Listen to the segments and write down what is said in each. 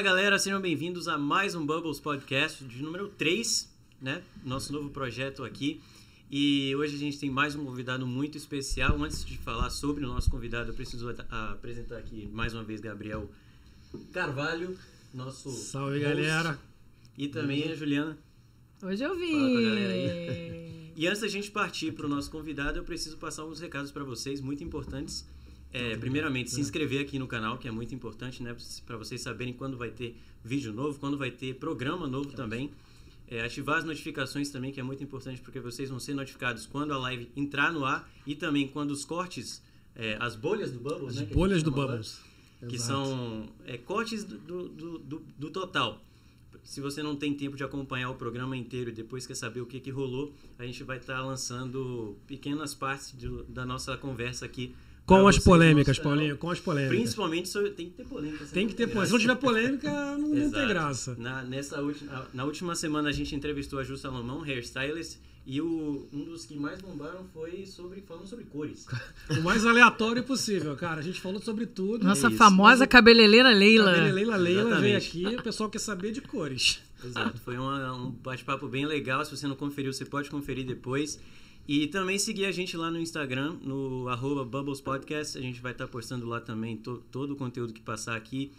Fala galera, sejam bem-vindos a mais um Bubbles Podcast de número 3, né? Nosso novo projeto aqui. E hoje a gente tem mais um convidado muito especial. Antes de falar sobre o nosso convidado, eu preciso apresentar aqui mais uma vez Gabriel Carvalho, nosso. Salve, host, galera. E também a Juliana. Hoje eu vim. Fala com a galera E antes da gente partir para o nosso convidado, eu preciso passar alguns recados para vocês, muito importantes. É, primeiramente, se inscrever aqui no canal, que é muito importante, né? Para vocês saberem quando vai ter vídeo novo, quando vai ter programa novo também. É, ativar as notificações também, que é muito importante, porque vocês vão ser notificados quando a live entrar no ar e também quando os cortes, é, as bolhas do Bubbles, As né, bolhas do Bubbles. que Exato. são é, cortes do, do, do, do- total. Se você não tem tempo de acompanhar o programa inteiro e depois quer saber o que, que rolou, a gente vai estar lançando pequenas partes do- da nossa conversa aqui. Com as polêmicas. Paulinho, com as polêmicas. Principalmente sobre, tem que ter polêmica. Tem que ter polêmica. Se não tiver polêmica, não, não tem graça. Na, nessa última, na última semana a gente entrevistou a Ju Salomão, hairstylist, e o, um dos que mais bombaram foi sobre falando sobre cores. O mais aleatório possível, cara. A gente falou sobre tudo. Nossa Isso. famosa cabeleireira Leila. Leila Leila veio aqui, o pessoal quer saber de cores. Exato, foi uma- um bate-papo bem legal. Se você não conferiu, você pode conferir depois. E também seguir a gente lá no Instagram, no arroba Bubbles Podcast. A gente vai estar postando lá também to- todo o conteúdo que passar aqui.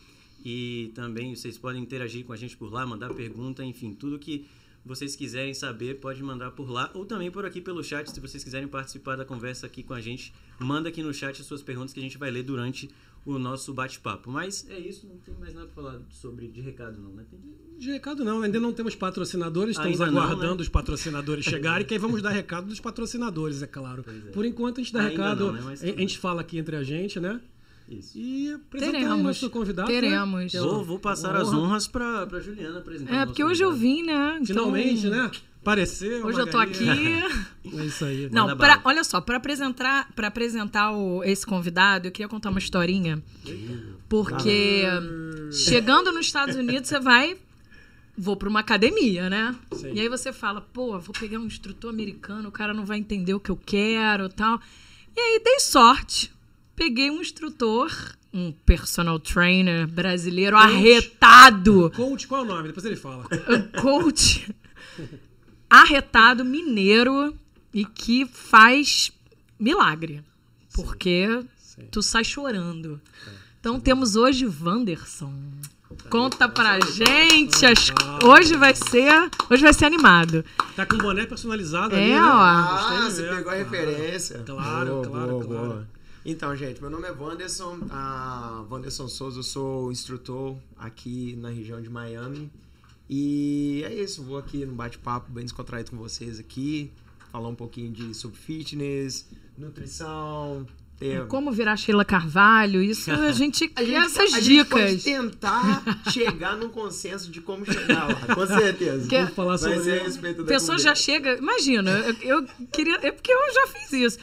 E também vocês podem interagir com a gente por lá, mandar pergunta, enfim, tudo que vocês quiserem saber, pode mandar por lá. Ou também por aqui pelo chat, se vocês quiserem participar da conversa aqui com a gente, manda aqui no chat as suas perguntas que a gente vai ler durante o nosso bate-papo. Mas é isso, não tem mais nada para falar sobre de recado não, né? Tem- De recado não, ainda não temos patrocinadores, estamos Ainda não, aguardando né? os patrocinadores chegarem, que aí vamos dar recado dos patrocinadores, é claro. É. Por enquanto a gente dá Ainda recado, não, né? Mas a a gente fala aqui entre a gente, né? Isso. E apresentar Teremos. nosso convidado. Teremos. Né? Vou, vou passar Uma as honra. honras pra, pra Juliana apresentar. o É, porque hoje eu convidado. vim, né? Então, Finalmente, né? Apareceu. Hoje eu tô aqui. É isso aí. Não, pra, olha só, pra apresentar, pra apresentar o- esse convidado, eu queria contar uma historinha. Porque chegando nos Estados Unidos, você vai. Vou pra uma academia, né? Sim. E aí você fala, pô, vou pegar um instrutor americano, o cara não vai entender o que eu quero tal. E aí dei sorte. Peguei um instrutor, um personal trainer brasileiro arretado. Coach, qual é o nome? Depois ele fala. coach arretado mineiro e que faz milagre. Porque Sim. tu sai chorando. Então temos hoje Wanderson. Conta pra gente. as- Hoje vai ser. Hoje vai ser animado. Tá com um boné personalizado É, ali, né? ó. Ah, você ver. pegou a referência. Claro, Boa, claro, boa, claro. boa. Então, gente, meu nome é Wanderson, ah, Wanderson Souza, eu sou instrutor aqui na região de Miami. E é isso, vou aqui no bate-papo bem descontraído com vocês aqui, falar um pouquinho de sobre fitness, nutrição. Como virar Sheila Carvalho, isso a gente A quer gente, essas a gente pode dicas. tentar chegar num consenso de como chegar lá, com certeza. Que- Vamos falar sobre ser a respeito A da pessoa comida. já chega. Imagina, eu, eu queria. É porque eu já fiz isso.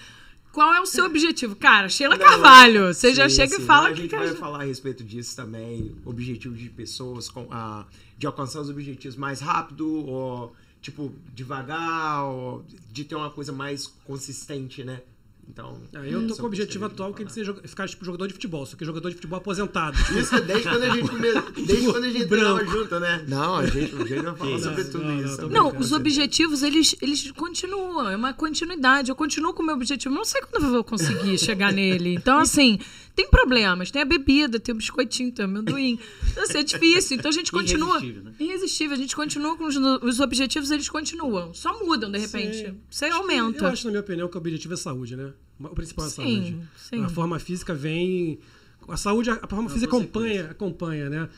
Qual é o seu objetivo? Cara, Sheila Não, Carvalho. Você já sim, chega sim. e fala que A gente vai gente- falar a respeito disso também, objetivo de pessoas, com, ah, de alcançar os objetivos mais rápido, ou tipo, devagar, ou de ter uma coisa mais consistente, né? Então. Ah, eu tô esse com o é objetivo atual que é de ser, ficar tipo jogador de futebol, só que jogador de futebol aposentado. Isso desde quando a gente começou. Desde quando a gente Branco. treinava junto, né? Não, a gente, a gente vai falar sobre Não, tudo não, isso. Não, brincando. os objetivos, eles, eles continuam. É uma continuidade. Eu continuo com o meu objetivo. Não sei quando eu vou conseguir chegar nele. Então, assim, tem problemas. Tem a bebida, tem o biscoitinho, tem o amendoim. Então, assim, é difícil. Então, a gente continua... Irresistível, né? Irresistível. A gente continua com os, os objetivos, eles continuam. Só mudam, de repente. Sim. Você Eu aumenta. acho, na minha opinião, que o objetivo é saúde, né? O principal é a Sim, saúde. sim. A forma física vem. A saúde, a forma física acompanha, acompanha, né?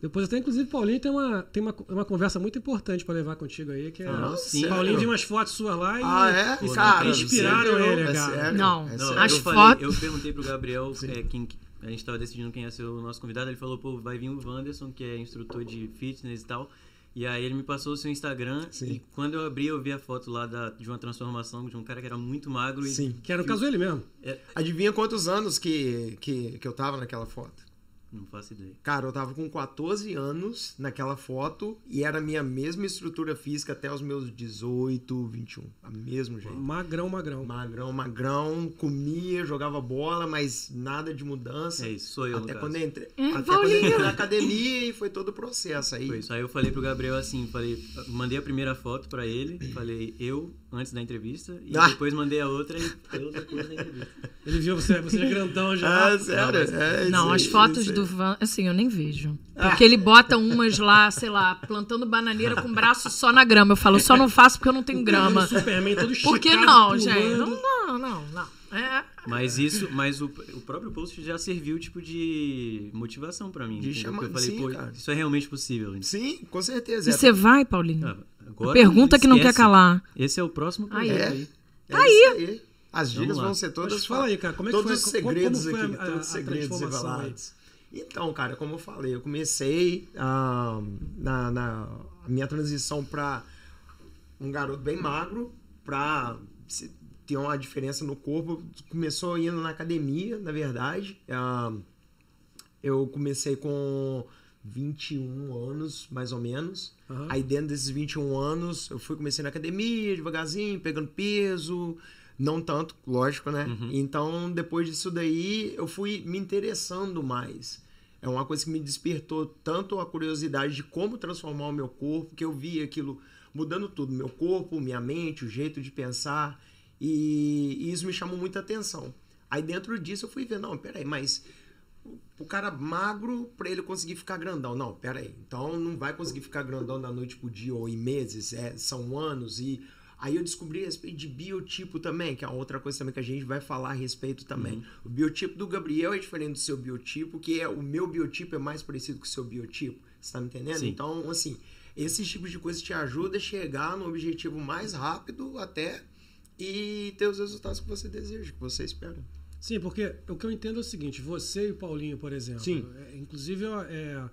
Depois até, inclusive, Paulinho tem uma, tem uma, uma conversa muito importante pra levar contigo aí, que é. Ah, sim. Paulinho Sério? viu umas fotos suas lá e. Ah, é? e Cara, inspiraram ele, É cara. sério? Não. É Não? As eu, falei, fotos- eu perguntei pro Gabriel é, quem, a gente tava decidindo quem ia ser o nosso convidado. Ele falou, pô, vai vir o Wanderson, que é instrutor de fitness e tal. E aí ele me passou o seu Instagram. Sim. E quando eu abri, eu vi a foto lá da, de uma transformação de um cara que era muito magro. E, Sim. Que era no caso ele mesmo. É, Adivinha quantos anos que, que, que eu tava naquela foto? Não faço ideia. Cara, eu tava com 14 anos naquela foto e era a minha mesma estrutura física até os meus 18, 21. A mesmo jeito. Magrão, magrão. Magrão, magrão, comia, jogava bola, mas nada de mudança. É isso, sou eu, no Até quando eu entrei, É, até quando eu entrei na academia e foi todo o processo aí. Foi isso. Aí eu falei pro Gabriel assim, falei, mandei a primeira foto pra ele, falei eu antes da entrevista e Ah. depois mandei a outra e eu depois da entrevista. Ele viu você, você é grandão já. Ah, sério? É, isso Não, aí, as fotos isso do Van, assim, eu nem vejo. Porque ele bota umas lá, sei lá, plantando bananeira com o braço só na grama. Eu falo, só não faço porque eu não tenho grama. O Superman todo Por que não, pulando. gente? Não, não, não, não. É. Mas isso, mas o, o próprio post já serviu tipo de motivação pra mim. De chamar- Porque eu falei, sim, pô, cara. isso é realmente possível. Sim, com certeza. E É- você vai, Paulinho? Ah, agora, Pergunta que não quer calar. Esse é o próximo Aí. projeto É. aí. é isso aí. As dicas vão ser todas. Mas fala aí, cara, como é que todos foi- os como- segredos como foi aqui, a- todos os segredos aí? revelados. Então, cara, como eu falei, eu comecei ah, na, na a minha transição pra um garoto bem magro pra se- ter uma diferença no corpo. Começou indo na academia, na verdade. Ah, eu comecei com 21 anos, mais ou menos. Aham. Aí dentro desses 21 anos, eu fui comecei na academia, devagarzinho, pegando peso, não tanto, lógico, né? Então, depois disso daí, eu fui me interessando mais. É uma coisa que me despertou tanto a curiosidade de como transformar o meu corpo, que eu vi aquilo mudando tudo, meu corpo, minha mente, o jeito de pensar, e, e isso me chamou muita atenção. Aí dentro disso eu fui ver, não, peraí, mas o cara magro pra ele conseguir ficar grandão. Não, pera aí. Então não vai conseguir ficar grandão da noite pro dia ou em meses, é, são anos. E aí eu descobri a respeito de biotipo também, que é outra coisa também que a gente vai falar a respeito também. O biotipo do Gabriel é diferente do seu biotipo, que é o meu biotipo é mais parecido com o seu biotipo. Você tá me entendendo? Sim. Então, assim, esses tipos de coisas te ajudam a chegar no objetivo mais rápido até e ter os resultados que você deseja, que você espera. Sim, porque o que eu entendo é o seguinte, você e o Paulinho, por exemplo, Sim. é, inclusive é,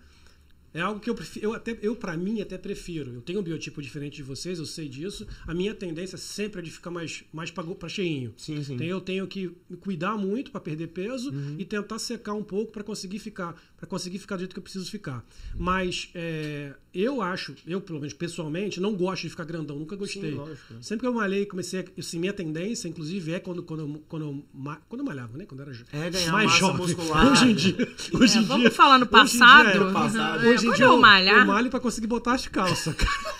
é algo que eu prefiro, eu até eu para mim até prefiro. Eu tenho um biotipo diferente de vocês, eu sei disso. A minha tendência sempre é de ficar mais mais para cheinho. Sim, sim. Então eu tenho que me cuidar muito para perder peso e tentar secar um pouco para conseguir ficar, para conseguir ficar do jeito que eu preciso ficar. Mas é, eu acho, eu pelo menos pessoalmente, não gosto de ficar grandão, nunca gostei. Sim, lógico. Sempre que eu malhei, comecei, a, assim, minha tendência, inclusive, é quando quando eu, quando eu, quando eu malhava, né, quando eu era É ganhar mais massa jovem. muscular. Hoje em dia, hoje É, em vamos dia- falar no hoje em dia passado? é, no passado. Hoje em quando dia eu malhar. eu malho pra conseguir botar as calças, cara.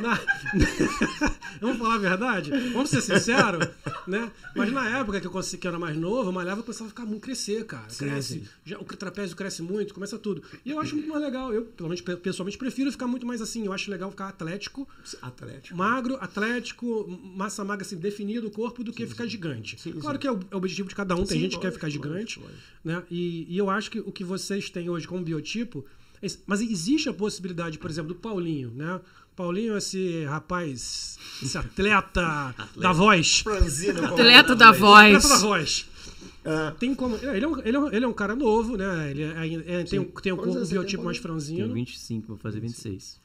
Na- Vamos falar a verdade? Vamos ser sinceros, né? Mas na época que eu, consegui, que eu era mais novo, eu malhava e começava a ficar muito crescer, cara. Sim, cresce, sim. Já, o trapézio cresce muito, começa tudo. E eu acho muito mais legal. Eu, pelo menos pe- pessoalmente, prefiro ficar muito mais assim. Eu acho legal ficar atlético, Atlético. magro, atlético, massa magra assim, definido o corpo do que ficar gigante. Sim, claro sim. que é o, é o objetivo de cada um, tem Sim, gente que quer lógico, ficar gigante, lógico, né? E, e eu acho que o que vocês têm hoje como biotipo, mas existe a possibilidade, por exemplo, do Paulinho, né? Paulinho, esse rapaz, esse atleta, da voz. Franzino. como- Atleta da Atleta da voz. voz. Ah, Tem como. Ele é, um, ele, é um, ele é um cara novo, né? Ele é- é- tem, um, tem um corpo, um biotipo mais Tenho franzino. 25, vou fazer 26.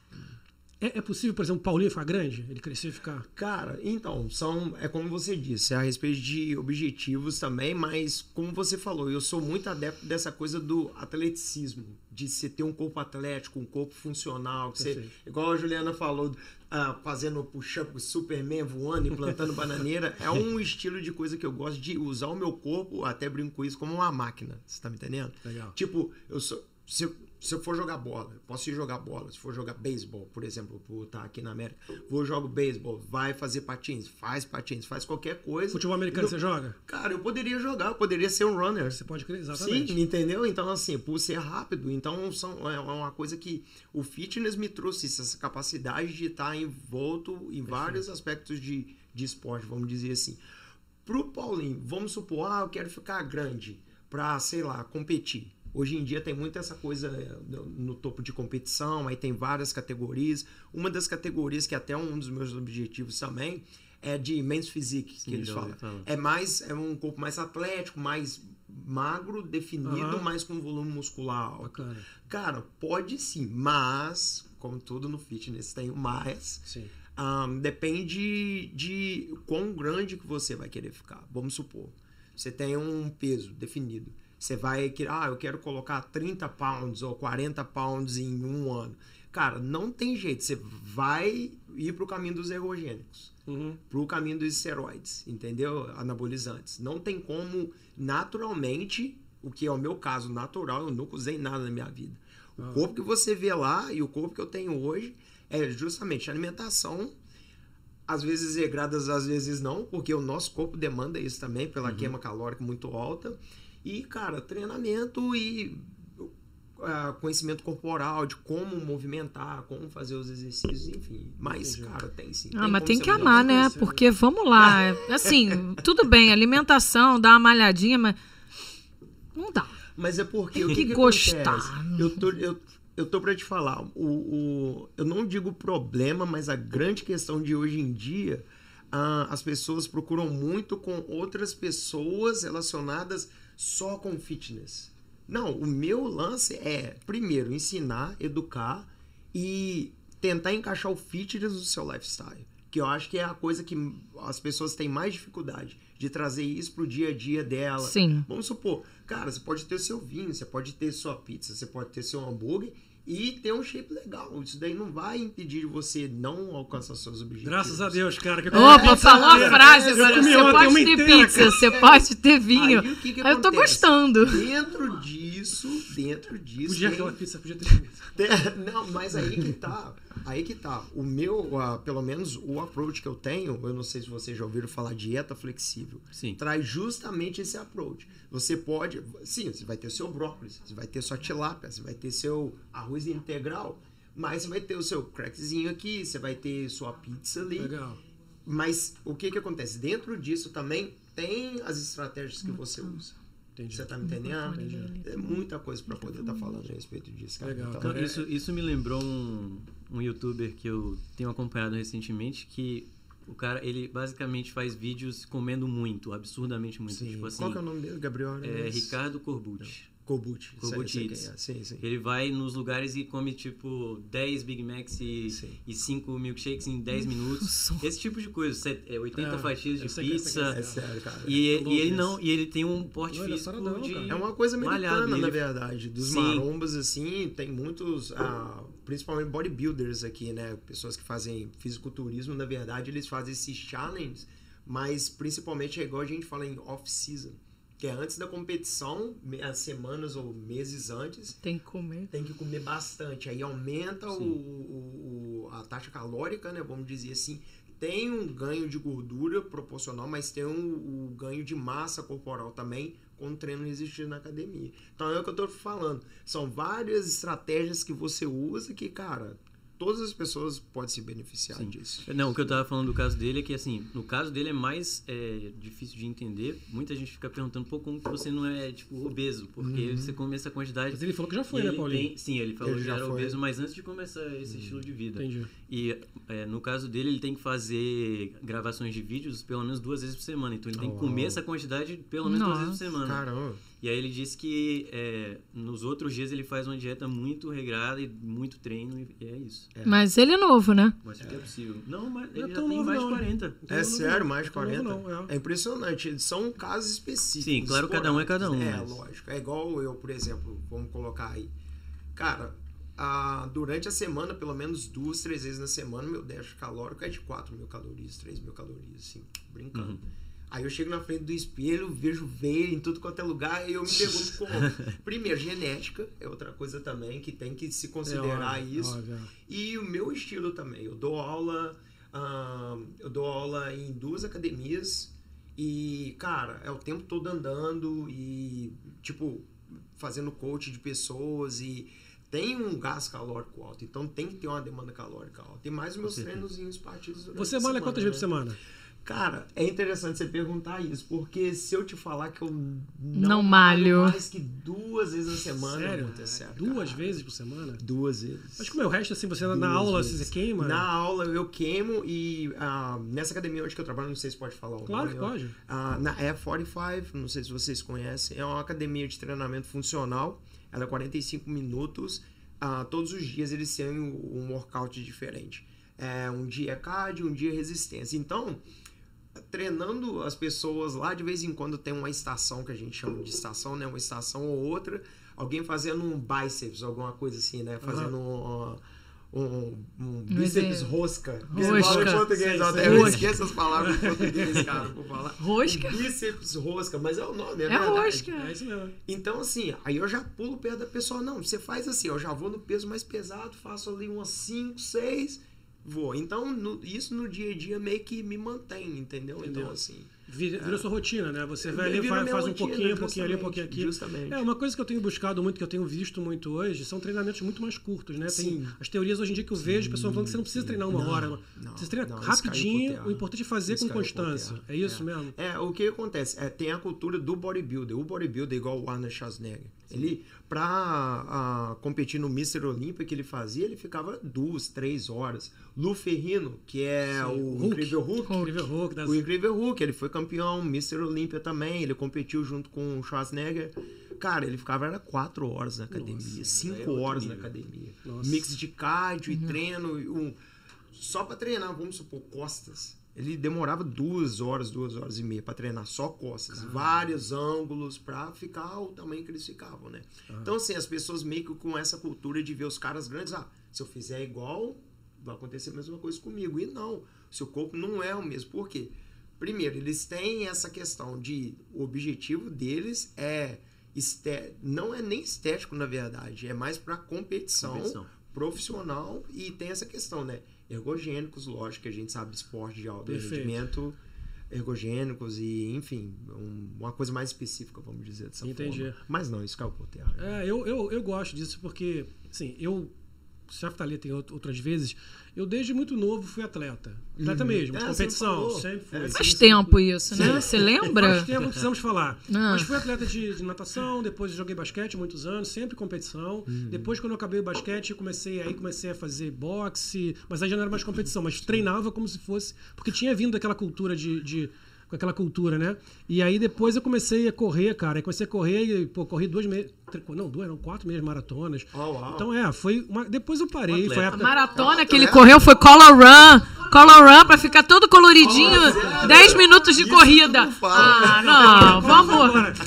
É, é possível, por exemplo, o Paulinho ficar grande? Ele crescer e ficar. Cara, então, são, é como você disse, é a respeito de objetivos também, mas como você falou, eu sou muito adepto dessa coisa do atleticismo, de você ter um corpo atlético, um corpo funcional, que você, igual a Juliana falou, ah, fazendo push-up Superman voando e plantando bananeira, é um estilo de coisa que eu gosto de usar o meu corpo, até brinco com isso, como uma máquina, você tá me entendendo? Legal. Tipo, eu sou. Se, se eu for jogar bola, posso ir jogar bola. Se for jogar beisebol, por exemplo, por estar aqui na América, vou jogo beisebol, vai fazer patins, faz patins, faz qualquer coisa. Futebol americano Eu- você joga? Cara, eu poderia jogar, eu poderia ser um runner. Você pode crer, exatamente. Sim, me entendeu? Então, assim, por ser rápido, então são, é uma coisa que o fitness me trouxe, essa capacidade de estar envolto em vários aspectos de, de esporte, vamos dizer assim. Pro Paulinho, vamos supor, ah, eu quero ficar grande pra, sei lá, competir. Hoje em dia tem muito essa coisa né, no, topo de competição, aí tem várias categorias. Uma das categorias, que é até um dos meus objetivos também, é de men's physique, que Sim, eles falam. É mais, é um corpo mais atlético, mais magro, definido, Aham. mas com volume muscular alto. Bacana. Cara, pode sim, mas, como tudo no fitness tem o mais, Sim. Ahn, depende de quão grande que você vai querer ficar. Vamos supor, você tem um peso definido. Você vai que ah, eu quero colocar 30 pounds ou 40 pounds em um ano. Cara, não tem jeito. Você vai ir pro caminho dos ergogênicos, Uhum. pro caminho dos esteroides, entendeu? Anabolizantes. Não tem como naturalmente, o que é o meu caso natural, eu nunca usei nada na minha vida. O Ah. corpo que você vê lá e o corpo que eu tenho hoje é justamente alimentação às vezes regradas, às vezes não, porque o nosso corpo demanda isso também, pela queima calórica muito alta. E, cara, treinamento e ah, conhecimento corporal, de como movimentar, como fazer os exercícios, enfim. Mas, cara, tem sim. Ah, mas como tem que amar, né? Porque vamos lá. Assim, tudo bem, alimentação, dar uma malhadinha, mas. Não dá. Mas é porque Tem o que que, que gostar. acontece? Eu tô, eu, eu tô pra te falar. O, o, eu não digo problema, mas a grande questão de hoje em dia, ah, as pessoas procuram muito com outras pessoas relacionadas só com fitness. Não, o meu lance é, primeiro, ensinar, educar e tentar encaixar o fitness no seu lifestyle. Que eu acho que é a coisa que as pessoas têm mais dificuldade de trazer isso pro dia a dia dela. Sim. Vamos supor, cara, você pode ter seu vinho, você pode ter sua pizza, você pode ter seu hambúrguer e ter um shape legal. Isso daí não vai impedir de você não alcançar seus objetivos. Graças a Deus, cara. que eu Opa, falou a frase agora. Você pode ter inteira, pizza, cara. você pode ter vinho. Aí o que que Aí eu tô gostando. Dentro disso, dentro disso. Podia tem- aquela pizza, podia ter tem- Não, mas aí que tá. Aí que tá. O meu, ah, pelo menos o approach que eu tenho, eu não sei se vocês já ouviram falar dieta flexível. Sim. Traz justamente esse approach. Você pode. Sim, você vai ter o seu brócolis, você vai ter sua tilápia, você vai ter seu arroz integral. Mas você vai ter o seu crackzinho aqui, você vai ter sua pizza ali. Legal. Mas o que que acontece? Dentro disso também tem as estratégias que você usa. Entendi. Você tá me entendendo? É muita coisa pra poder estar falando a respeito disso, cara. Legal, Então, cara. Então, isso, isso me lembrou um, um youtuber que eu tenho acompanhado recentemente, que o cara, ele basicamente faz vídeos comendo muito, absurdamente muito. Sim. Tipo assim, Qual que é o nome dele? Gabriel? é? Ricardo Corbucci. Sei- sei Eats. é. Sim, sim. Ele vai nos lugares e come, tipo, 10 Big Macs e, Sim. e 5 milkshakes em 10 minutos. Esse tipo de coisa. set- é, 80 É, fatias de pizza. É sério, cara. E, É e ele não, e ele tem um porte Não, é físico saradão, de cara. É uma coisa americana, malhado. na Ele- verdade. Dos Sim. marombas, assim, tem muitos, ah, principalmente bodybuilders aqui, né? Pessoas que fazem fisiculturismo, na verdade, eles fazem esses challenges, mas principalmente é igual a gente fala em off-season, que é antes da competição, semanas ou meses antes, Tem que comer. tem que comer bastante. Aí aumenta o, o- a taxa calórica, né? Vamos dizer assim. Tem um ganho de gordura proporcional, mas tem um, o ganho de massa corporal também com o treino existir na academia. Então é o que eu tô falando. São várias estratégias que você usa que, cara, todas as pessoas podem se beneficiar Sim. disso. Não, o que eu tava falando do caso dele é que, assim, no caso dele é mais é, difícil de entender. Muita gente fica perguntando, pô, como que você não é, tipo, obeso? Porque você come essa quantidade. Mas ele falou que já foi, né, Paulinho? tem- sim, ele falou Ele que já era foi. obeso, mas antes de começar esse estilo de vida. Entendi. E é, no caso dele, ele tem que fazer gravações de vídeos pelo menos duas vezes por semana. Então ele tem que Oh, comer uau. essa quantidade pelo menos duas vezes por Nossa. semana. Caramba. E aí ele disse que é, nos outros dias ele faz uma dieta muito regrada e muito treino e é isso. Mas ele é novo, né? Mas que é possível. Não, mas Não ele é já tão tem novo, mais não, de né? 40. Não É novo, sério, não. mais de Não novo, 40? não, é. É impressionante. São casos específicos. Sim, claro, cada um é cada um, É, mas- lógico. É igual eu, por exemplo, vamos colocar aí. Cara, ah, durante a semana, pelo menos duas, três vezes na semana, meu déficit calórico é de 4 mil calorias, 3 mil calorias, assim, brincando. Uhum. Aí eu chego na frente do espelho, vejo veia em tudo quanto é lugar, e eu me pergunto como. Primeiro, genética é outra coisa também que tem que se considerar É isso. E o meu estilo também. Eu dou aula. ahn, eu dou aula em duas academias. E, cara, é o tempo todo andando e, tipo, fazendo coach de pessoas e tem um gasto calórico alto, então tem que ter uma demanda calórica alta. E mais os meus treinozinhos partidos Você malha semana, quantas vezes por né? semana? Cara, é interessante você perguntar isso, porque se eu te falar que eu não, Não malho. mais que duas vezes na semana, Sério? muito é sério, Duas cara. vezes por semana? Duas vezes. Mas como é o resto, assim, você na Duas aula, vezes. você queima? Na aula eu queimo e ah, nessa academia onde que eu trabalho, não sei se pode falar o Claro nome, que pode. ah, na F45, não sei se vocês conhecem, é uma academia de treinamento funcional. Ela é 45 minutos. ah, todos os dias eles têm um workout diferente. É, um dia é cardio, um dia é resistência. Então, treinando as pessoas lá, de vez em quando tem uma estação que a gente chama de estação, né? Uma estação ou outra, alguém fazendo um bíceps, alguma coisa assim, né? Fazendo um, um, um bíceps rosca. Rosca. Fala em português, Sim, até sim. eu Rosca. esqueço as palavras em português, cara, por falar. Rosca? Um bíceps rosca, mas é o nome, é, É verdade. rosca. É isso mesmo. Então, assim, aí eu já pulo perto da pessoa. Não, você faz assim, eu já vou no peso mais pesado, faço ali umas 5, 6, vou. Então, no- isso no dia a dia meio que me mantém, entendeu? Entendeu. Então, assim. Vira- Virou sua rotina, né? Você vai ali, faz, faz um rotina, pouquinho, um pouquinho ali, um pouquinho aqui. justamente. É, uma coisa que eu tenho buscado muito, que eu tenho visto muito hoje, são treinamentos muito mais curtos, né? Tem Sim. as teorias hoje em dia que eu vejo, pessoas falando que você não precisa treinar uma Não, hora. não, você treina não, rapidinho, o importante é fazer Isso com constância. É isso mesmo? É, o que acontece? É, tem a cultura do bodybuilder. O bodybuilder, igual o Arnold Schwarzenegger, ele, pra ah, competir no Mr. Olímpia que ele fazia, ele ficava duas, três horas. Lu Ferrino, que é o Hulk. incrível Hulk, Incrível Hulk, das... O Incrível Hulk, ele foi campeão, Mr. Olímpia também, ele competiu junto com o Schwarzenegger. Cara, ele ficava era quatro horas na academia, daí é cinco outro horas na nível. academia. Nossa. Mix de cardio e treino, um, só pra treinar, vamos supor, costas. Ele demorava duas horas, duas horas e meia pra treinar só costas, vários ângulos pra ficar o tamanho que eles ficavam, né? Então assim, as pessoas meio que com essa cultura de ver os caras grandes, ah, se eu fizer igual, vai acontecer a mesma coisa comigo. E não, seu corpo não é o mesmo. Por quê? Primeiro, eles têm essa questão de o objetivo deles é esté- não é nem estético na verdade, é mais para competição, Competição. profissional e tem essa questão, né? Ergogênicos, lógico que a gente sabe de esporte de alto Perfeito. rendimento, ergogênicos e, enfim, um- uma coisa mais específica, vamos dizer dessa Entendi. forma. Mas não, isso caiu por terra. É, eu, eu, eu gosto disso porque, assim, eu já tem out- outras vezes, eu desde muito novo fui atleta. Atleta mesmo, de É, competição, sempre fui. É, Faz tempo isso, né? Você lembra? Faz tempo, não precisamos falar. Ah. Mas fui atleta de, de natação, depois joguei basquete muitos anos, sempre competição. Depois, quando eu acabei o basquete, comecei, aí comecei a fazer boxe, mas aí já não era mais competição, mas treinava como se fosse. Porque tinha vindo daquela cultura de. de- com aquela cultura, né? E aí depois eu comecei a correr, cara. Aí comecei a correr e, pô, corri duas meses. Não, duas, não, quatro meses maratonas. Oh, uau. Então é, foi uma. Depois eu parei. Um Foi a época. maratona que ele correu foi color run. Color run pra ficar todo coloridinho. 10 minutos de Isso corrida. não. Ah, não. Vamos,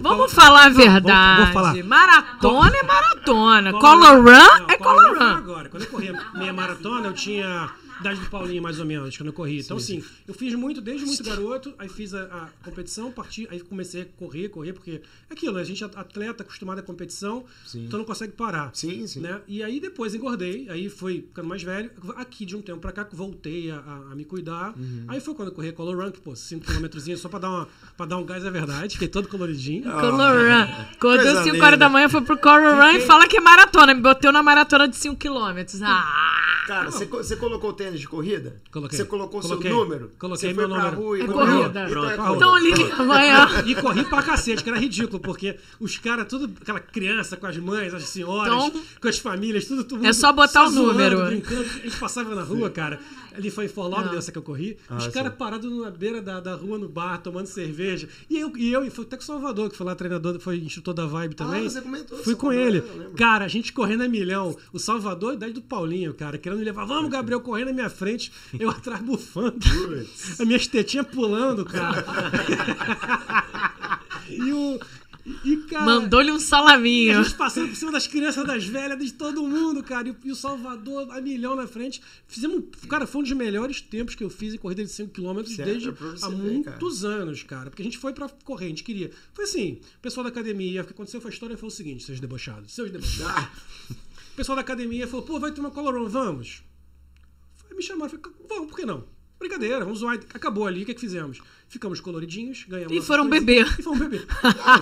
vamos falar a verdade. vou falar. Maratona é maratona. Color Color Run- é Color Run. Agora, quando eu corri a meia maratona, eu tinha idade do Paulinho, mais ou menos, quando eu corri. Então, assim, eu fiz muito, desde muito garoto, aí fiz a, a competição, parti, aí comecei a correr, correr, porque é aquilo? A gente é atleta, acostumado à competição, Sim. então não consegue parar. Sim, sim. Né? E aí depois engordei, aí fui ficando mais velho. Aqui de um tempo pra cá que voltei a, a- a me cuidar. Uhum. Aí foi quando eu corri Color Run, que, pô, 5km só pra dar, uma, pra dar um gás é verdade, fiquei todo coloridinho. Color run. Coisa 5 linda. horas da manhã, foi pro color run e fala que é maratona. Me boteu na maratona de 5 km. Ah! Cara, você, co- você colocou tênis de corrida? Coloquei. Você colocou Coloquei. seu número? Coloquei você foi meu pra número. rua e É correu? corrida. Então é Pronto. corrida. Então ligue amanhã. E corri pra cacete, que era ridículo, porque os caras, tudo, aquela criança com as mães, as senhoras, Então, com as famílias, tudo, tudo é só botar o número. brincando. A gente passava na rua, cara. Ali foi em Fort Lauderdale, essa que eu corri. os Ah, caras sim. parados na beira da, da rua, no bar, tomando cerveja. E eu, e eu, e foi até com o Salvador, que foi lá treinador, foi instrutor da Vibe também. Ah, você comentou, Fui com ele. Cara, a gente correndo a milhão. O Salvador, idade do Paulinho, cara, querendo me levar. Vamos, Gabriel, correndo na minha frente. Eu atrás bufando. Putz. As minhas tetinhas pulando, cara. e o. E, cara. Mandou-lhe um A salaminho. gente passando por cima das crianças, das velhas, de todo mundo, cara. E, o- e o Salvador a milhão na frente. Fizemos. Cara, foi um dos melhores tempos que eu fiz em corrida de 5km Sério? desde há ver, muitos anos, cara. Porque a gente foi pra correr, a gente queria. Foi assim: o pessoal da academia, o que aconteceu foi a história foi o seguinte, seus debochados. Seus debochados. Ah, O pessoal da academia falou, pô, vai ter uma color run, vamos? Foi, me chamaram, falei, vamos, por que não? Brincadeira, vamos zoar. Acabou ali, o que, é que fizemos? Ficamos coloridinhos, ganhamos. E foram beber. E fomos beber.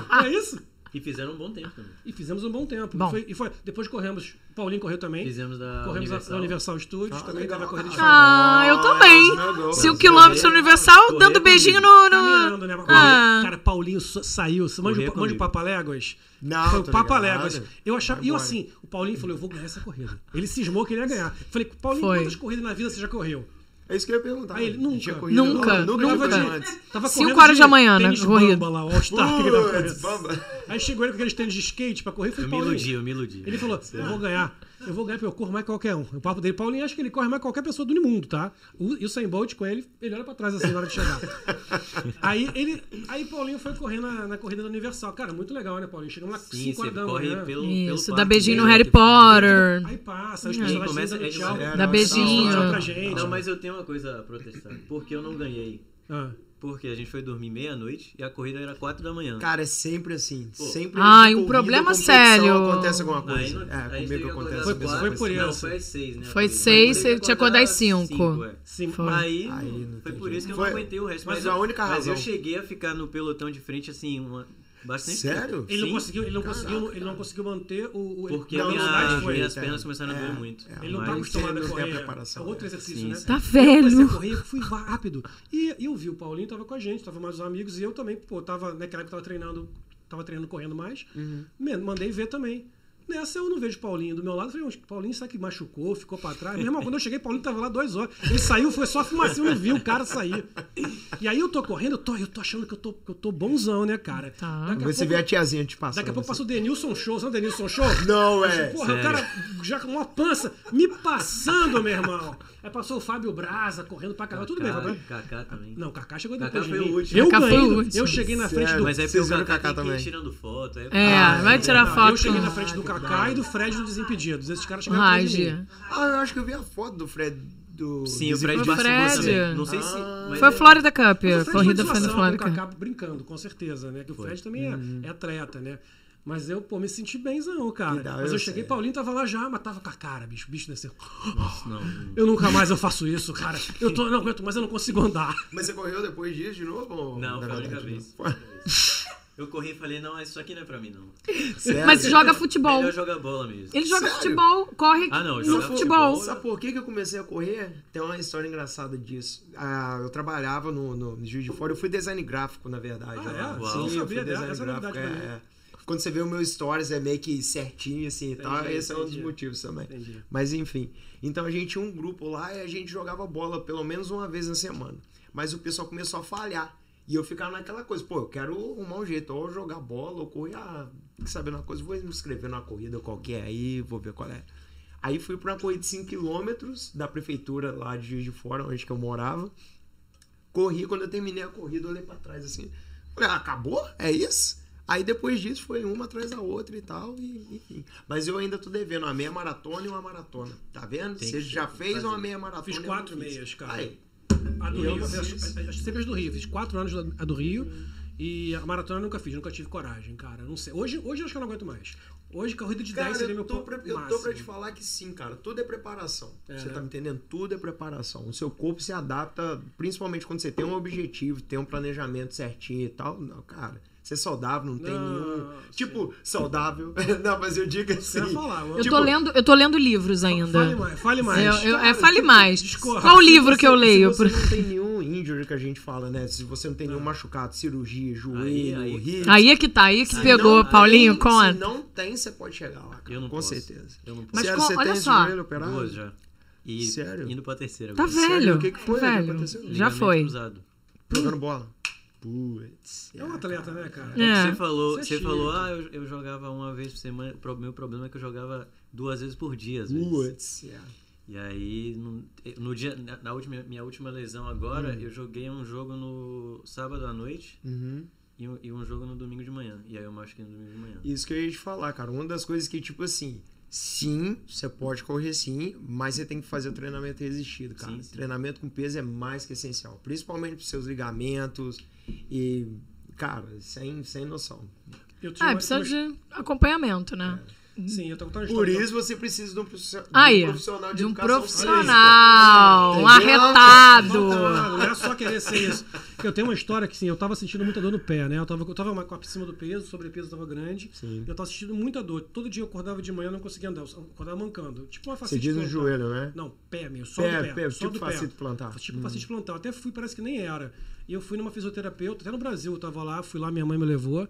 Não é isso? E fizeram um bom tempo também. E fizemos um bom tempo. Bom. Foi- e foi, depois corremos, Paulinho correu também. Fizemos da corremos Universal. a Universal Studios, Ah, também legal, teve a corrida de. Ah, eu também. Meu Deus. 5 km universal, Correr dando beijinho no. no... Caminhando, né? Ah. Cara, Paulinho sa- saiu. Manja, manja o. Papaléguas? Não, Foi o Papaléguas. Eu achava. E eu assim, o Paulinho falou: eu vou ganhar essa corrida. Ele cismou que ele ia ganhar. Falei, Paulinho, Foi. quantas corridas na vida você já correu? É isso que eu ia perguntar. Aí ele, nunca. Tinha corrida? Nunca, Não, nunca. nunca. Tava antes. de, tava Cinco correndo horas de da manhã, né, corrida. Bamba lá, ele tava Putz, bamba. Aí chegou ele com aqueles tênis de skate pra correr e falei, Eu me iludi, eu me iludi. Ele falou, eu vou ganhar. Eu vou ganhar porque eu corro mais que qualquer um. O papo dele, Paulinho, acho que ele corre mais que qualquer pessoa do mundo, tá? O, e o Sam Bolt com ele, ele olha pra trás assim na hora de chegar. aí ele, aí Paulinho foi correr na, na corrida da Universal. Cara, muito legal, né, Paulinho? Chegamos lá Sim, 5 você horas da corre manhã. pelo, Isso, pelo dá beijinho no Harry. Potter. Aí passa, os personagens começa- dando é tchau. Dá beijinho. Tchau pra gente. Não, mas eu tenho uma coisa a protestar. Porque eu não ganhei. Ah. Porque a gente foi dormir meia-noite e a corrida era quatro da manhã. Cara, é sempre assim. Pô. Sempre Ai, um problema sério. Acontece alguma coisa. Aí, não, é, comigo acontece acordar a às mesma foi por Não, isso. foi às seis, né? Foi corrida. seis, você tinha que acordar às às cinco. é. Sim, Foi. Aí, Aí não foi por isso que eu jeito. não aguentei o resto. mas Mas, a eu- única mas eu razão. cheguei a ficar no pelotão de frente, assim, uma, bastante Sério? tempo. Ele não Sim, conseguiu, ele não conseguiu, ele não conseguiu manter o, o Porque não, a minha, a foi. minhas é. pernas começaram a doer É, muito. é. Ele não tá Mas- acostumado a não a correr. preparação, É outro exercício, Sim, né? Tá Eu velho. a correr, eu fui rápido. E eu vi o Paulinho tava com a gente, tava mais os amigos, e eu também, pô, tava, naquela época tava treinando, tava treinando correndo mais. Uhum. Mandei ver também. Nessa eu não vejo Paulinho do meu lado. Falei, "Ô, Paulinho, será que machucou? Ficou pra trás? Meu irmão, quando eu cheguei, Paulinho tava lá duas horas. Ele saiu, foi só fumacinha, eu não vi o cara sair. E aí eu tô correndo, eu tô, eu tô achando que eu tô, que eu tô bonzão, né, cara? Tá. Daqui Você pouco- vê a tiazinha te passando. Daqui a pouco assim. passa o Denilson Show. Sabe o Denilson Show? Não, é. Porra, o cara já com uma pança me passando, meu irmão. Aí passou o Fábio Braza correndo pra caramba. Tudo bem, Kaká, Fábio. Kaká também. Não, o Kaká chegou Kaká depois de foi mim. último. Eu ganhei, eu cheguei na frente Sério? do... Mas aí Vocês o tem ir também? tirando foto. Aí... É, Ah, vai tirar Não, foto. Eu cheguei na frente do dá. e do Fred do Desimpedidos. Esses caras chegaram atrás de mim. Ah, eu acho que eu vi a foto do Fred do. Sim, o Fred participou também. Não sei se... Ah. mas Foi é- o Florida Cup, Mas a o Fred corrida foi no Florida com o Cup. Kaká brincando, com certeza, né? Que o Fred também é, Uhum. é atleta, né? Mas eu, pô, me senti benzão, cara. Da- Mas eu eu cheguei, sei. Paulinho tava lá já, mas tava com a cara, bicho. O bicho desceu. Nossa, não. Eu nunca mais eu faço isso, cara. Eu tô, não aguento, mas eu não consigo andar. Mas você correu depois disso de novo? ou Não, foi a única vez. Eu corri e falei, não, isso aqui não é pra mim, não. Sério? Mas joga futebol. Melhor jogar bola mesmo. Ele joga Sério? futebol, corre Ah, não, no joga futebol. futebol. Sabe por que, que eu comecei a correr? Tem uma história engraçada disso. Ah, eu trabalhava no, no, no Juiz de Fora, eu fui design gráfico, na verdade. Ah, é? lá. Uau. Sim, Não eu sabia fui dessa, design essa gráfico, é, é. Quando você vê o meu stories, é meio que certinho, assim, e tal. Entendi, Esse é um dos entendi. motivos também. Entendi. Mas enfim. Então a gente tinha um grupo lá e a gente jogava bola pelo menos uma vez na semana. Mas o pessoal começou a falhar. E eu ficava naquela coisa, pô, eu quero arrumar um jeito, ou jogar bola, ou correr, ah, saber uma coisa, vou me inscrever numa corrida qualquer aí, vou ver qual é. Aí fui pra uma corrida de 5km da prefeitura lá de Juiz de Fora, onde que eu morava. Corri, quando eu terminei a corrida, olhei pra trás assim. Falei, ah, acabou? É isso? Aí depois disso foi uma atrás da outra e tal, e, enfim. Mas eu ainda tô devendo uma meia maratona e uma maratona. Tá vendo? Você já fez fazer. uma meia maratona. Fiz quatro meias, cara. Aí, A do Rio, eu, eu sempre as do Rio. Fiz quatro anos a do Rio. E a maratona eu nunca fiz, nunca tive coragem, cara. Não sei. Hoje, hoje eu acho que eu não aguento mais. Hoje, corrida de 10 Cara, seria eu meu tô, ponto pra, eu tô pra te falar que sim, cara. Tudo é preparação. É, você né? tá me entendendo? Tudo é preparação. O seu corpo se adapta, principalmente quando você tem um objetivo, tem um planejamento certinho e tal. Não, cara. Ser saudável não tem Não, nenhum. sim. Tipo, saudável. não, mas eu digo assim. Eu falar, eu- Tipo, tô lendo, eu tô lendo livros ainda. Fale mais, fale mais. Eu- eu- é, fale tipo, mais. discorra. Qual livro que eu você- leio? Se você não tem nenhum injury que a gente fala, né? Se você não tem nenhum machucado, cirurgia, joelho, aí- rio. Aí é que tá, aí é que Se pegou, não Paulinho, tem- conta. Se não tem, você pode chegar lá, cara. Eu não com posso. certeza. Eu não posso. Mas Sério, com- você olha tem só. joelho operado? Duas já. E Sério? indo pra terceira. Tá agora. Sério? velho. O que que foi? tá que velho. aconteceu? Já foi. cruzado. Jogando bola. Putz. É um atleta, né, cara? É. Você falou, Isso é você falou, ah, eu, eu jogava uma vez por semana. O meu problema é que eu jogava duas vezes por dia, às vezes. Putz. yeah. E aí, no, no dia, na, na última, minha última lesão agora, eu joguei um jogo no sábado à noite Uhum. e um, e um jogo no domingo de manhã. E aí eu machuquei no domingo de manhã. Isso que eu ia te falar, cara. Uma das coisas que, tipo assim, sim, você pode correr sim, mas você tem que fazer o treinamento resistido, cara. Sim, sim. Treinamento com peso é mais que essencial. Principalmente pros seus ligamentos e, cara, sem, sem noção. Eu tinha Ah, uma- precisa uma- de acompanhamento, né? Sim, eu tô contando uma Por história. isso você precisa de um, profiss- de um Aí, profissional de de um educação profissional, um física. Arretado. Não, é só querer ser isso. Eu tenho uma história que, sim, eu tava sentindo muita dor no pé, né? Eu tava, eu tava com acima do peso, sobrepeso tava grande. Sim. Eu tava sentindo muita dor. Todo dia eu acordava de manhã não conseguia andar. Eu acordava mancando. Tipo uma Você facite diz no joelho, né? Não, pé mesmo, só Pé, do pé. pé, só tipo do facite pé. plantar. Tipo facite plantar. Até fui, parece que nem era. E eu fui numa fisioterapeuta, até no Brasil eu tava lá, fui lá, minha mãe me levou.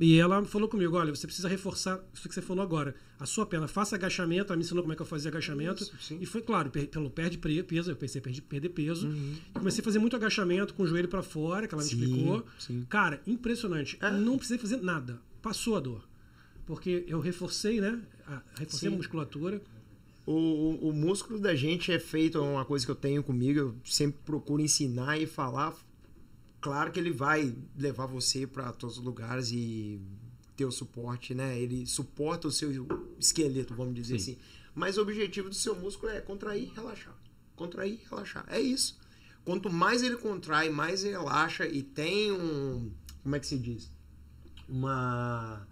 E ela falou comigo, olha, você precisa reforçar isso que você falou agora. A sua perna, faça agachamento. Ela me ensinou como é que eu fazia agachamento. Isso, e foi, claro, pelo perde peso, eu pensei perder, perder peso. Uhum. Comecei a fazer muito agachamento com o joelho pra fora, que ela me Sim, explicou. sim. Cara, impressionante. É. Não precisei fazer nada. Passou a dor. Porque eu reforcei, né? a- reforcei Sim. a musculatura. O, o, o músculo da gente é feito, é uma coisa que eu tenho comigo, eu sempre procuro ensinar e falar. Claro que ele vai levar você para todos os lugares e ter o suporte, né? Ele suporta o seu esqueleto, vamos dizer Sim. assim. Mas o objetivo do seu músculo é contrair e relaxar. Contrair e relaxar. É isso. Quanto mais ele contrai, mais ele relaxa e tem um. Como é que se diz? Uma.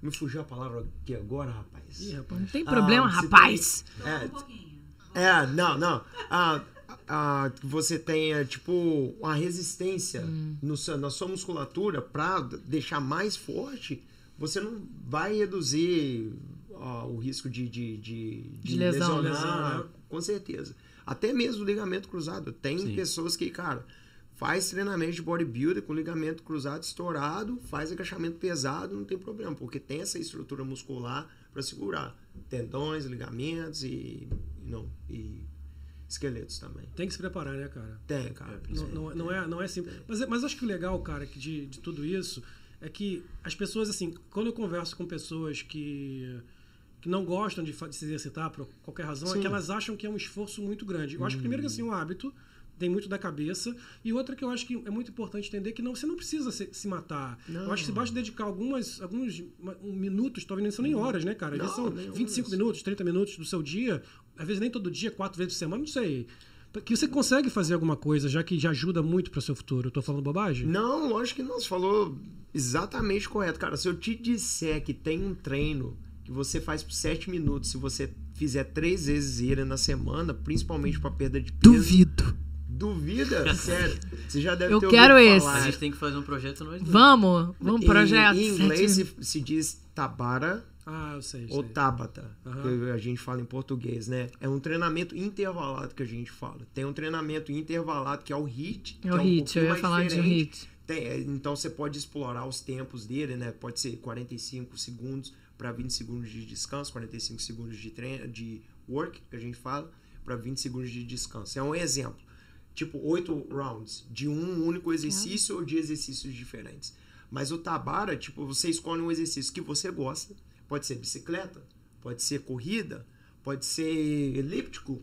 Me fugiu a palavra aqui agora, rapaz. Ih, rapaz. Não tem problema, Ah, rapaz. É, é, não, não. Ah, ah, que você tenha, tipo, uma resistência no seu- na sua musculatura para deixar mais forte, você não vai reduzir ah, o risco de, de, de, De lesão. lesionar, Lesão, né? com certeza. Até mesmo o ligamento cruzado. Tem Sim. pessoas que, cara, faz treinamento de bodybuilder com ligamento cruzado estourado, faz agachamento pesado, não tem problema, porque tem essa estrutura muscular para segurar tendões, ligamentos e, e não, e esqueletos também. Tem que se preparar, né, cara? Tem, cara. Não, não, não é, não é simples. Mas, mas acho que o legal, cara, que de, de tudo isso é que as pessoas, assim, quando eu converso com pessoas que, que não gostam de, de se exercitar por qualquer razão, é Sim. que elas acham que é um esforço muito grande. Eu acho que, primeiro, que assim, um hábito tem muito da cabeça. E outra que eu acho que é muito importante entender que não, você não precisa se, se matar. Não. Eu acho que você basta dedicar algumas, alguns minutos, talvez nem são nem horas, né, cara? Às vezes são nem 25 horas. minutos, 30 minutos do seu dia. Às vezes nem todo dia, quatro vezes por semana, não sei. Que você consegue fazer alguma coisa, já que já ajuda muito para o seu futuro. Eu tô falando bobagem? Não, lógico que não. Você falou exatamente correto, cara. Se eu te disser que tem um treino que você faz por 7 minutos, se você fizer três vezes ele na semana, principalmente para perda de peso. Duvido. Duvida? Sério. Você já deve Eu ter quero ouvido esse. A falar. gente tem que fazer um projeto nós dois. Vamos, vamos, Em- projeto. Em, inglês sete- se, se diz Tabara Ah, eu sei. ou sei. Tabata, Aham. que a gente fala em português, né? É um treinamento intervalado que a gente fala. Tem um treinamento intervalado que é o HIIT. que É o um HIIT, eu ia falar de diferente. HIIT. Tem, é, então você pode explorar os tempos dele, né? Pode ser 45 segundos para 20 segundos de descanso, 45 segundos de treino, de work, que a gente fala, para 20 segundos de descanso. É um exemplo. Tipo, oito rounds de um único exercício ou de exercícios diferentes. Mas o Tabara, tipo, você escolhe um exercício que você gosta. Pode ser bicicleta, pode ser corrida, pode ser elíptico.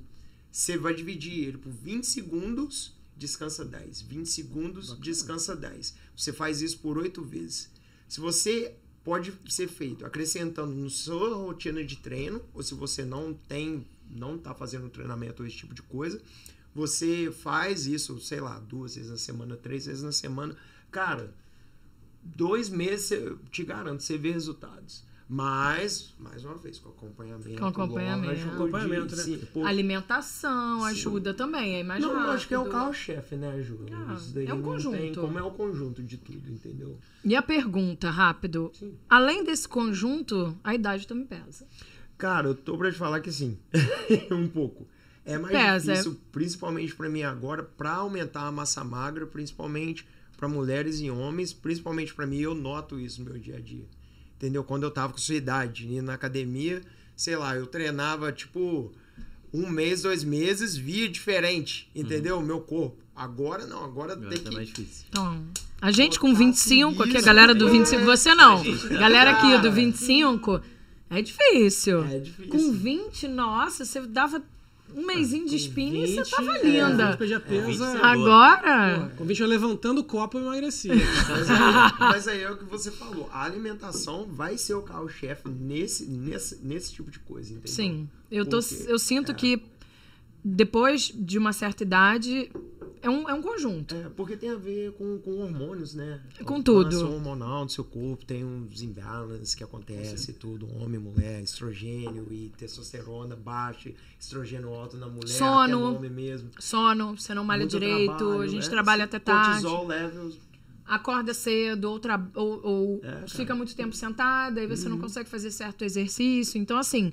Você vai dividir ele por 20 segundos, descansa 10. 20 segundos, descansa 10. Você faz isso por 8 vezes. Se você pode ser feito acrescentando na sua rotina de treino, ou se você não tem, não tá fazendo treinamento ou esse tipo de coisa, você faz isso, sei lá, duas vezes na semana, três vezes na semana. Cara, dois meses eu te garanto, você vê resultados. Mas, mais uma vez, com acompanhamento. Com acompanhamento. lógico, Acompanhamento, de- né? sim, Alimentação ajuda também, é mais não, rápido. acho que é o carro-chefe, né, Ju? Ah, Isso daí é um tem conjunto. como é o conjunto de tudo, entendeu? E a pergunta, rápido. Sim. Além desse conjunto, a idade também pesa. Cara, eu tô pra te falar que sim. um pouco. É mais Pesa. difícil, principalmente pra mim agora, pra aumentar a massa magra, principalmente pra mulheres e homens, principalmente pra mim, eu noto isso no meu dia a dia. Entendeu? Quando eu tava com sua idade, indo na academia, sei lá, eu treinava tipo um mês, dois meses, via diferente, entendeu? O meu corpo. Agora não, agora Agora tem tá que. mais difícil. Então, a gente com Botar 25, aqui a galera do é. 25, você não. Galera aqui do Cara. 25, é difícil. É difícil. Com 20, nossa, você dava um mêsinho de com spinning e você 20, tava é, linda. É, peso. 20 é-. Agora, Porra, com 20 eu levantando o copo eu emagreci. Mas aí, mas aí é o que você falou. A alimentação vai ser o carro-chefe nesse, nesse, nesse tipo de coisa, entendeu? sim, eu, tô, Porque- eu sinto é. que depois de uma certa idade, é um, é um conjunto. É, porque tem a ver com, com hormônios, né? Com A tudo. balança hormonal do seu corpo, tem uns imbalances que acontece e tudo, homem, mulher, estrogênio e testosterona baixa, estrogênio alto na mulher, Sono. até no homem mesmo. Sono, você não malha Muito direito, trabalho, a gente né? trabalha até tarde. Cortisol levels. acorda cedo ou, ou, ou É. Uhum. fica muito tempo sentada e você não consegue fazer certo exercício. Então, assim,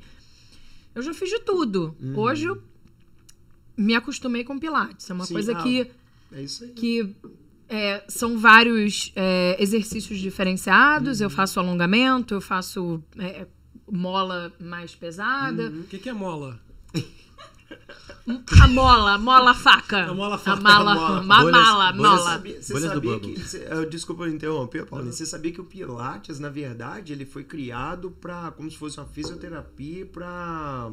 eu já fiz de tudo. Uhum. Hoje eu me acostumei com Pilates. É uma Sim, coisa ah, que, É isso aí. que é, são vários é, exercícios diferenciados. Uhum. Eu faço alongamento, eu faço é, mola mais pesada. Uhum. O que, que é mola? A mola, mola faca. A mola faca. A mala, A mola. ma- Bolhas- mala, bolhas- mola. Você sabia, você Bolhas que. cê- eu- desculpa interromper, Paulo. Você sabia que o Pilates, na verdade, ele foi criado para como se fosse uma fisioterapia para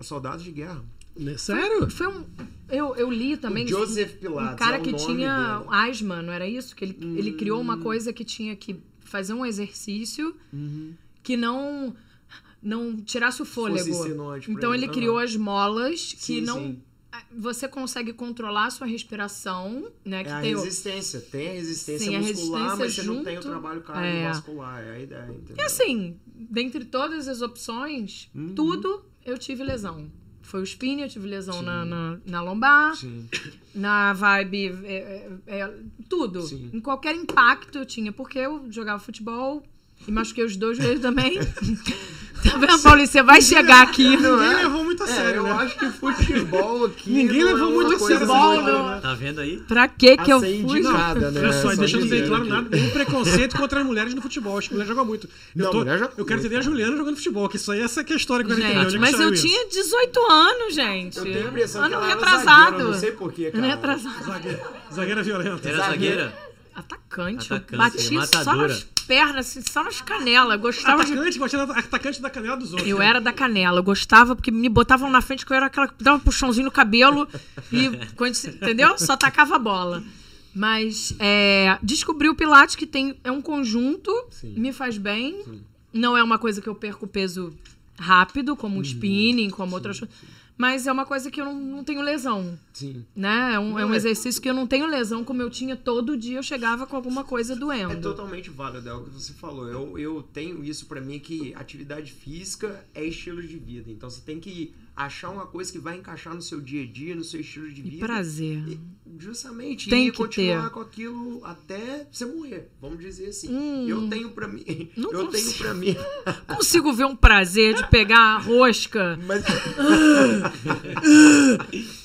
soldados de guerra. Né? Sério? Foi um. Eu, eu li também. O Joseph Pilates. Um cara é o que nome tinha dele. asma, não era isso? Que ele, ele criou Hum. uma coisa que tinha que fazer um exercício Uhum. que não não tirasse o fôlego. Então ele. ele criou as molas que Sim, não sim. você consegue controlar a sua respiração, né? Que É a tem o- resistência. Tem a resistência a muscular, resistência mas você não tem o junto. trabalho É. cardiovascular. É a ideia, entendeu? E assim, dentre todas as opções, Uhum. tudo eu tive lesão. Foi o spin, eu tive lesão na, na, na lombar, Sim. na vibe, é, é, é, tudo. Sim. Em qualquer impacto eu tinha, porque eu jogava futebol e machuquei os dois joelhos também. tá vendo, Paulinho? Você vai chegar aqui, não Ninguém é? levou muito a É, sério, eu né? acho que futebol aqui. Ninguém não é levou uma muito a sério Futebol, essa não. história, né? Tá vendo aí? Pra que que eu fui? indicada, né? Olha só, deixando bem dizer claro, nada, nenhum preconceito contra as mulheres no futebol. Acho que mulher joga muito. Eu, Não, tô- eu quero entender a Juliana jogando futebol, que isso aí essa que é a história que eu quero entender. Onde Gente, é mas eu isso? tinha 18 anos, gente. Eu tenho a impressão ano que ela era retrasado. zagueira, eu não sei porquê, Ano cara. retrasado. Zagueira, zagueira violenta. Era Zagueira. Atacante. Atacante, eu batia só nas pernas, assim, só nas canelas. Gostava de. Atacante, batia na- atacante da canela dos outros. Eu né? era da canela. Eu gostava porque me botavam na frente que eu era aquela que dava um puxãozinho no cabelo e, quando, entendeu? Só tacava a bola. Mas é, descobri o Pilates que tem, é um conjunto, Sim. me faz bem. Não é uma coisa que eu perco peso rápido, como o spinning, como outras coisas. Mas é uma coisa que eu não, não tenho lesão, Sim. né? É um, é um é- exercício que eu não tenho lesão, como eu tinha todo dia, eu chegava com alguma coisa É doendo. totalmente válido, é o que você falou. Eu, eu tenho isso pra mim que atividade física é estilo de vida. Então você tem que achar uma coisa que vai encaixar no seu dia a dia, no seu estilo de E vida. prazer. E, justamente, Tem e que continuar ter. com aquilo até você morrer, vamos dizer assim. Hum. eu tenho pra mim, eu tenho consigo. pra mim, Consigo ver um prazer de pegar a rosca. mas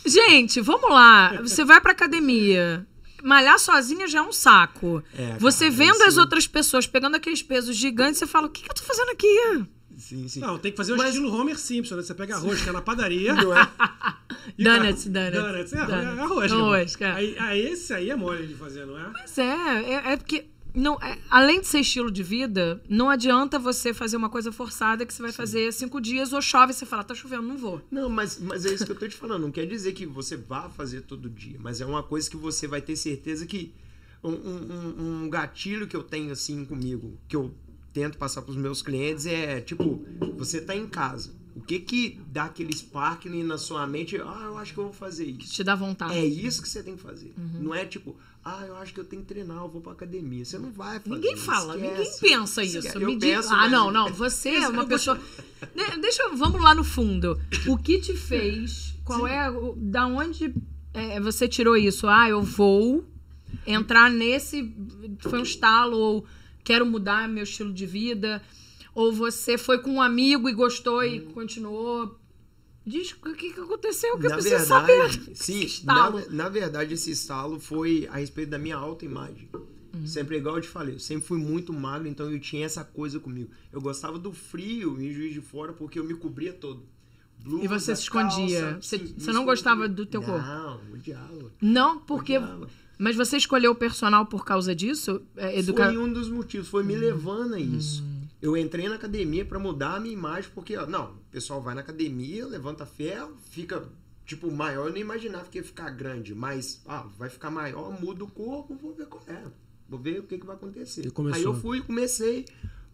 Gente, vamos lá. Você vai pra academia. Malhar sozinha já é um saco. É, você cara, vendo as outras pessoas pegando aqueles pesos gigantes, você fala: o que, que eu tô fazendo aqui? Sim, sim. Não, tem que fazer o Mas- estilo Homer Simpson, né? Você pega a rosca na padaria. Não é? Donuts, donuts, cara- Donuts, é, donuts. é a rosca. Rosca. Aí, aí esse aí é mole de fazer, não é? Mas é, é, é porque. Não, é- além de ser estilo de vida, não adianta você fazer uma coisa forçada que você vai fazer cinco dias ou chove e você fala, tá chovendo, não vou. Não, mas, mas é isso que eu tô te falando. Não quer dizer que você vá fazer todo dia, mas é uma coisa que você vai ter certeza que um- um- um gatilho que eu tenho assim comigo, que eu tento passar pros meus clientes é tipo, você tá em casa. O que que dá aquele sparkling na sua mente? Ah, eu acho que eu vou fazer isso. Te dá vontade. É isso que você tem que fazer. Não é tipo, ah, eu acho que eu tenho que treinar, eu vou pra academia. Você não vai fazer. Ninguém fala, esquece. ninguém pensa isso. Me Eu diz- penso, ah, mas- não, não. Você é uma pessoa. De- Deixa, eu- vamos lá no fundo. O que te fez? Qual é? o- Da onde é, você tirou isso? Ah, eu vou entrar nesse. Foi um estalo ou quero mudar meu estilo de vida? Ou você foi com um amigo e gostou e Hum. continuou? Diz o que, que aconteceu, que eu na preciso verdade, saber. sim, na, na verdade esse estalo foi a respeito da minha autoimagem. Uhum. Sempre igual eu te falei, eu sempre fui muito magro, então eu tinha essa coisa comigo. Eu gostava do frio em Juiz de Fora porque eu me cobria todo. Blusa, E você se escondia? calça, Você- sim, você não gostava do teu corpo? Não, odiava. Não, porque. odiava. Mas você escolheu o personal por causa disso? É, educa... Foi um dos motivos, foi me Hum. levando a isso. Eu entrei na academia pra mudar a minha imagem, porque, ó, não, o pessoal vai na academia, levanta ferro, fica, tipo, maior. Eu nem imaginava que ia ficar grande, mas, ah, vai ficar maior, muda o corpo, vou ver qual é. Vou ver o que, que vai acontecer. Aí eu fui, comecei,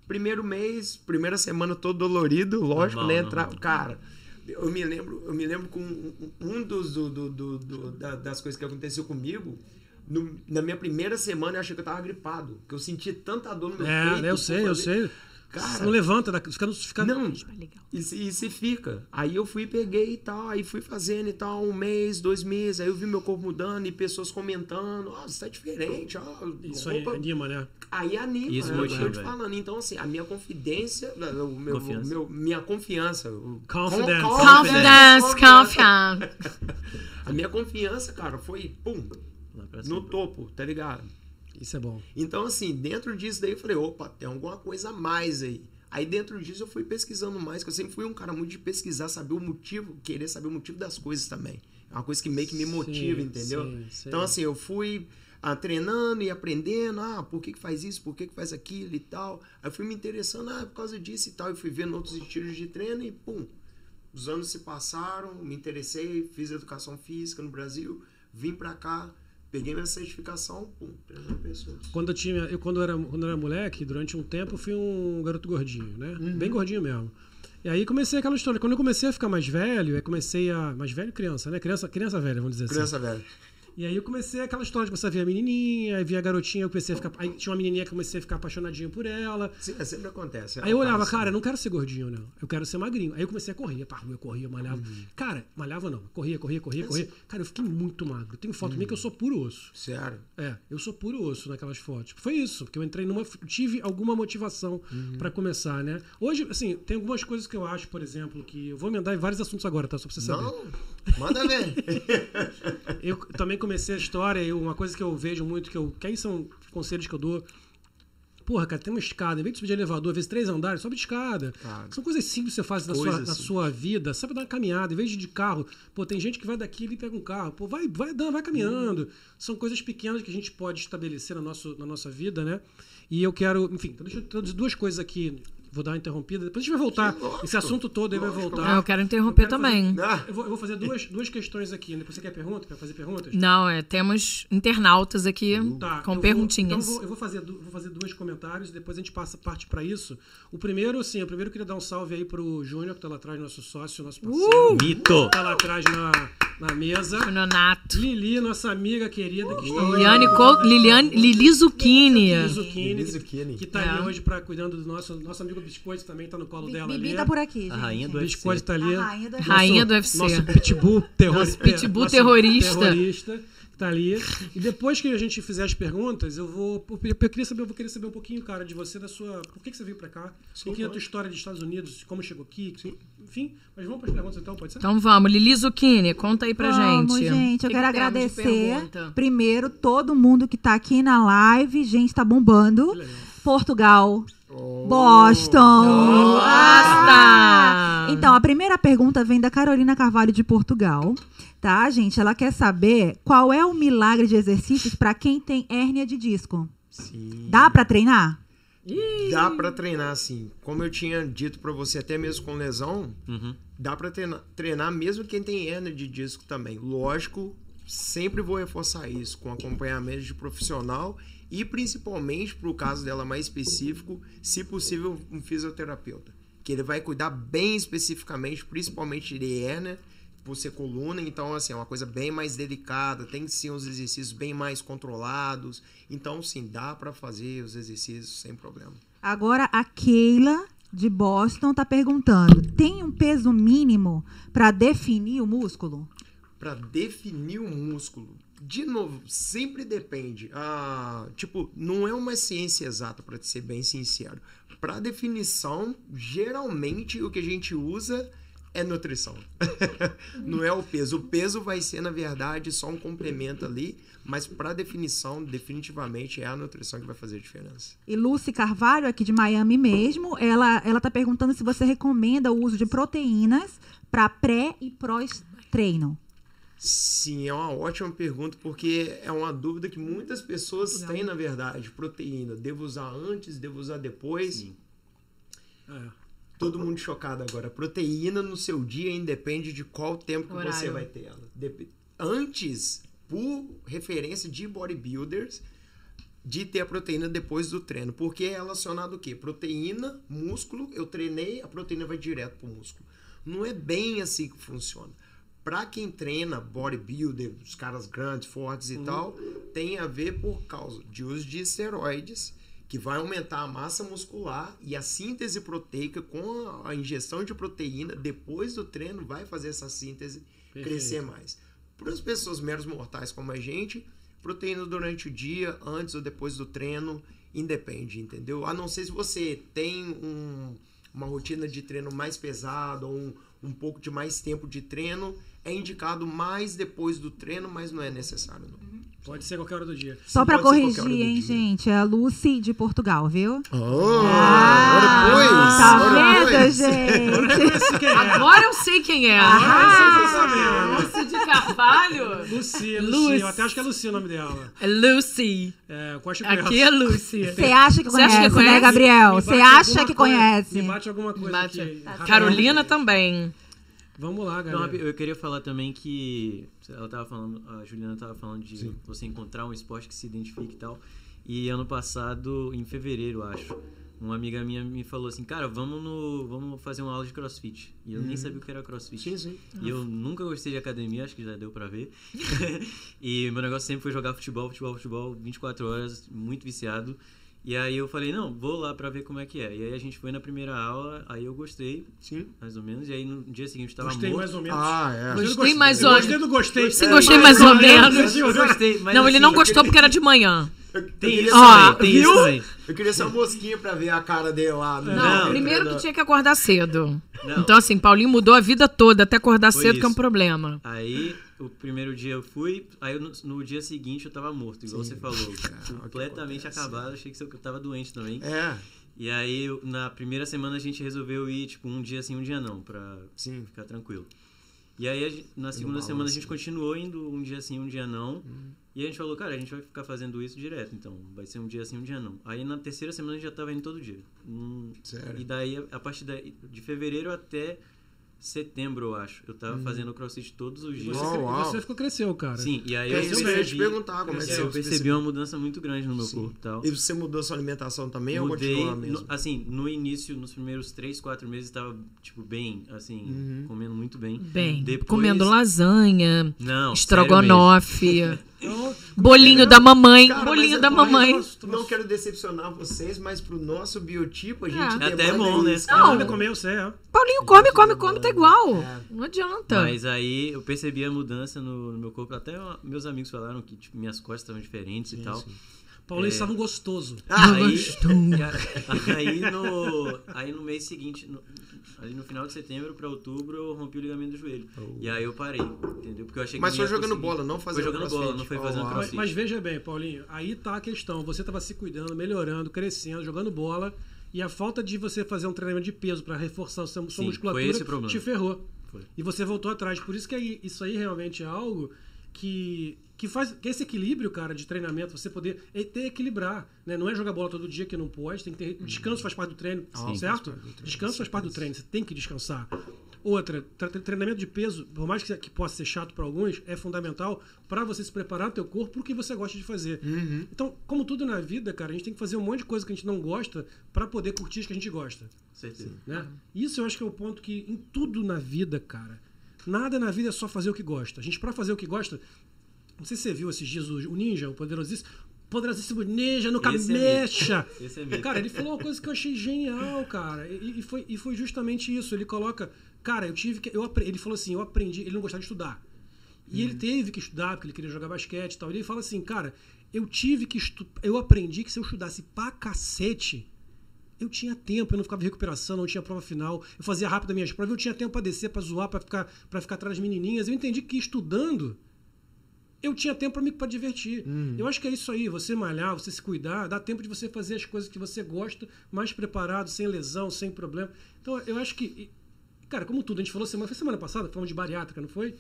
primeiro mês, primeira semana todo dolorido, lógico, Normal, né? Entrar, normal. cara. Eu me lembro, eu me lembro com um- dos do, do- do- do- da- das coisas que aconteceu comigo. no- na minha primeira semana eu achei que eu tava gripado, que eu senti tanta dor no meu É, peito. né, eu sei, eu sei. Cara, não levanta, da- fica, no- fica não, e se, e se fica. Aí eu fui, peguei e tal, aí fui fazendo e tal, um mês, dois meses, aí eu vi meu corpo mudando e pessoas comentando, ó, você tá diferente, ó. Isso aí, roupa- anima, né? Aí anima, Isso é o que eu motiva, tô te falando. Então, assim, a minha confidência, o meu, Confiança. o meu- minha confiança. Confidence. con- Confidence, confiança. A minha confiança, cara, foi, pum, no topo, tá ligado? Isso é bom. Então, assim, dentro disso daí eu falei, opa, tem alguma coisa a mais aí. Aí dentro disso eu fui pesquisando mais, que eu sempre fui um cara muito de pesquisar, saber o motivo, querer saber o motivo das coisas também. É uma coisa que meio que me motiva, Sim, entendeu? sim, sim. Então, assim, eu fui ah, treinando e aprendendo, ah, por que, que faz isso, por que, que faz aquilo e tal. Aí eu fui me interessando, ah, por causa disso e tal. E fui vendo outros estilos de treino e, pum, os anos se passaram, me interessei, fiz educação física no Brasil, vim pra cá, peguei minha certificação, pum, treinando pessoas. Quando eu tinha, eu quando eu era, quando eu era moleque, durante um tempo eu fui um garoto gordinho, né? Uhum. Bem gordinho mesmo. E aí comecei aquela história. Quando eu comecei a ficar mais velho, aí comecei a. Mais velho, criança, né? Criança, criança velha, vamos dizer assim. Criança velha. E aí eu comecei aquela história de começar a ver a menininha, aí via a garotinha, eu comecei a ficar. Aí tinha uma menininha que eu comecei a ficar apaixonadinho por ela. Sim, é, sempre acontece. é Aí eu olhava, cara, eu não quero ser gordinho, não. Eu quero ser magrinho. Aí eu comecei a correr, pá, eu corria, malhava. Cara, malhava não. Corria, corria, corria, corria. Cara, eu fiquei muito magro. Tem foto minha que eu sou puro osso. Sério. É, eu sou puro osso naquelas fotos. Foi isso, porque eu entrei numa. Tive alguma motivação pra começar, né? Hoje, assim, tem algumas coisas que eu acho, por exemplo, que. Eu vou emendar em vários assuntos agora, tá? Só pra você saber. Não, manda ver. Eu também comecei a história e uma coisa que eu vejo muito, que eu. Que aí são conselhos que eu dou. Porra, cara, tem uma escada. Em vez de subir de elevador, vezes três andares, sobe de escada. Cara. São coisas simples que você faz na, sua, na sua vida. Sabe dar uma caminhada. Em vez de ir de carro, pô, tem gente que vai daqui e pega um carro. Pô, vai, vai dando, vai caminhando. São coisas pequenas que a gente pode estabelecer na, nosso, na nossa vida, né? E eu quero, enfim, então deixa eu introduzir duas coisas aqui. Vou dar uma interrompida. Depois a gente vai voltar. Lógico. Esse assunto todo aí vai voltar. Ah, eu quero interromper Eu quero também. Ah, Eu vou, eu vou fazer duas, duas questões aqui. Depois você quer pergunta? Quer fazer perguntas? Não, é, temos internautas aqui Tá, eu com vou- perguntinhas. então eu vou, eu vou fazer, vou fazer dois comentários e depois a gente passa parte para isso. O primeiro, assim, o primeiro eu queria dar um salve aí pro Júnior, que tá lá atrás, nosso sócio, nosso parceiro. Mito! Tá lá atrás na, na mesa. Nonato. Lili, nossa amiga querida, que está Liliane Col... Liliane... Lili Zucchini. Lili Zucchini, Lili que, Zucchini. que tá É. ali hoje para cuidando do nosso nosso amigo Biscoito também tá no colo dela Bibi ali. tá por aqui, gente. A rainha do O UFC. Biscoito tá ali. A rainha do Rainha do UFC. Nosso pitbull terrorista. Nosso pitbull terrorista. terrorista que tá ali. E depois que a gente fizer as perguntas, eu vou. Eu queria saber, eu vou querer saber um pouquinho, cara, de você, da sua. Por que, que você veio pra cá? um pouquinho da tua história dos Estados Unidos, como chegou aqui. Enfim, mas vamos para as perguntas então, pode ser? Então vamos, Lili Zucchini, conta aí pra Vamos, gente. gente. Eu Que quero que agradecer primeiro todo mundo que tá aqui na live. Gente, tá bombando. Portugal. Boston. Basta! Ah! Então, a primeira pergunta vem da Carolina Carvalho de Portugal. Tá, gente? Ela quer saber qual é o milagre de exercícios para quem tem hérnia de disco. Sim. Dá para treinar? Dá pra treinar, assim. Como eu tinha dito pra você, até mesmo com lesão, Uhum. dá pra treinar, treinar mesmo quem tem hernia de disco também. Lógico, sempre vou reforçar isso com acompanhamento de profissional e principalmente pro caso dela mais específico, se possível, um fisioterapeuta. Que ele vai cuidar bem especificamente, principalmente de hernia, por ser coluna, então assim, é uma coisa bem mais delicada, tem que ser uns exercícios bem mais controlados. Então, sim, dá pra fazer os exercícios sem problema. Agora a Keila de Boston tá perguntando: tem um peso mínimo para definir o músculo? Pra definir o músculo, de novo, sempre depende. Ah, tipo, não é uma ciência exata, pra ser bem sincero. Pra definição, geralmente o que a gente usa é nutrição. não é o peso. O peso vai ser, na verdade, só um complemento ali, mas pra definição, definitivamente é a nutrição que vai fazer a diferença. E Lucy Carvalho, aqui de Miami mesmo, ela, ela tá perguntando se você recomenda o uso de proteínas para pré e pós-treino. Sim, é uma ótima pergunta, porque é uma dúvida que muitas pessoas Legal. têm, na verdade. Proteína, devo usar antes, devo usar depois? Sim. É. Todo mundo chocado agora. Proteína no seu dia independe de qual tempo que você vai ter ela. Dep- Antes, por referência de bodybuilders, de ter a proteína depois do treino. Porque é relacionado o quê? Proteína, músculo, eu treinei, a proteína vai direto pro músculo. Não é bem assim que funciona. Pra quem treina bodybuilder, os caras grandes, fortes e tal, tem a ver por causa de uso de esteroides, que vai aumentar a massa muscular e a síntese proteica com a- a ingestão de proteína depois do treino vai fazer essa síntese Perfeito. crescer mais. Para as pessoas meros mortais como a gente, proteína durante o dia, antes ou depois do treino, independe, entendeu? A não ser se você tem um- uma rotina de treino mais pesada ou um, um pouco de mais tempo de treino, é indicado mais depois do treino, mas não é necessário. Não. Pode ser qualquer hora do dia. Só hora corrigir, hein, dia. gente? É a Lucy de Portugal, viu? Oh, Ah, tá vendo, gente? Esse que é. Agora eu sei quem é. Ah, Lúcia de Carvalho. Lucy, Lucy. Lucy. Eu até acho que é Lucy o nome dela. É Lucy. É, eu acho que Aqui é Lucy. Você acha que Você acha conhece, que conhece? né, Gabriel? Você acha que coisa- conhece? Me bate alguma coisa Bate. aqui. Carolina também. Vamos lá, Não, galera. eu queria falar também que ela tava falando, a Juliana tava falando de você encontrar um esporte que se identifique e tal. E ano passado, em fevereiro, acho, uma amiga minha me falou assim, cara, vamos no, vamos fazer uma aula de CrossFit. E eu nem sabia o que era CrossFit. Sim, sim. E eu nunca gostei de academia, acho que já deu pra ver. e meu negócio sempre foi jogar futebol, futebol, futebol, 24 horas, muito viciado. E aí eu falei, não, vou lá pra ver como é que é. E aí a gente foi na primeira aula, aí eu gostei, Sim. mais ou menos. E aí no dia seguinte tava Gostei morto. mais ou menos. Ah, é. Gostei Gostei mais ou Gostei menos. do gostei. Sim, gostei mais ou menos. Eu gostei, mas Não, ele assim, não gostou porque era de manhã. Eu, Tem isso também, tem viu? isso também. Eu queria ser uma mosquinha pra ver a cara dele lá. no- Não, Não, primeiro no- que tinha que acordar cedo. Não. Então, assim, Paulinho mudou a vida toda até acordar Foi cedo, que é um isso. problema. Aí, o primeiro dia eu fui, aí no, no dia seguinte eu tava morto, igual Sim. você falou. que completamente acontece. acabado, achei que eu tava doente também. É, E aí, eu- na primeira semana a gente resolveu ir, tipo, um dia sim, um dia não, pra sim. ficar tranquilo. E aí, na segunda balanço, semana a gente né? continuou indo um dia sim, um dia não. E a gente falou, cara, a gente vai ficar fazendo isso direto, então vai ser um dia sim, um dia não. Aí na terceira semana a gente já tava indo todo dia. Hum, Sério? E daí, a partir de fevereiro até setembro, eu acho, eu tava fazendo crossfit todos os dias. Você, cre- uau. você ficou cresceu, cara. Sim, e aí É eu eu ia te percebi, perguntar, como é que é, você eu percebi uma mudança muito grande no meu Sim. corpo e tal. E você mudou sua alimentação também ou Mudei, continua a no- mesma? assim, no início, nos primeiros 3, 4 meses, tava, tipo, bem, assim, Uhum. comendo muito bem. Bem, Depois- comendo lasanha, Não, estrogonofe, Bolinho da mamãe, Cara, bolinho mas da mamãe. eu Não quero decepcionar vocês, mas pro nosso biotipo a gente É. demanda Até é bom, né? Não, comeu, você é. Paulinho come, come, come, tá igual. É. Não adianta. Mas aí eu percebi a mudança no, no meu corpo. Até meus amigos falaram que tipo, minhas costas estavam diferentes e tal. Paulinho É. estava um gostoso. Aí, cara, aí, no, aí no mês seguinte, no, ali no final de setembro pra outubro, eu rompi o ligamento do joelho. E aí eu parei, entendeu? Porque eu achei que Mas foi jogando conseguir. bola, não fazendo Foi jogando crossfit. bola, não foi Oh, fazendo uau. Mas, crossfit. mas veja bem, Paulinho, aí tá a questão. Você estava se cuidando, melhorando, crescendo, jogando bola. E a falta de você fazer um treinamento de peso para reforçar a sua, sua Sim, musculatura foi esse o problema. te ferrou. Foi. E você voltou atrás. Por isso que aí- isso aí realmente é algo que, que faz que esse equilíbrio, cara, de treinamento, você poder é ter equilibrar. Né? Não é jogar bola todo dia que não pode, tem que ter. Descanso faz parte do treino, Sim. certo? Faz do treino, Descanso faz parte do treino, você tem que descansar. Outra, tre- tre- treinamento de peso, por mais que, que possa ser chato para alguns, é fundamental para você se preparar o teu corpo para o que você gosta de fazer. Uhum. Então, como tudo na vida, cara, a gente tem que fazer um monte de coisa que a gente não gosta para poder curtir as que a gente gosta. Certeza. Né? Isso eu acho que é o ponto que em tudo na vida, cara, nada na vida é só fazer o que gosta. A gente, para fazer o que gosta, não sei se você viu esses dias o, Ninja, o poderosíssimo, poderosíssimo Ninja no é cabeça. Esse é mito. Cara, ele falou uma coisa que eu achei genial, cara. E, e foi, e foi justamente isso. Ele coloca, cara, eu tive que. Eu, ele falou assim: eu aprendi. Ele não gostava de estudar. E ele teve que estudar, porque ele queria jogar basquete e tal. E ele fala assim, cara, eu tive que estudar. Eu aprendi que se eu estudasse pra cacete, eu tinha tempo, eu não ficava em recuperação, não tinha prova final, eu fazia rápido as minhas provas, eu tinha tempo pra descer, pra zoar, pra ficar, pra ficar atrás das menininhas. Eu entendi que estudando eu tinha tempo pra me para divertir. Eu acho que é isso aí, você malhar, você se cuidar, dá tempo de você fazer as coisas que você gosta, mais preparado, sem lesão, sem problema. Então, eu acho que cara, como tudo, a gente falou semana, foi semana passada, falamos de bariátrica, não foi?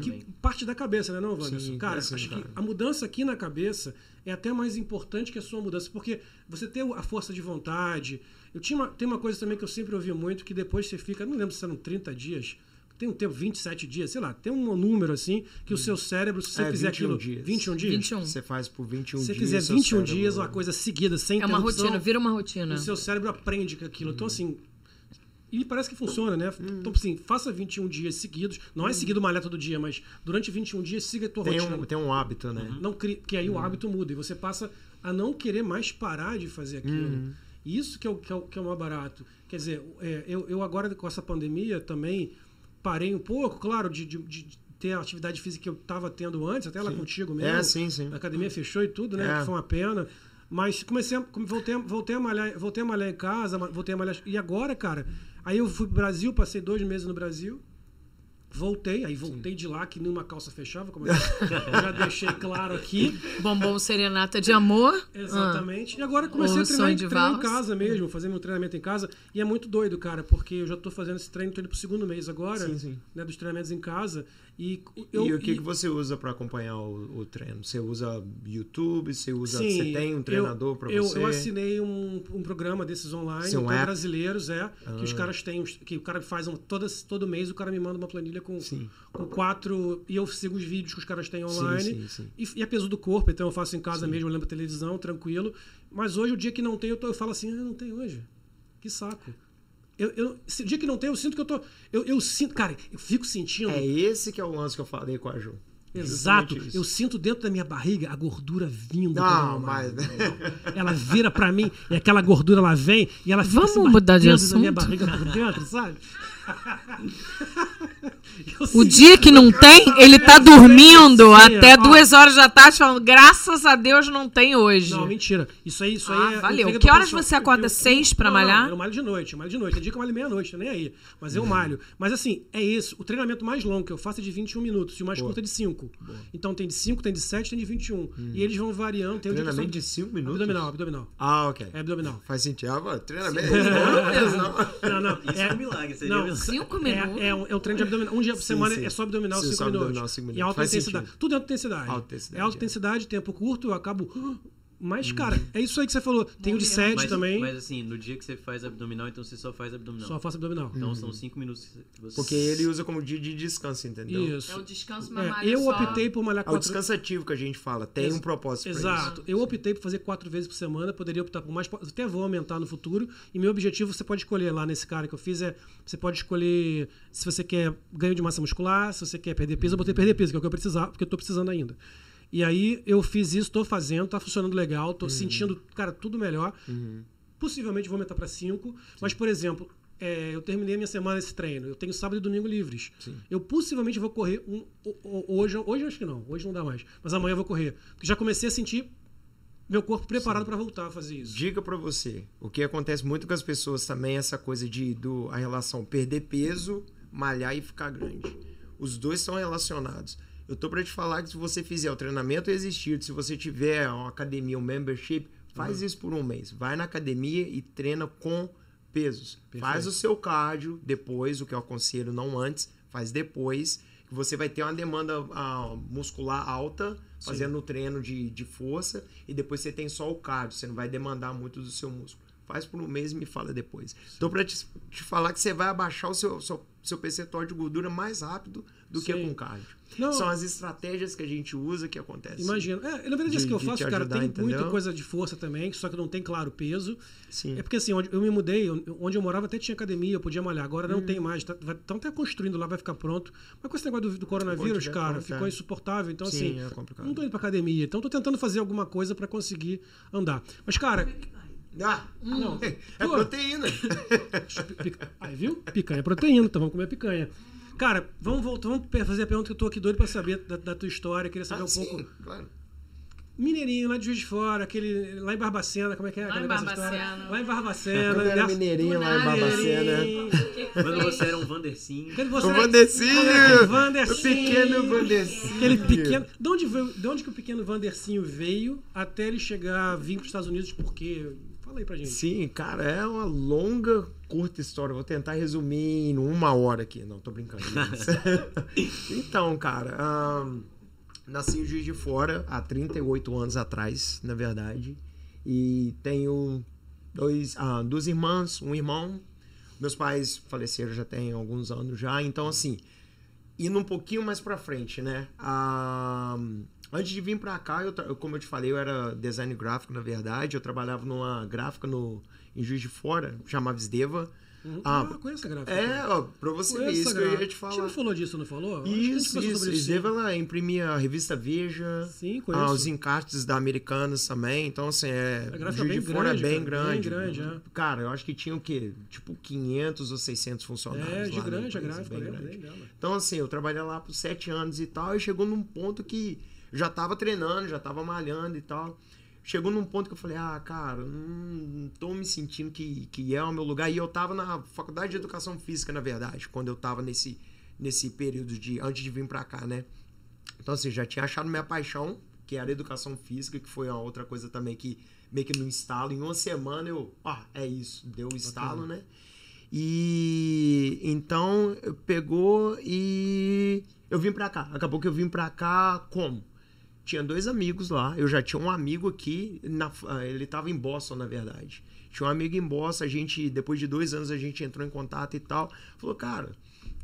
Que também. parte da cabeça, né, não, Wanderson? Cara, acho cara. que a mudança aqui na cabeça é até mais importante que a sua mudança, porque você ter a força de vontade. Eu tinha uma, tem uma coisa também que eu sempre ouvi muito, que depois você fica, não lembro se eram 30 dias, tem um tempo, 27 dias, sei lá, tem um número assim, que o seu cérebro, se você É, fizer 21 aquilo. dias. 21 dias? 21. Você faz por 21 Se você dias. fizer seu 21 cérebro- dias, uma coisa seguida, sem É uma rotina, vira uma rotina. o seu cérebro aprende com aquilo. Então, assim. E parece que funciona, né? Hum. Então, assim, faça 21 dias seguidos. Não é seguido malhar todo dia, mas durante 21 dias siga a tua Tem rotina. um, tem um hábito, né? Não crie, que aí o hábito muda e você passa a não querer mais parar de fazer aquilo. E Isso que é o, que é o, que é o mais barato. Quer dizer, é, eu, eu agora com essa pandemia também parei um pouco, claro, de, de, de ter a atividade física que eu estava tendo antes, até lá contigo mesmo. É, sim, sim. A academia fechou e tudo, né? É. Que foi uma pena. Mas comecei a, voltei, a- voltei, a malhar, voltei a malhar em casa, voltei a malhar. E agora, cara, aí eu fui pro Brasil, passei dois meses no Brasil. Voltei, aí voltei de lá que nenhuma calça fechava, como eu já, já deixei claro aqui. Bombom serenata de amor. Exatamente. E agora comecei Ou a treinar, de treinar em casa mesmo, fazer meu treinamento em casa. E é muito doido, cara, porque eu já tô fazendo esse treino, tô indo pro segundo mês agora, Sim, sim. né, dos treinamentos em casa. E eu, e o que, e- que você usa pra acompanhar o, o treino? Você usa YouTube? Você usa. Sim, você tem um eu- treinador eu, você? Eu assinei um, um programa desses online, Seu para brasileiros, é. Que os Ah. caras têm. Que o cara faz um, todas, todo mês, o cara me manda uma planilha com, Sim. com quatro. E eu sigo os vídeos que os caras têm online. sim. E, e é peso do corpo, então eu faço em casa mesmo, olhando pra televisão, tranquilo. Mas hoje, o dia que não tem, eu, tô- eu falo assim, ah, não tem hoje. Que saco. Eu, eu, o dia que não tem, eu sinto que eu tô. Eu, eu sinto, cara, eu fico sentindo. É esse que é o lance que eu falei com a Ju. Exato. Eu sinto dentro da minha barriga a gordura vindo. Não, mas-. Ela vira pra mim e aquela gordura ela vem e ela fica Vamos mudar de na minha assunto? barriga por dentro, sabe? O dia que não tem, ele tá dormindo Sim, até duas horas da tarde falando, graças a Deus não tem hoje. Não, mentira. Isso aí, isso Ah, aí é. valeu. Que horas você acorda? Eu- Seis pra não, malhar? Não, eu malho de noite, eu malho de noite. Tem dia que eu malho meia-noite, tô nem aí. Mas Uhum. eu malho. Mas assim, é isso. O treinamento mais longo que eu faço é de 21 minutos e o mais curto é de 5. Então tem de 5, tem de 7, tem de 21. E eles vão variando. Tem dia que eu Hum. Treinamento de 5 minutos? Abdominal, abdominal. Ah, ok. É abdominal. Faz sentido. Ah, treinamento. não. Não, não. Isso é, um milagre, seria Não, milagre. Cinco É, minutos. é um, é um treino de abdominal. Um dia por Sim, semana sim. é só abdominal, Sim, 5 só minutos. abdominal, cinco E minutos. alta Faz intensidade. sentido. Tudo é alta intensidade. Alta intensidade, É alta é. intensidade, tempo curto, eu acabo. Mas, cara, é isso aí que você falou. Tem o de 7 Mas, também. mas assim, no dia que você faz abdominal, então você só faz abdominal. Só faço abdominal. Então são cinco minutos que você. Porque ele usa como dia de descanso, entendeu? Isso. É o descanso É, mamário eu só. optei por malhar É o quatro descanso ativo que a gente fala. Tem Ex- um propósito pra Exato. Eu optei por fazer quatro vezes por semana, poderia optar por mais, até vou aumentar no futuro. E meu objetivo você pode escolher lá nesse cara que eu fiz é você pode escolher se você quer ganho de massa muscular, se você quer perder peso, eu botei perder peso, que é o que eu precisar, porque eu tô precisando ainda. E aí eu fiz isso, tô fazendo, tá funcionando legal, tô sentindo, cara, tudo melhor. Possivelmente vou aumentar para cinco, mas por exemplo, é, eu terminei a minha semana esse treino. Eu tenho sábado e domingo livres. Eu possivelmente vou correr um, hoje, hoje eu acho que não, hoje não dá mais, mas amanhã eu vou correr, porque já comecei a sentir meu corpo preparado para voltar a fazer isso. Dica pra você. O que acontece muito com as pessoas também é essa coisa de do, a relação perder peso, malhar e ficar grande. Os dois estão relacionados. Eu tô pra te falar que se você fizer o treinamento existir, se você tiver uma academia, um membership, faz isso por um mês. Vai na academia e treina com pesos. Faz o seu cardio depois, o que eu aconselho não antes, faz depois, que você vai ter uma demanda ah, muscular alta fazendo o treino de, de força e depois você tem só o cardio, você não vai demandar muito do seu músculo. Faz por um mês e me fala depois. Então, pra te, te falar que você vai abaixar o seu, seu, seu percentual de gordura mais rápido do que Sim. com cardio. Não. São as estratégias que a gente usa que acontecem. Imagina. É, na verdade, isso De- que eu faço, te cara, ajudar, tem entendeu? muita coisa de força também, só que não tem, claro, peso. Sim. É porque assim, onde eu me mudei, onde eu morava até tinha academia, eu podia malhar. Agora Uhum. não tem mais. Estão até construindo lá, vai ficar pronto. Mas com esse negócio do, do coronavírus, tiver cara, ficou é. insuportável. Então, Sim, assim, é complicado. não tô indo pra academia. Então, tô tentando fazer alguma coisa pra conseguir andar. Mas, cara, Ah, não. é Pô, proteína. Aí, viu? Picanha é proteína, então vamos comer picanha. Cara, vamos voltar, vamos fazer a pergunta que eu tô aqui doido pra saber da, da tua história. Queria saber Ah, um sim, pouco. claro. Mineirinho, lá de Juiz de Fora, aquele. Lá em Barbacena, como é que é? Lá em? Barbacena. Lá em Barbacena. Quando eu era né? mineirinho lá em Barbacena. Quando você era um Vandercinho. Quando você O era- Vandercinho! Moleque, O Vandercinho! pequeno Vandercinho! Aquele pequeno. De onde, veio, de onde que o pequeno Vandercinho veio até ele chegar, vir para os Estados Unidos? Por quê? Fala aí pra gente. Sim, cara, é uma longa, curta história. Vou tentar resumir em uma hora aqui. Não, tô brincando. então, cara, ahn, nasci em Juiz de Fora há 38 anos atrás, na verdade. E tenho dois, ah, duas irmãs, um irmão. Meus pais faleceram já tem alguns anos já. Então, assim, indo um pouquinho mais pra frente, né? Ah, antes de vir pra cá, eu, como eu te falei, eu era design gráfico, na verdade. Eu trabalhava numa gráfica no, em Juiz de Fora, chamava Esdeva. Ah, Ah, conheço a gráfica. é, ó, pra você ver isso que eu ia te A gente falar. não falou disso, não falou? Isso, isso. Esdeva, ela imprimia a revista Veja. Sim, conheço. Ah, os encartes da Americanas também. Então, assim, é. A Juiz de Fora grande, é bem cara, bem grande. grande, é. Cara, eu acho que tinha o quê? Tipo 500 ou 600 funcionários. É, de na grande a gráfica, bem eu grande. Então, assim, eu trabalhei lá por sete anos e tal, e chegou num ponto que já tava treinando, já tava malhando e tal. Chegou num ponto que eu falei, ah, cara, não, não tô me sentindo que, que é o meu lugar. E eu tava na faculdade de educação física, na verdade, quando eu tava nesse, nesse período de antes de vir pra cá, né? Então, assim, já tinha achado minha paixão, que era educação física, que foi uma outra coisa também que meio que no instalo. Em uma semana eu, ah, é isso, deu o estalo, né? E então pegou e eu vim pra cá. Acabou que eu vim pra cá como? Tinha dois amigos lá. Eu já tinha um amigo aqui, na, ah, ele tava em Boston, na verdade. Tinha um amigo em Boston, a gente, depois de dois anos, a gente entrou em contato e tal. Falou, cara,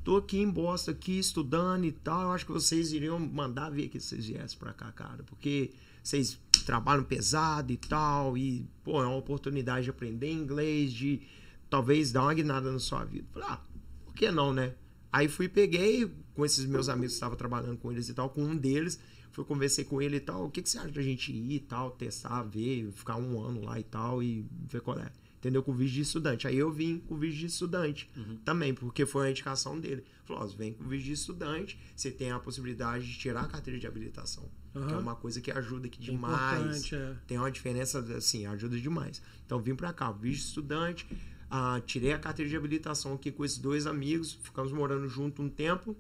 tô aqui em Boston, aqui estudando e tal. Eu acho que vocês iriam mandar ver que vocês viessem pra cá, cara. Porque vocês trabalham pesado e tal. E, pô, é uma oportunidade de aprender inglês, de talvez dar uma guinada na sua vida. Falei, ah, por que não, né? Aí fui, peguei com esses meus amigos que estava trabalhando com eles e tal, com um deles. Fui conversei com ele e tal. O que, que você acha da gente ir e tal, testar, ver, ficar um ano lá e tal e ver qual é. Entendeu? Com o vídeo de estudante. Aí eu vim com o vídeo de estudante também, porque foi a indicação dele. Falou: ó, vem com o vídeo de estudante, você tem a possibilidade de tirar a carteira de habilitação. Que é uma coisa que ajuda aqui demais. Importante, é. Tem uma diferença, assim, ajuda demais. Então vim pra cá, vídeo de estudante, ah, tirei a carteira de habilitação aqui com esses dois amigos, ficamos morando junto um tempo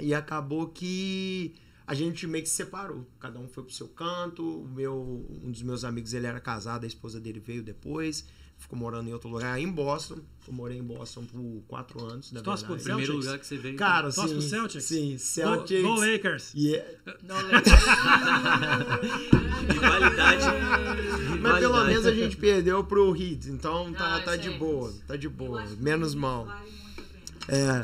e acabou que a gente meio que se separou. Cada um foi pro seu canto. O meu, um dos meus amigos ele era casado, a esposa dele veio depois. Ficou morando em outro lugar, em Boston. Eu morei em Boston por quatro anos, na Torce pro verdade. Primeiro Celtics? lugar que você veio. Cara, Torce sim, pro Celtics? sim, Go, Celtics. go Lakers. E é- rivalidade. Mas pelo menos a gente perdeu pro Heat, então tá, Ah, tá de boa, tá de boa, menos mal. É,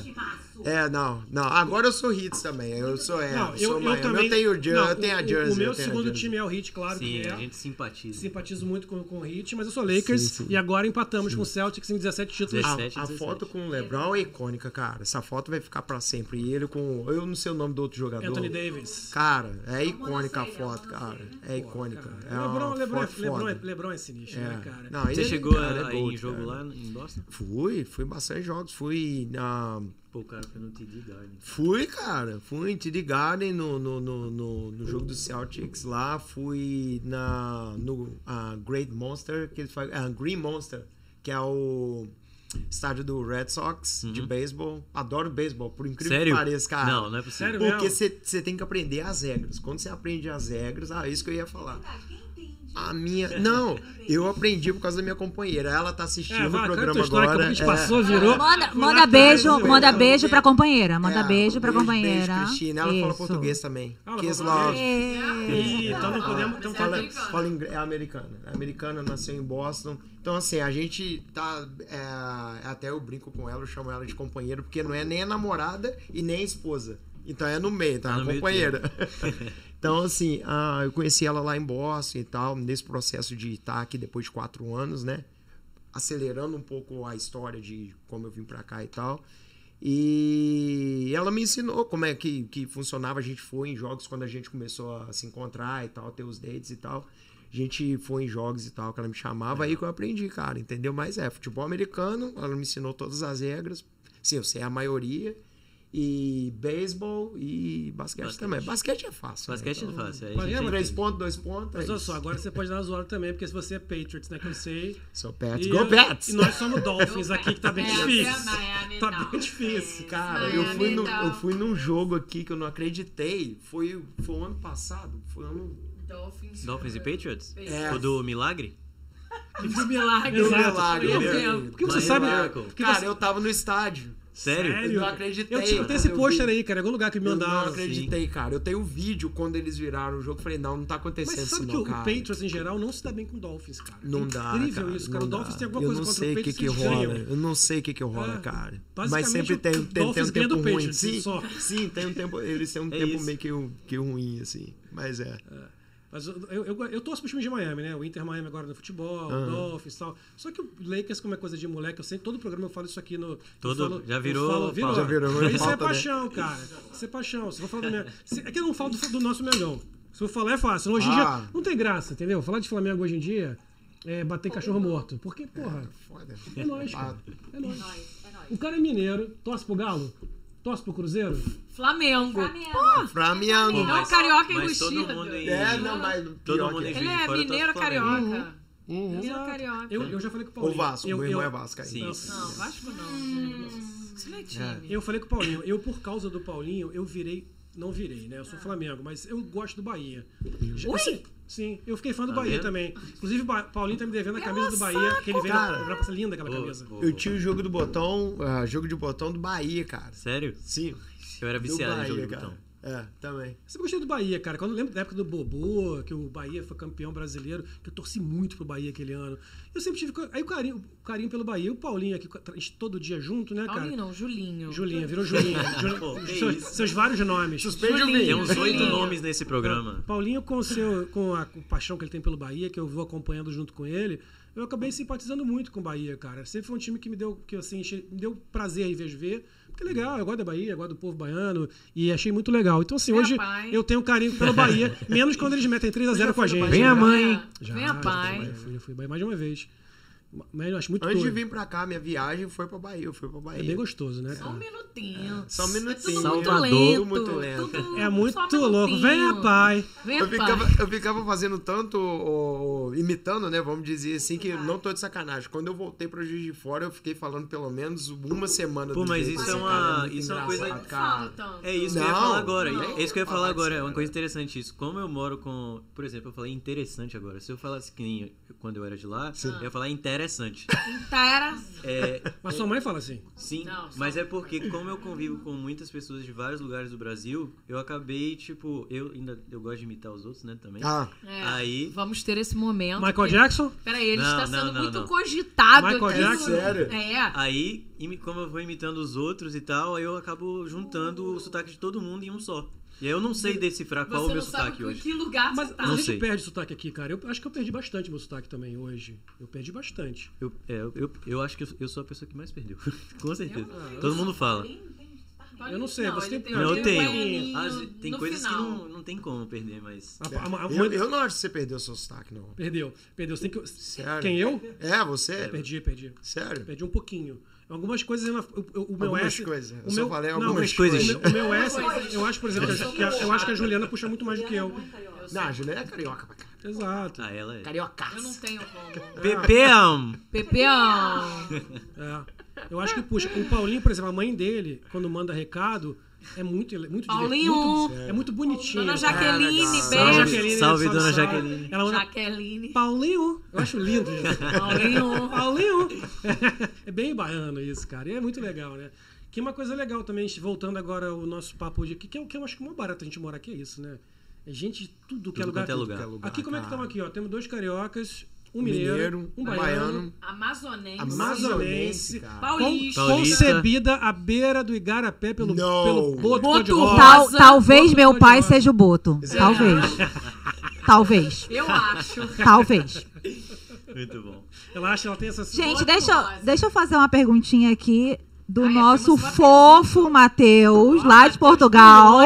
é, não, não. Agora eu sou Hits também. Eu sou, é, Não, eu, sou eu, eu também. Eu tenho, o jer- não, eu tenho a jersey. O meu a segundo jersey. time é o Heat, claro Sim, que é. a gente simpatiza. Simpatizo muito com, com o Heat, mas eu sou Lakers Sim, sim. e agora empatamos com o Celtics em 17 títulos. A, 17, a 17. foto com o LeBron é icônica, cara. Essa foto vai ficar pra sempre. E ele com. Eu não sei o nome do outro jogador. Anthony Davis. Cara, é icônica a foto, cara. É icônica. É Lebron, uma Lebron, é, foto Lebron, é, foda. Lebron é sinistro, né, É. cara? Não, Você ele, chegou cara, a, é ir em gold, jogo cara. lá em Boston? Fui, fui bastante jogos. Fui na. Pô, o cara foi no TD Garden. Fui, cara. Fui em TD Garden no, no, no, no, no jogo do Celtics lá. Fui na, no ah, Great Monster, que eles fazem, ah, Green Monster, que é o estádio do Red Sox de beisebol. Adoro beisebol, por incrível Sério? que pareça, cara. Não, não é possível. Sério? Porque você tem que aprender as regras. Quando você aprende as regras, ah, isso que eu ia falar. A minha. Não, eu aprendi por causa da minha companheira. Ela tá assistindo É, o vai, programa história agora. que a gente é. passou, virou. Manda, manda beijo, manda eu- beijo pra companheira. Manda É, beijo pra companheira. Beijo, Cristina. Ela fala Isso. português também. Ela Kiss fala love. Ih, então não podemos. Então Fala, fala, fala é americana. É americana, nasceu em Boston. Então, assim, a gente tá. é, até eu brinco com ela, eu chamo ela de companheira, porque não é nem a namorada e nem a esposa. Então é no meio, tá? A no meio companheira. então, assim, ah, eu conheci ela lá em Boston e tal, nesse processo de estar aqui depois de quatro anos, né? Acelerando um pouco a história de como eu vim pra cá e tal. E ela me ensinou como é que, que funcionava. A gente foi em jogos quando a gente começou a se encontrar e tal, ter os dates e tal. A gente foi em jogos e tal, que ela me chamava, aí que eu aprendi, cara, entendeu? Mas é, futebol americano, ela me ensinou todas as regras. Sim, eu sei a maioria. E beisebol e basquete, Basquete. também. Basquete é fácil. né? Basquete é Então, fácil. Aí Mas lembra Três pontos, dois pontos. Mas é olha isso. só, agora você pode dar uma zoada também, porque se você é Patriots, né, que eu sei. Sou Pets. E, Go Pets! e nós somos Dolphins aqui, que tá bem É, difícil. Miami Tá não. bem difícil. Cara, É, eu fui, no, eu fui num jogo aqui que eu não acreditei. Foi, foi o ano passado. Foi ano. Dolphins. Dolphins e Patriots? É. O do Milagre? Do milagre. Exato. milagre, Meu meu Deus. Deus. Porque você Mas sabe. é Cara, você- eu tava no estádio. Sério? Sério? Eu não acreditei. Eu tinha que ter esse pôster aí, cara. Em algum lugar que me Eu não mandaram. acreditei, cara. Eu tenho um vídeo quando eles viraram o jogo. Falei, não, não tá acontecendo Mas sabe isso que não, o cara. Patriots, em geral, não se dá bem com o Dolphins, cara. Não É dá, incrível cara, isso, cara. o Dolphins dá. tem alguma eu coisa não contra sei o o que Patriots que eles rola. Eu não sei o que que rola, É, cara. Mas basicamente, sempre tem, o tem, tem um tempo ruim. Patriots, Sim, só. sim, tem um tempo. Eles têm um É tempo isso. meio que, que ruim, assim. Mas é. Mas eu, eu, eu, torço pro time de Miami, né? O Inter Miami agora no futebol, o Dolphins e tal. Só que o Lakers, como é coisa de moleque, eu sempre, todo programa eu falo isso aqui no. Todo- falo- já virou falo- pauta. Já virou Isso é né? paixão, cara. Isso é paixão. Se eu falar do meu. se- É que eu não falo do, do nosso Mengão. Se eu falar é fácil. Hoje em Ah. dia não tem graça, entendeu? Falar de Flamengo hoje em dia é bater em cachorro morto. Porque, porra, Foda. é nóis, cara. Ah, É nóis. O cara é mineiro, torce pro Galo, torce pro Cruzeiro. Flamengo. Flamengo. Não, carioca Mas todo enrustido. mundo em... É, não, mas Todo mundo em é. Ele é Fora mineiro torce pro Flamengo. carioca. Mineiro Exato. carioca. Eu, eu já falei com o O Paulinho. Vasco, eu, meu eu, irmão é Vasco aí. Sim. Não, Vasco não. Isso não é time. Eu falei com o Paulinho, eu por causa do Paulinho, eu virei. Não virei, né? Eu Ah. sou Flamengo, mas eu gosto do Bahia. Ui! Assim, sim, eu fiquei fã do Tá Bahia vendo? também. Inclusive, o Paulinho tá me devendo a camisa do Bahia, que ele veio cara. na Europa. Linda aquela camisa. Eu tinha o jogo do botão, ah, jogo de botão do Bahia, cara. Sério? Sim. Eu era do viciado em Bahia, jogo de botão. É, também. Eu sempre gostei do Bahia, cara. Quando eu lembro da época do Bobô, que o Bahia foi campeão brasileiro, que eu torci muito pro Bahia aquele ano. Eu sempre tive. Aí o carinho, o carinho pelo Bahia. E o Paulinho aqui, a gente todo dia junto, né, cara? Paulinho não, Julinho. Julinha, virou Julinha. Juli- Pô, seus, seus vários nomes. Suspende o Julinho. Tem uns oito Julinho. nomes nesse programa. Paulinho, com, o seu, com a com paixão que ele tem pelo Bahia, que eu vou acompanhando junto com ele, eu acabei simpatizando muito com o Bahia, cara. Sempre foi um time que me deu, que, assim, me deu prazer em vez de ver. É legal, eu gosto da Bahia, eu gosto do povo baiano e achei muito legal. Então, assim, Venha, hoje pai. eu tenho carinho pelo Bahia, menos quando eles metem 3x0 com a gente. Vem a mãe. Já, Vem a já pai. fui, fui, fui Bahia mais de uma vez. Mas eu acho muito Antes de doido. vir pra cá, minha viagem foi pra Bahia. Eu fui pra Bahia. É bem gostoso, né, Só um minutinho. Só um minutinho. É tudo Salvador. muito lento. Tudo muito lento. tudo- É muito um louco. minutinho. Venha, pai. Venha, Eu pai. ficava, eu ficava fazendo tanto, o- imitando, né? Vamos dizer assim, que não tô de sacanagem. Quando eu voltei pra Juiz de Fora, eu fiquei falando pelo menos uma semana Pô, do mas isso assim, é uma- muito isso é uma coisa- cara. É isso que eu ia falar agora. não. É isso que eu ia falar agora. É uma coisa interessante isso. Como eu moro com. Por exemplo, eu falei interessante agora. Se eu falasse que nem quando eu era de lá, eu ia falar interessante. Tara. É, Mas sua mãe fala assim. sim, Não, mas é porque, como eu convivo com muitas pessoas de vários lugares do Brasil, eu acabei, tipo, eu ainda eu gosto de imitar os outros, né, também. Ah, É, Aí- Vamos ter esse momento. Michael porque- Jackson? Peraí, ele Não, está não, sendo não, muito não. cogitado Michael aqui. Jackson? Sério? É. Aí, como eu vou imitando os outros e tal, aí eu acabo juntando o sotaque de todo mundo em um só. E aí eu não sei decifrar qual é o Você meu não sabe sotaque em hoje. que lugar Mas você tá. a Não gente sei. perde sotaque aqui, cara. Eu acho que eu perdi bastante meu sotaque também hoje. Eu perdi bastante. Eu, é, eu, eu, eu acho que eu, eu sou a pessoa que mais perdeu. Com certeza. Todo mundo fala. Eu não sei, você ele tem- Não, eu tenho. tem coisas final. que não, não tem como perder, mas. A- a- a- eu, eu não acho que você perdeu seu sotaque, não. Perdeu. Perdeu. Você tem que... Sério? Quem eu? É, você? Perdi, perdi. Sério? Perdi um pouquinho. Algumas coisas. eu- o meu Algumas S. coisas. Eu O só meu, falei não, algumas o coisas. meu- O meu S, eu acho, por exemplo, que a, eu acho que a Juliana puxa muito mais do que eu. Não, a Juliana é carioca pra cá. Exato. Ah, ela é. Carioca. Eu não tenho como. Pepeão! Pepeão. É. Eu acho que puxa. O Paulinho, por exemplo, a mãe dele, quando manda recado, é muito, muito Paulinho. muito- É muito bonitinho. Dona. Jaqueline, legal. beijo. Jaqueline, salve, dona salve. Jaqueline. Ela manda Jaqueline. Paulinho. Eu acho lindo, gente. Paulinho. Paulinho. É bem baiano isso, cara. E é muito legal, né? Que uma coisa legal também, voltando agora ao nosso papo de aqui, que, é, o que eu acho que é uma barata a gente morar aqui, é isso, né? É gente de tudo que é Tudo lugar. quanto é lugar. Tudo que é lugar, Aqui, como é que estamos aqui, ó? Temos dois cariocas, um mineiro, mineiro, um baiano, baiano. Amazonense. amazonense. Paulista. con- Paulista. concebida à beira do Igarapé pelo, Não. pelo Boto, Boto. Tal- Rosa. talvez meu pai seja o Boto. Talvez. Talvez. Eu acho. Talvez. Muito bom. Ela acha, ela tem essa... Gente, deixa, eu- deixa eu fazer uma perguntinha aqui do Ai, é, nosso fofo Matheus, lá de Portugal.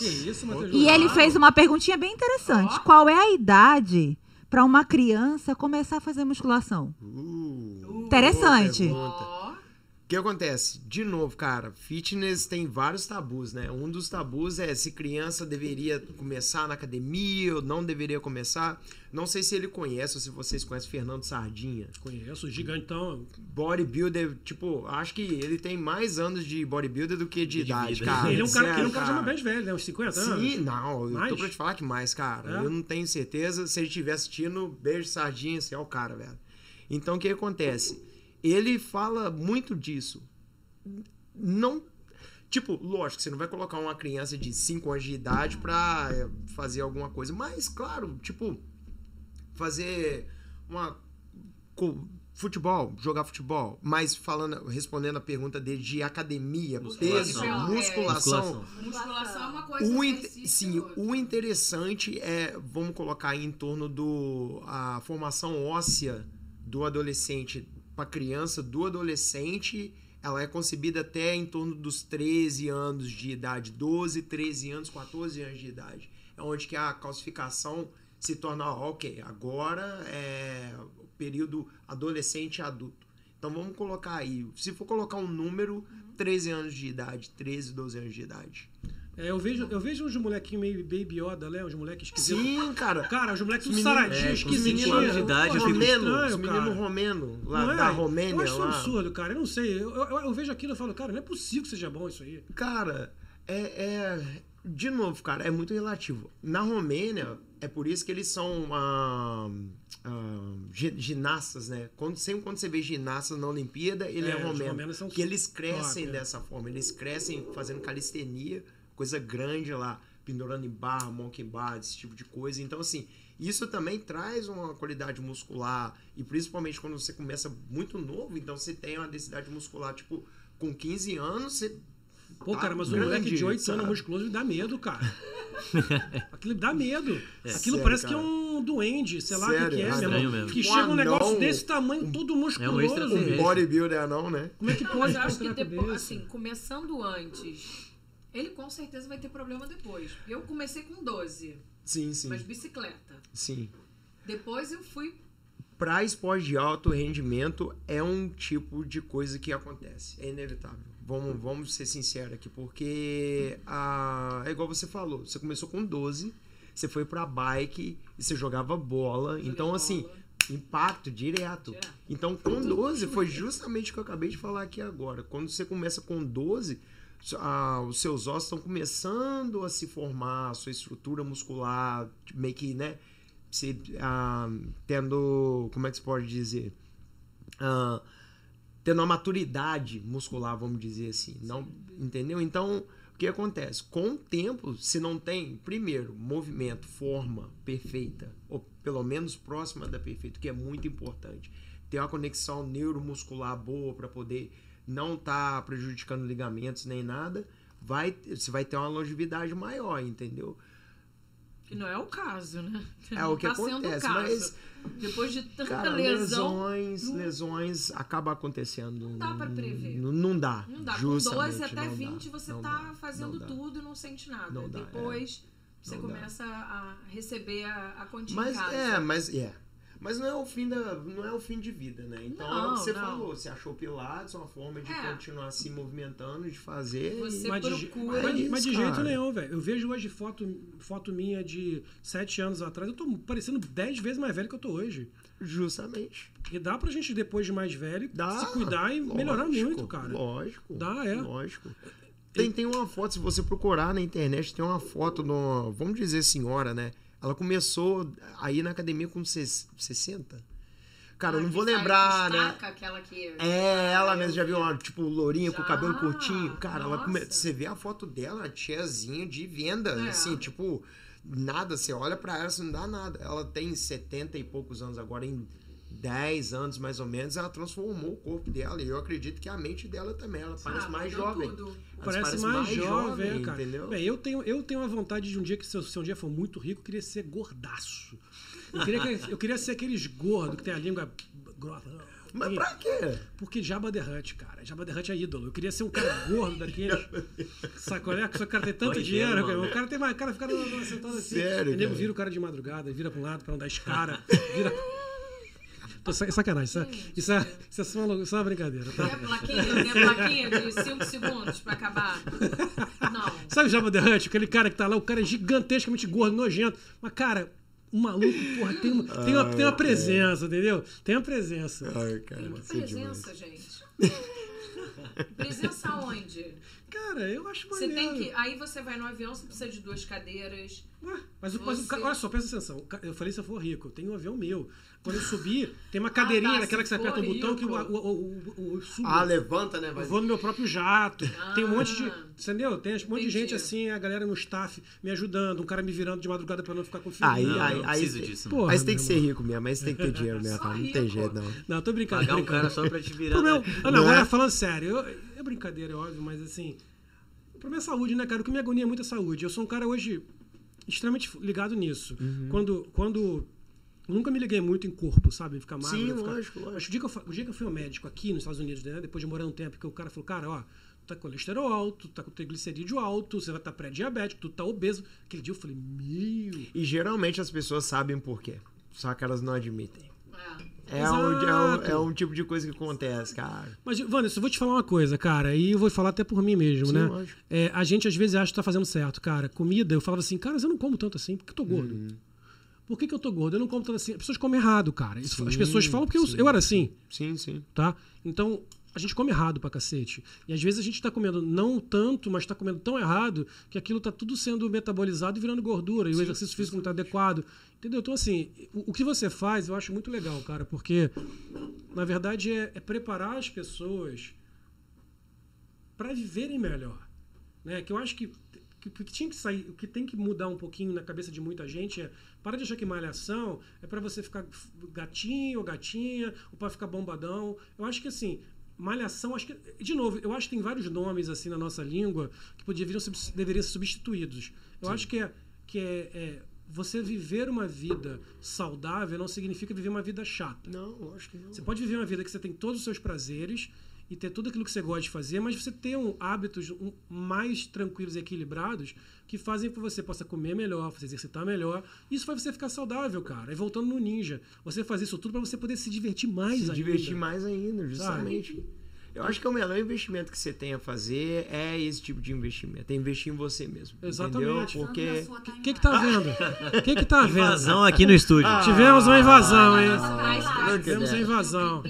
Isso, Matheus? E ele fez uma perguntinha bem interessante. Qual é a idade para uma criança começar a fazer musculação? Uh, Interessante. boa pergunta. Ó. O que acontece? De novo, cara, fitness tem vários tabus, né? Um dos tabus é se criança deveria começar na academia ou não deveria começar. Não sei se ele conhece ou se vocês conhecem Fernando Sardinha. Conheço, gigantão. Bodybuilder, tipo, acho que ele tem mais anos de bodybuilder do que de, De idade, vida. cara. ele é um cara, ele é um cara já mais velho, né? Uns 50 anos. Sim, não, eu Mais? tô pra te falar que mais, cara. É? Eu não tenho certeza. Se ele estiver assistindo, beijo, sardinha, você é o cara, velho. Então, o que acontece? Ele fala muito disso. Não. Tipo, lógico, você não vai colocar uma criança de 5 anos de idade pra é, fazer alguma coisa. Mas, claro, tipo, fazer uma. Futebol, jogar futebol, mas falando, respondendo a pergunta dele de academia, peso, É, musculação, Musculação é uma coisa. o, in- sim, é o interessante é, vamos colocar aí em torno do a formação óssea do adolescente para criança, do adolescente, ela é concebida até em torno dos 13 anos de idade, 12, 13 anos, 14 anos de idade. É onde que a calcificação se torna, ó, ok, agora é o período adolescente e adulto. Então vamos colocar aí, se for colocar um número, 13 anos de idade, 13, 12 anos de idade. É, eu vejo, eu vejo uns molequinhos meio baby Yoda, né? Uns moleques esquisitos. Sim, cara. Cara, os moleques tudo meninos- saradinho, é, os esquisitinho. meninos de idade, romeno, estranho, romeno, lá Não é? da Romênia. Eu acho lá. absurdo, cara. Eu não sei. Eu, eu- eu vejo aquilo e falo, cara, não é possível que seja bom isso aí. Cara, é, é- De novo, cara, é muito relativo. Na Romênia, é por isso que eles são ah, ah, gi- ginastas, né? Quando, sempre quando você vê ginasta na Olimpíada, ele é, É, romeno. Porque eles crescem top, é. dessa forma. Eles crescem fazendo calistenia, coisa grande lá, pendurando em barra, monkey bar, esse tipo de coisa. Então, assim, isso também traz uma qualidade muscular. E principalmente quando você começa muito novo, então você tem uma densidade muscular, tipo, com 15 anos, você Pô, Tá cara, mas um grande, moleque de 8 sabe? anos musculoso me dá medo, cara. Aquilo me dá medo. Aquilo Sério, parece cara. que é um duende, sei lá o que, que é, é meu irmão. mesmo. Que Um chega um negócio anão, desse tamanho, todo musculoso. extraterrestre. um bodybuilder não, né? Como é que pode Mas eu acho um que depois, assim, começando antes, ele com certeza vai ter problema depois. Eu comecei com 12, Sim, sim. mas bicicleta. Sim. Depois eu fui. Pra esporte de alto rendimento é um tipo de coisa que acontece. É inevitável. Vamos, vamos ser sinceros aqui, porque ah, é igual você falou. Você começou com 12, você foi pra bike e você jogava bola. então, bola. assim, impacto direto. Direto. Então, com 12, foi justamente o que eu acabei de falar aqui agora. Quando você começa com 12, ah, os seus ossos estão começando a se formar, a sua estrutura muscular, meio que, né? Você ah, tendo. Como é que se pode dizer? Ah, tendo uma maturidade muscular, vamos dizer assim. Não, entendeu? Então, o que acontece? Com o tempo, se não tem, primeiro, movimento, forma perfeita, ou pelo menos próxima da perfeita, que é muito importante. Ter uma conexão neuromuscular boa para poder não estar prejudicando ligamentos nem nada, vai, você vai ter uma longevidade maior, entendeu? Que não é o caso, né? É Não o que tá acontece, o caso. mas Depois de tanta Cara, lesão. lesões, lesões acabam acontecendo. Não dá pra prever. Não, não dá. Não dá. Com justamente, 12 até não dá, 20 você tá dá, fazendo tudo e não sente nada. Não dá, é. Depois você começa a receber a, a Mas é, mas é. Mas não é o fim da, não é o fim de vida, né? Então é o Não, que você não. falou, você achou Pilates uma forma de É. continuar se movimentando, de fazer. e- Você Mas de, je- procura mas- isso, mas de jeito cara. nenhum, velho. Eu vejo hoje foto, foto minha de 7 anos atrás. Eu tô parecendo 10 vezes mais velho que eu tô hoje. Justamente. E dá pra gente, depois de mais velho, Dá. se cuidar e melhorar Lógico, muito, cara. Lógico. Dá, é. Lógico. Tem, tem uma foto, se você procurar na internet, tem uma foto de uma, vamos dizer senhora, né? Ela começou a ir na academia com ses- 60. Cara, eu Ah, não que vou lembrar, né? aquela que. É, ela mesmo eu já viu uma, tipo, lourinha com o Já, cabelo curtinho. Cara, ela come... você vê a foto dela, uma tiazinha de venda, É. assim, tipo, nada, você olha pra ela, você não dá nada. Ela tem 70 e poucos anos agora, em 10 anos mais ou menos, ela transformou o corpo dela. E eu acredito que a mente dela também, ela parece Ah, mais jovem. Ela Parece, mais, jovem, é, cara. entendeu? Bem, eu tenho, eu tenho a vontade de um dia que, se eu, se um dia for muito rico, eu queria ser gordaço. Eu queria, que- eu queria ser aqueles gordos que tem a língua grossa. Mas pra quê? Porque Jabba the Hutt, cara. Jabba the Hutt é ídolo. Eu queria ser um cara gordo daquele. Sacolé? Que o cara tem tanto Pode dinheiro. cara. mano. O cara tem mais. O cara fica sentado assim. Sério, O nego cara? vira o cara de madrugada, vira pra um lado pra não dar escara. Vira. Sacanagem. Isso é, isso é, isso é só, uma, só uma brincadeira, Tem a tá? plaquinha, tem a plaquinha de 5 segundos pra acabar. Não. Sabe o Jabba the Hutt? Aquele cara que tá lá, o cara é gigantescamente gordo, nojento. Mas, cara, o maluco, porra, tem uma, tem uma, tem uma presença, entendeu? Tem uma presença. Ai, cara, é demais. Presença, gente. Presença onde? Cara, eu acho Você maneiro. tem que. Aí você vai no avião, você precisa de duas cadeiras. Ué, mas, o- mas o Você- ca- olha só, presta atenção. Eu falei se eu for rico, eu tenho um avião meu. Quando eu subir, tem uma cadeirinha Ah, tá, naquela se que você aperta o for botão que o, o, o, o, o- eu subo. Ah, levanta, né? Eu Vai... vou no meu próprio jato. Tem um monte de. Ah. Entendeu? Tem um monte de gente assim, a galera no staff me ajudando, um cara me virando de madrugada pra eu não ficar com frio. Aí, Não, aí, não aí, preciso disso. Porra, Mas tem que ser rico mesmo, mas tem que ter dinheiro mesmo. Não tem jeito, não. Não, tô brincando. Pagar um brincando. cara só pra te virar. Né? Ah, não, Não é? agora falando sério, eu- é brincadeira, é óbvio, mas assim. O problema é saúde, né, cara? O que me agonia é muito a saúde. Eu sou um cara hoje extremamente ligado nisso. Uhum. Quando. quando eu nunca me liguei muito em corpo, sabe? Ficar magro. Sim, ficar... lógico, lógico. O dia que, eu, o dia que eu fui ao médico aqui nos Estados Unidos, né, depois de morar um tempo, que o cara falou, cara, ó, tu tá com colesterol alto, tu tá com triglicerídeo alto, você vai estar pré-diabético, tu tá obeso. Aquele dia eu falei, meu. E geralmente as pessoas sabem por quê. Só que elas não admitem. É. É um, é, um, é um tipo de coisa que acontece, cara. Mas, Wanderson, eu vou te falar uma coisa, cara, e eu vou falar até por mim mesmo, Sim, né? É, a gente às vezes acha que tá fazendo certo, cara. Comida, eu falava assim, cara, mas eu não como tanto assim, por que eu tô gordo? Uhum. Por que, que eu tô gordo? Eu não como tanto assim. As pessoas comem errado, cara. Isso- As Sim, pessoas falam porque eu, sim. eu era assim, Sim, sim. tá? Então, a gente come errado pra cacete. E às vezes a gente tá comendo não tanto, mas tá comendo tão errado que aquilo tá tudo sendo metabolizado e virando gordura. E o exercício físico não tá adequado. Entendeu? Então, assim, o, o que você faz eu acho muito legal, cara, porque na verdade é, é preparar as pessoas para viverem melhor. Né? Que eu acho que, que, que tinha que sair, o que tem que mudar um pouquinho na cabeça de muita gente é para de achar que malhação é para você ficar gatinho ou gatinha, ou para ficar bombadão. Eu acho que assim, malhação, acho que de novo, eu acho que tem vários nomes assim na nossa língua que poderiam deveriam ser substituídos. Eu acho que é que é, é você viver uma vida saudável não significa viver uma vida chata. Não, lógico que não. Você pode viver uma vida que você tem todos os seus prazeres e ter tudo aquilo que você gosta de fazer, mas você ter um, hábitos um, mais tranquilos e equilibrados que fazem com que você possa comer melhor, se exercitar melhor. Isso faz você ficar saudável, cara. E voltando no ninja, você fazer isso tudo para você poder se divertir mais Se ainda. divertir mais ainda, justamente. Eu acho que o melhor investimento que você tem a fazer é esse tipo de investimento. É investir em você mesmo. Exatamente. Entendeu? Porque. O que que tá vendo? O que que tá vendo? Invasão aqui no estúdio. Tivemos uma invasão, hein? Não Tivemos uma invasão.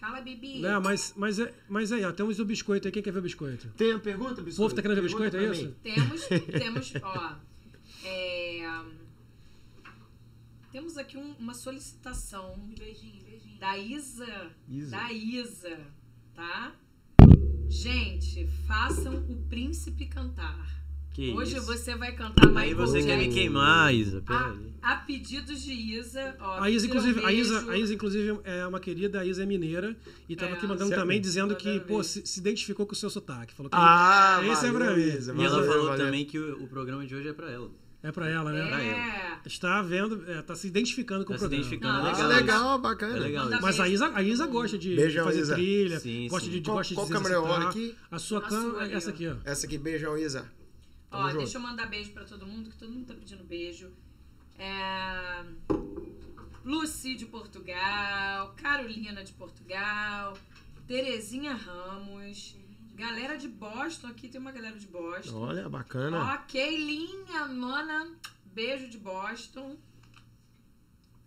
Fala, Bibi. Né, mas, mas, é, mas aí, ó, temos o biscoito aí. Quem quer ver o biscoito? Tem uma pergunta, biscoito? O povo tá querendo ver biscoito, é isso? Temos, temos, ó. é, temos aqui um- uma solicitação Beijinho, beijinho. da Isa. Isa. Da Isa, tá? Gente, façam o príncipe cantar. Que Hoje isso. você vai cantar mais Aí você quer me queimar, Isa. Pera aí. A, a pedidos de Isa, ó. A Isa, inclusive, a Isa, a Isa, inclusive, é uma querida, a Isa é mineira, e tava É, aqui mandando também, dizendo Mandando que, pô, se, se identificou com o seu sotaque. Falou que Ah, esse é valeu, pra mim. Isa, E ela valeu, falou valeu. também que o, o programa de hoje é pra ela. é pra ela, né? Pra É. Está vendo, é, tá se identificando com Tá o se programa. identificando. Não, é Ah, legal. legal, isso. bacana. É legal. Mas a Isa, a Isa gosta de Beijão, fazer Isa. trilha, Sim, gosta sim. de, de, Qual- gosta qual de câmera eu olho aqui? A sua câmera é essa aqui, ó. Essa aqui, beijão, Isa. Tamo Ó, junto. deixa eu mandar beijo pra todo mundo, que todo mundo tá pedindo beijo. É... Lucy de Portugal, Carolina de Portugal, Terezinha Ramos, galera de Boston, aqui tem uma galera de Boston. Olha, bacana. Ó, Keilinha, Nona, beijo de Boston.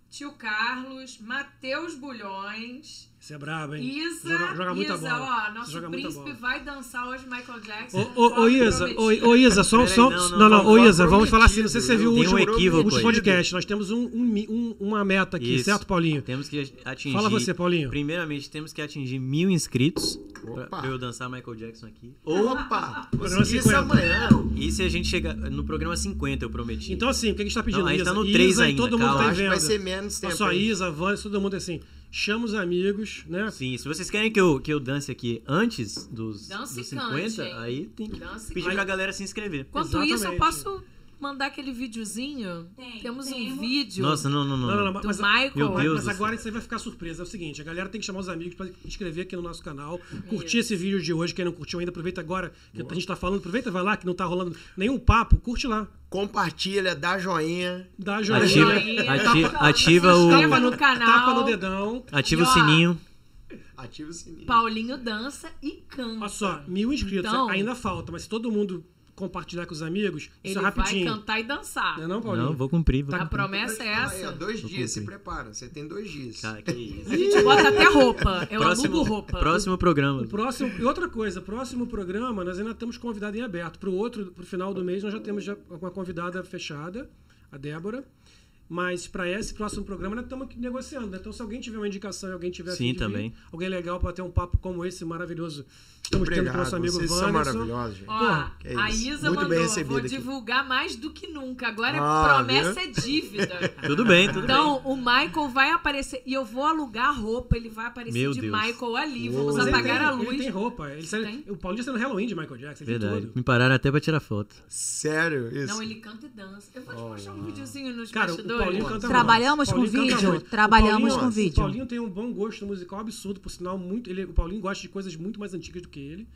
Tio Carlos, Matheus Bulhões, Você é brabo, hein? Isa, Joga, joga muita Isa, bola. ó, nosso Joga príncipe vai dançar hoje Michael Jackson. Ô, ô, ô, Isa, ô, ô, Isa, só, só, não, não, não, não, ô, Isa, vamos falar assim, não sei se você viu o Tem um último, último podcast, nós temos um, um um- uma meta aqui, Isso. certo, Paulinho? Temos que atingir. Fala você, Paulinho. Primeiramente, temos que atingir mil inscritos pra, Opa. pra eu dançar Michael Jackson aqui. Opa! Programa Consegui isso 50. amanhã. E se a gente chegar no programa 50, eu prometi. Então, assim, o que a gente tá pedindo, Não, a gente Isa? tá no Isa três e ainda, todo mundo calma. tá venda. vai ser menos tempo. só? Isa, Vânia, todo mundo assim. Chama os amigos, né? Sim, se vocês querem que eu, que eu dance aqui antes dos, Dance dos e cante, 50, hein? aí tem que Dance pedir cante. pra galera se inscrever. Enquanto isso, eu Exatamente. posso mandar aquele videozinho? Tem, Temos um temos. vídeo Nossa, não, não, não. Não, não, não, do mas, Michael. Meu mas- Deus mas agora isso aí vai ficar surpresa. É o seguinte, a galera tem que chamar os amigos pra inscrever aqui no nosso canal, curtir esse vídeo de hoje, quem não curtiu ainda, aproveita agora que a gente tá falando, aproveita, vai lá, que não tá rolando nenhum papo, curte lá, Compartilha, dá joinha. dá joinha, Ativa, Joinha. ativa Se o. inscreva no tapa canal. no dedão. Ativa E, o ó, sininho. Ativa o sininho. Paulinho dança e canta. Olha só, mil inscritos, Então- ainda falta, mas se todo mundo compartilhar com os amigos, Ele isso é vai rapidinho. cantar e dançar. Não é não, Paulinho? Não, vou cumprir. Vou A cumprir. promessa é Aí, ó, essa. dois Vou dias, se cumprir. prepara. Você tem dois dias. Cara, que isso. A gente bota até roupa. Eu Próximo, alugo roupa. próximo programa. O próximo, e outra coisa, próximo programa, nós ainda temos convidado em aberto. Pro outro, pro final do mês, nós já temos já uma convidada fechada, a Débora. Mas para esse próximo programa, nós estamos negociando. né? Então, se alguém tiver uma indicação e alguém tiver Sim, vir, também. alguém legal para ter um papo como esse maravilhoso, estamos tendo com o nosso amigo vocês são maravilhosos, gente. Ó, que a isso. Isa Muito bem mandou, recebido vou aqui. divulgar mais do que nunca. Agora Ah, promessa viu? é dívida. Tudo bem, tudo Então, o Michael vai aparecer e eu vou alugar a roupa, ele vai aparecer Meu de Deus. Michael ali, Uou. vamos Mas ele apagar tem, a luz. Ele tem roupa. Ele Tem? O Paulinho está no Halloween de Michael Jackson. Ele bem. tem Verdade. tudo. Me pararam até pra tirar foto. Sério? Isso. Não, ele canta e dança. Eu vou te mostrar um videozinho nos Cara, o bastidores. Paulinho canta Trabalhamos muito. O Paulinho com canta vídeo? muito. Trabalhamos Paulinho- com vídeo. O Paulinho tem um bom gosto musical absurdo, por sinal, muito. Ele, o Paulinho gosta de coisas muito mais antigas do que ele.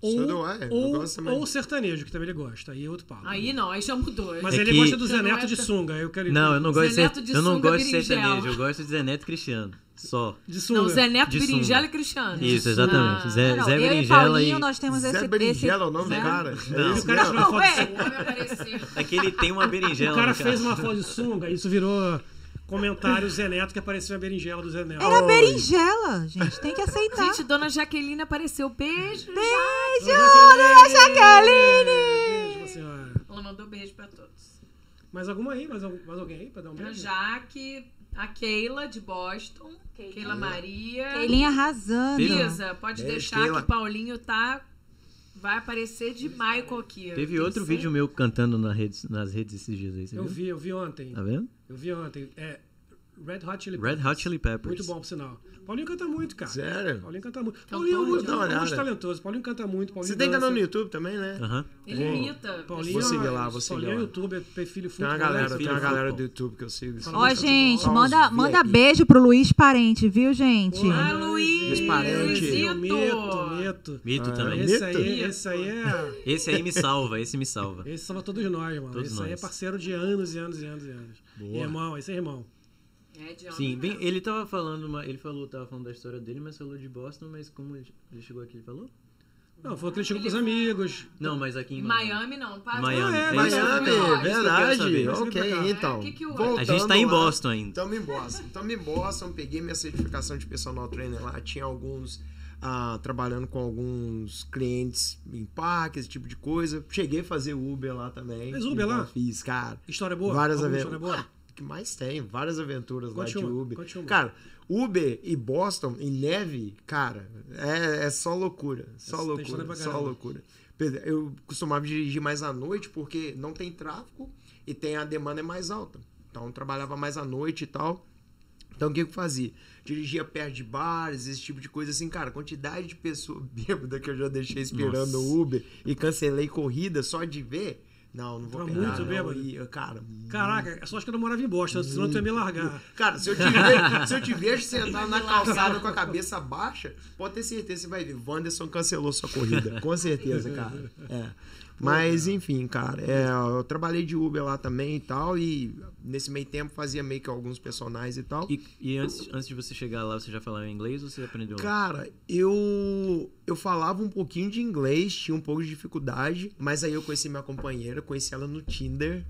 Ou, eu ou, ou sertanejo, que também ele gosta. Aí é outro papo. Aí não, aí já mudou. Mas É ele que- gosta do Zé não Neto é de tão- sunga. Eu quero Não, eu não gosto de, Zé Neto ser, de eu não sunga gosto de berinjela. sertanejo, eu gosto de Zé Neto Cristiano. Só. De sunga. Não, Zé Neto, De sunga. Berinjela e Cristiano. Isso, exatamente. Ah. Zé, Não, Zé eu e Berinjela Paulinho, e. nós temos esse... Zé Berinjela é o nome do cara. Não. É E isso o cara mesmo? tirou uma foto de O sunga. homem apareceu. É que ele tem uma berinjela. O cara no fez uma foto de sunga, isso virou comentário Zé Neto que apareceu a berinjela do Zé Neto. Era berinjela, gente. Tem que aceitar. Gente, dona Jaqueline apareceu. Beijo. Beijo, dona Jaqueline! Beijo, senhora. Ela mandou beijo pra todos. Mais alguma aí? Mais, mais alguém aí pra dar um A beijo? Jaque, a Keila de Boston, Keila Maria. Keilinha arrasando. Isa, pode Beijo, deixar Keila. que Paulinho tá. Vai aparecer de Michael aqui. Teve outro vídeo meu cantando na redes, nas redes esses dias aí, você Eu viu? vi, eu vi ontem. Tá vendo? Eu vi ontem. É Red Hot Chili Red Hot Chili Peppers. Muito bom, por sinal. Paulinho canta muito, cara. Sério? Paulinho canta muito. Então, Paulinho é uma é muito talentoso. Paulinho canta muito. Paulinho Você tem dança. canal no YouTube também, né? Aham. Ele imita. Paulinho, Vou seguir lá, vou seguir Paulinho é lá. youtuber, perfil Tem uma futebol, galera, tem uma galera futebol. do YouTube que eu sigo. Ó, gente, Só uns manda, manda beijo pro Luiz Parente, viu, gente? Ah, Luiz! Parentes. Luizito. Mito, mito. Mito Ah, também. Esse aí, esse aí é. Esse aí me salva, esse me salva. Esse salva todos nós, mano. Todos esse aí é nós. parceiro de anos e anos e anos e anos. Irmão, esse é irmão. É, de Sim, bem, ele tava falando, uma- ele falou, tava falando da história dele, mas falou de Boston, mas como ele, ele chegou aqui, ele falou? Não, falou que ele chegou com os amigos. Não, mas aqui em Em Miami, não. Para Miami. Ah, é, É Miami, Miami, é verdade. Isso Ok, quero. então. É, que que voltando A gente tá em lá. Boston ainda. Tamo em Boston. Tamo em Boston, peguei minha certificação de personal trainer lá. Tinha alguns ah, trabalhando com alguns clientes em parque, esse tipo de coisa. Cheguei a fazer Uber lá também. Fez Uber lá? Fiz, cara. História boa? Várias aventuras. história boa? Que mais tem? Várias aventuras Conte lá de Uber. conte uma. Cara, Uber e Boston em neve, cara, é, é só loucura. Só Essa loucura. pra Só loucura. Eu costumava dirigir mais à noite porque não tem tráfego e tem a demanda é mais alta. Então trabalhava mais à noite e tal. Então o que eu fazia? Dirigia perto de bares, esse tipo de coisa assim, cara. Quantidade de pessoa bêbada que eu já deixei esperando o Uber e cancelei corrida só de ver. Não, não vou Tava pegar. muito não. E, cara, Caraca, só acho que eu não morava em Boston, senão tu ia me largar. Cara, se eu te vejo, se eu te vejo sentado na calçada com a cabeça baixa, pode ter certeza, você vai ver. Wanderson cancelou sua corrida. Com certeza, cara. É. Mas, enfim, cara, é, eu trabalhei de Uber lá também e tal, e nesse meio tempo fazia meio que alguns personagens e tal. E, e antes, antes de você chegar lá, você já falava inglês ou você aprendeu? Cara, eu eu falava um pouquinho de inglês, tinha um pouco de dificuldade, mas aí eu conheci minha companheira, conheci ela no Tinder.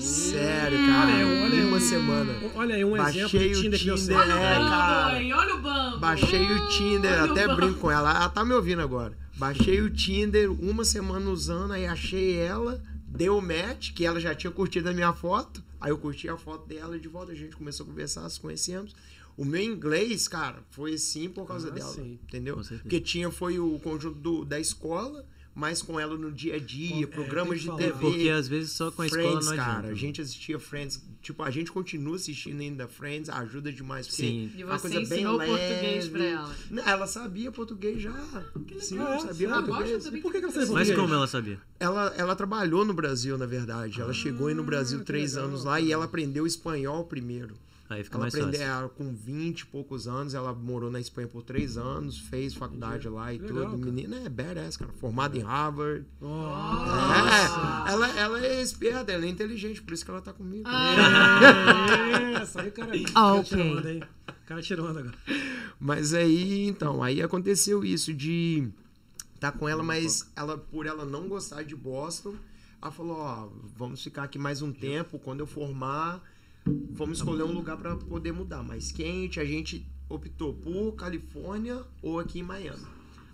Sério, cara, Olha olha uma semana. Olha aí um exemplo Baixei de o Tinder que deu Tinder, certo. é, cara. Olha o bambo. Baixei o Tinder, Olha o até bambo. brinco com ela. Ela tá me ouvindo agora. Baixei o Tinder, uma semana usando, aí achei ela, deu match, que ela já tinha curtido a minha foto. Aí eu curti a foto dela de volta, a gente começou a conversar, se conhecemos. O meu inglês, cara, foi assim por causa Ah, dela, sim. entendeu? Porque tinha, foi o conjunto do- da escola, mas com ela no dia a dia, É, programas tem de É, falar. TV. porque às vezes só com a escola Friends, não adianta. cara, a gente assistia Friends, tipo, a gente continua assistindo ainda Friends, ajuda demais, porque Sim. E é uma você coisa bem ensinou leve. português pra ela. Ela sabia português já. Sim, Ah, é? sabia Sabe? português. Gosta também. Por que, que ela sabia Mas português? como ela sabia? Ela, ela trabalhou no Brasil, na verdade. Ela chegou aí no Brasil três legal, anos lá e ela aprendeu espanhol primeiro. Aí fica Ela mais aprendeu fácil. ela, com 20 e poucos anos, ela morou na Espanha por três anos, fez faculdade lá e Legal, tudo. cara. Menina é badass, cara. Formada em Harvard. Nossa. É, ela, ela é esperta, ela é inteligente, por isso que ela tá comigo. É, essa aí o cara, o cara Ok. O cara tirou onda agora. Mas aí, então, aí aconteceu isso de tá com ela, mas ela por ela não gostar de Boston, ela falou, ó, vamos ficar aqui mais um tempo, quando eu formar, vamos escolher um lugar para poder mudar, mais quente, a gente optou por Califórnia ou aqui em Miami.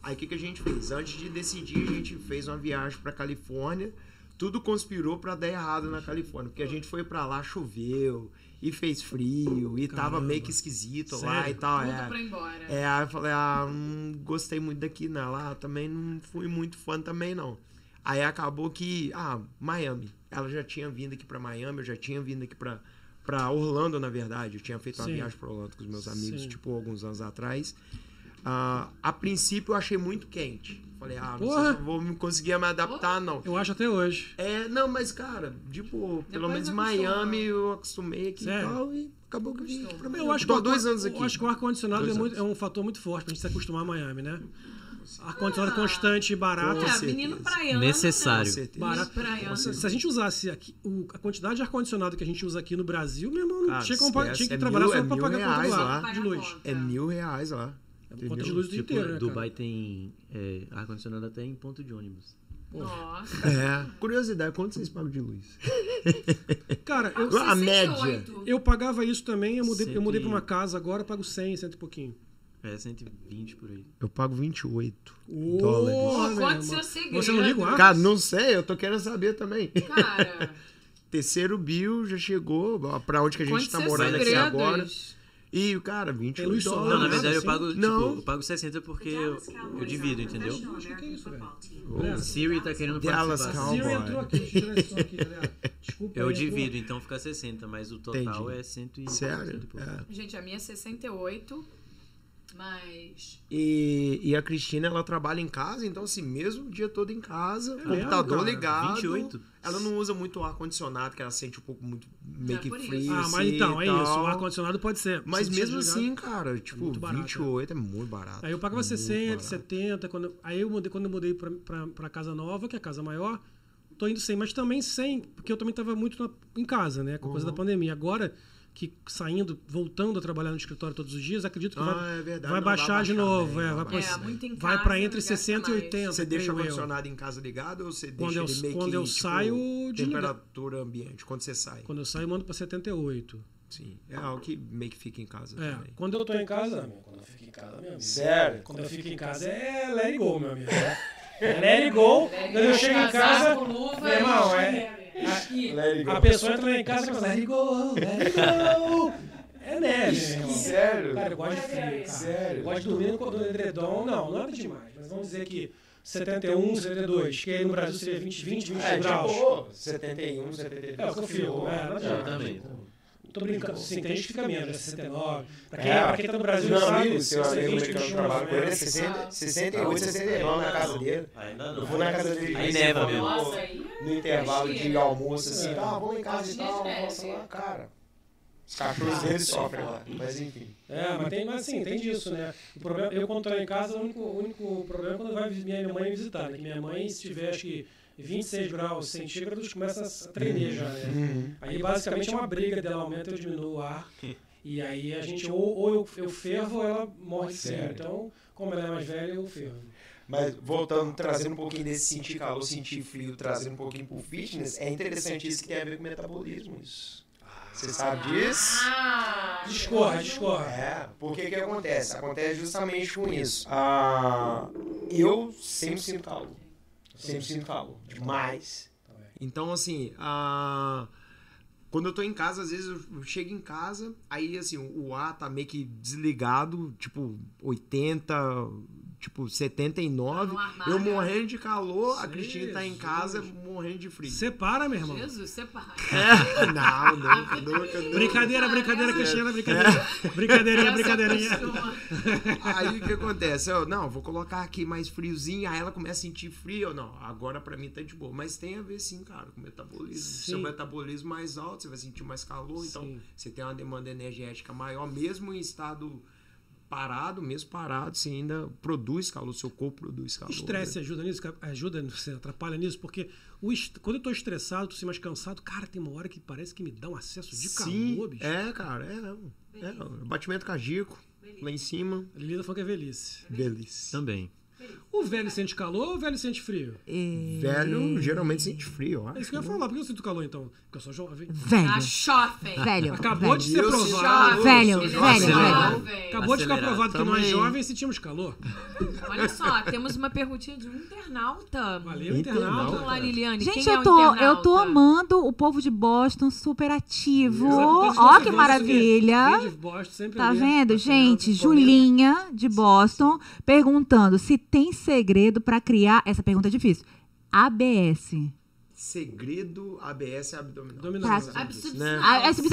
Aí o que, que a gente fez? Antes de decidir, a gente fez uma viagem para Califórnia. Tudo conspirou para dar errado na Califórnia, porque a gente foi para lá, choveu e fez frio e tava Caramba. meio que esquisito lá Sério? e tal. Tudo é. pra ir embora. É, aí eu falei, ah, não gostei muito daqui, não. Lá também não fui muito fã também, não. Aí acabou que, ah, Miami. Ela já tinha vindo aqui pra Miami, eu já tinha vindo aqui pra, pra Orlando, na verdade. Eu tinha feito uma Sim. viagem pra Orlando com os meus amigos, Sim. tipo, alguns anos atrás. Ah, a princípio eu achei muito quente. Falei, ah, não sei Porra. se eu vou me conseguir me adaptar, não. Eu acho até hoje. É, não, mas, cara, tipo, pelo Depois menos acostuma. Miami eu acostumei aqui Sério? e tal, e acabou que eu vim. Eu acho, que dois anos aqui. Eu acho que o ar-condicionado é, é um fator muito forte pra gente se acostumar a Miami, né? Ar-condicionado constante e barato. Com É, certeza. menino praiano. Necessário. Com certeza. Barato. Praiano. Se, a gente usasse aqui, o- a quantidade de ar-condicionado que a gente usa aqui no Brasil, meu irmão, Cara, tinha que, comprar- tinha que É trabalhar mil- só é pra pagar conta reais do lá. de luz. É mil reais lá. Conta de luz o dia Tipo, inteiro, né, cara? Dubai tem é, ar-condicionado até em ponto de ônibus. Nossa. É. Curiosidade, quanto vocês pagam de luz? Cara, eu, A média. 68. eu pagava isso também, eu mudei, eu Cento mudei pra uma casa agora, eu pago 100, cento e pouquinho. É 120 por aí. Eu pago 28 Ô, dólares. Conte irmão. seu segredo. Você não liga o ar? Cara, não sei, eu tô querendo saber também. Cara, Terceiro bill já chegou pra onde que a gente conte tá morando aqui segredos. agora. E, cara, 28 Tem luz solar, Não, na verdade eu assim? pago, tipo, Não. eu pago 60 porque eu, eu divido, entendeu? Acho que é isso, velho. O Galera, Siri tá querendo Dallas participar. Cowboy. Zero entrou aqui, aqui, galera. Desculpa. Eu aí, divido, então fica 60, mas o total Entendi. é 100 e Sério? 100 e. É. Gente, a minha é 68, mas... E, e a Cristina, ela trabalha em casa, então assim, mesmo o dia todo em casa, mesmo, computador cara? ligado. 28? Ela não usa muito ar-condicionado, que ela sente um pouco muito meio É que isso. frio. Ah, mas assim, então, é isso. O ar-condicionado pode ser. Mas mesmo assim, cara, tipo, muito barato, 28 é muito barato. Aí eu pagava Muito 60, barato. 70. Quando, aí eu mudei, quando eu mudei pra, pra, pra casa nova, que é a casa maior, tô indo 100. Mas também 100, porque eu também tava muito na- em casa, né? Com a Uhum. coisa da pandemia. Agora, que saindo, voltando a trabalhar no escritório todos os dias, acredito que Ah, vai, é verdade, vai baixar vai de baixar novo. bem, é, vai baixar É, vai pra entre não gasta 60 e mais. 80. Você deixa o ar-condicionado em casa ligado ou você Quando deixa eu- ele meio quando que, eu tipo, saio, desliga. temperatura ambiente, quando você sai? Quando eu saio, eu mando pra 78. Sim, é algo que meio que fica em casa É, também. quando eu tô em casa, meu, quando eu fico em casa, meu amigo. Sério? Quando eu fico em casa é let it go, meu amigo. É let it go. Quando eu chego em casa, meu irmão, é. A pessoa entra lá em casa e fala, let it go, let it go. É neve. Sério? Cara, eu gosto de frio, cara. Sério? Eu gosto de dormir no no edredom. Não, não é demais. Mas vamos dizer que 71, 72, que aí no Brasil seria 20, 20, 21 É, de graus. boa. 71, 72. É o que eu fico. É, não Eu adianta. também. Não tô brincando. Sim, tem gente que fica menos, é 69. Pra quem, É, pra quem tá no Brasil, Meu sabe, amigo, seu amigo 20, americano 21, trabalha com ele, é né? 60, 68, 69 na casa dele. Ainda Eu vou na casa dele. Aí neva mesmo. Aí No intervalo de almoço, assim, É. tá, vamos em casa e é tal, neve. nossa lá, cara. Os cachorros deles sofrem lá, mas enfim. É, mas tem, mas assim, tem disso, né? O problema, eu quando tô em casa, o único, o único problema é quando vai minha mãe visitar, né? Que minha mãe, se tiver, acho que 26 graus centígrados, começa a tremer já, né? Aí basicamente é uma briga dela, aumenta eu diminuo o ar. E aí a gente, ou, ou eu, eu fervo ou ela morre de frio. Sério? Então, como ela é mais velha, eu fervo. Mas voltando, trazendo um pouquinho desse sentir calor, sentir frio, trazendo um pouquinho pro fitness, é interessante isso que tem a ver com metabolismo, isso. Você sabe disso? Ah, Discorra, discorra. É, porque que acontece? Acontece justamente com isso. Ah, eu sempre sinto calor. Sempre sinto calor. Demais. Então, assim, a... quando eu tô em casa, às vezes eu chego em casa, aí, assim, o ar tá meio que desligado, tipo, 80, tipo, 79. Tá eu morrendo de calor, a. Cristina tá em casa morrendo de frio. Separa, meu irmão. Jesus, separa. É, não, nunca, nunca, nunca. Brincadeira, brincadeira, Cristina, brincadeira. Brincadeirinha, brincadeirinha. Aí o que acontece? Eu, não, vou colocar aqui mais friozinho, aí ela começa a sentir frio. Não, agora pra mim tá de boa. Mas tem a ver sim, cara, com o metabolismo. Sim. Seu metabolismo mais alto, você vai sentir mais calor, então Sim. você tem uma demanda energética maior, mesmo em estado parado, mesmo parado, você ainda produz calor, seu corpo produz O calor. estresse né? ajuda nisso? Ajuda, você atrapalha nisso? Porque o est- quando eu tô estressado, tô assim mais cansado, cara, tem uma hora que parece que me dá um acesso de Sim, calor, bicho. é, cara, é, é, batimento cardíaco, lá em cima, A Lilida falou que é velhice. delícia. Também. O velho sente calor ou o velho sente frio? É, Velho geralmente sente frio, eu É isso que eu ia falar. Por que eu sinto calor, então? Porque eu sou jovem. Velho. A chofem. Velho. Acabou velho. de ser Eu provado. Velho, eu velho, jovem. velho. Jovem. Acabou de ficar provado que nós jovens sentimos calor. Olha só, temos uma perguntinha de um internauta. Valeu, Internauta. internauta. Vamos lá, Liliane. Gente, quem é eu o tô, eu internauta? tô amando o povo de Boston super ativo. Ó, que maravilha. Vídeo, bosta, sempre Tá ali, vendo, tá gente? Julinha, de Boston, perguntando se tem segredo pra criar. Essa pergunta é difícil. ABS. Segredo ABS abdominal. Abdominal. Abdominal. que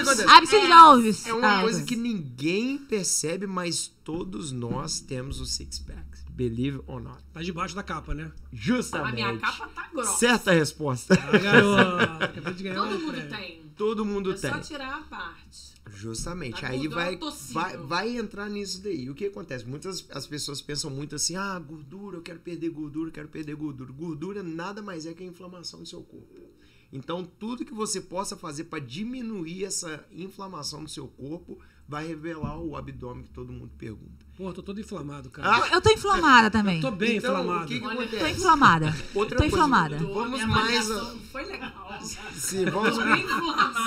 acontece? Abdominais. É uma coisa que ninguém percebe, mas todos nós temos o six pack. Believe or not. Tá debaixo da capa, né? A Justamente. minha capa tá grossa. Certa resposta. Ah, garoto. Todo mundo prêmio. tem. Todo mundo É tem. só tirar a parte. Justamente. A Aí vai, vai, vai entrar nisso daí. O que acontece? Muitas as pessoas pensam muito assim: ah, gordura, eu quero perder gordura, eu quero perder gordura. Gordura nada mais é que a inflamação do seu corpo. Então, tudo que você possa fazer para diminuir essa inflamação no seu corpo vai revelar o abdômen que todo mundo pergunta. Pô, tô todo inflamado, cara. Eu tô inflamada também. Tô bem Então, inflamado. o que, que Olha, Tô inflamada. Outra Tô coisa, inflamada. Vamos Minha mais. foi legal. Sim, vamos. Inflamada.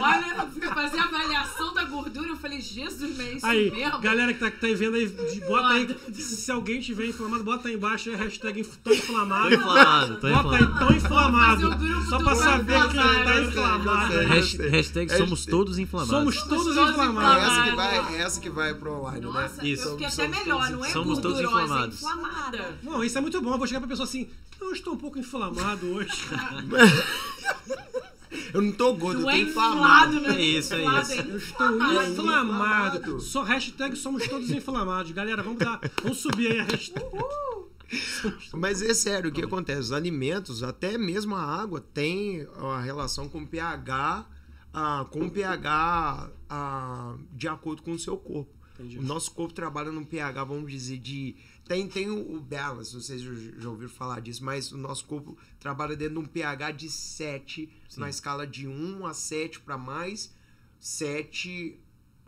Olha, eu fui fazer a avaliação da gordura, eu falei, Jesus, mas é isso Aí, mesmo? galera que tá, que tá aí vendo aí, de- bota aí. Se alguém tiver inflamado, bota aí embaixo aí a hashtag inf- tô inflamado. Tô inflamado, tô Bota aí, tô inflamado. Só pra saber que tá inflamado. Eu. Hashtag somos todos inflamados. Somos todos todos É inflamados. essa que inflamados. vai, é essa que vai pro online, Nossa, né? Isso. eu fiquei até melhor, todos não é Somos todos é inflamados. inflamada. Não, isso é muito bom. Eu vou chegar pra pessoa assim, eu estou um pouco inflamado hoje. Eu não tô gordo, Não eu é tô inflamado. inflado, né? É isso, é isso. Eu estou inflamado. inflamado. inflamado. Só hashtag somos todos inflamados. Galera, vamos dar. Vamos subir aí a hashtag. Mas é sério, o que acontece? Os alimentos, até mesmo a água, tem a relação com o pH, ah, com o pH ah, de acordo com o seu corpo. Entendi. O nosso corpo trabalha num pH, vamos dizer, de. Tem, tem o, o balance, vocês já, já ouviram falar disso, mas o nosso corpo trabalha dentro de um pH de 7, na escala de 1 a 7 para mais, 7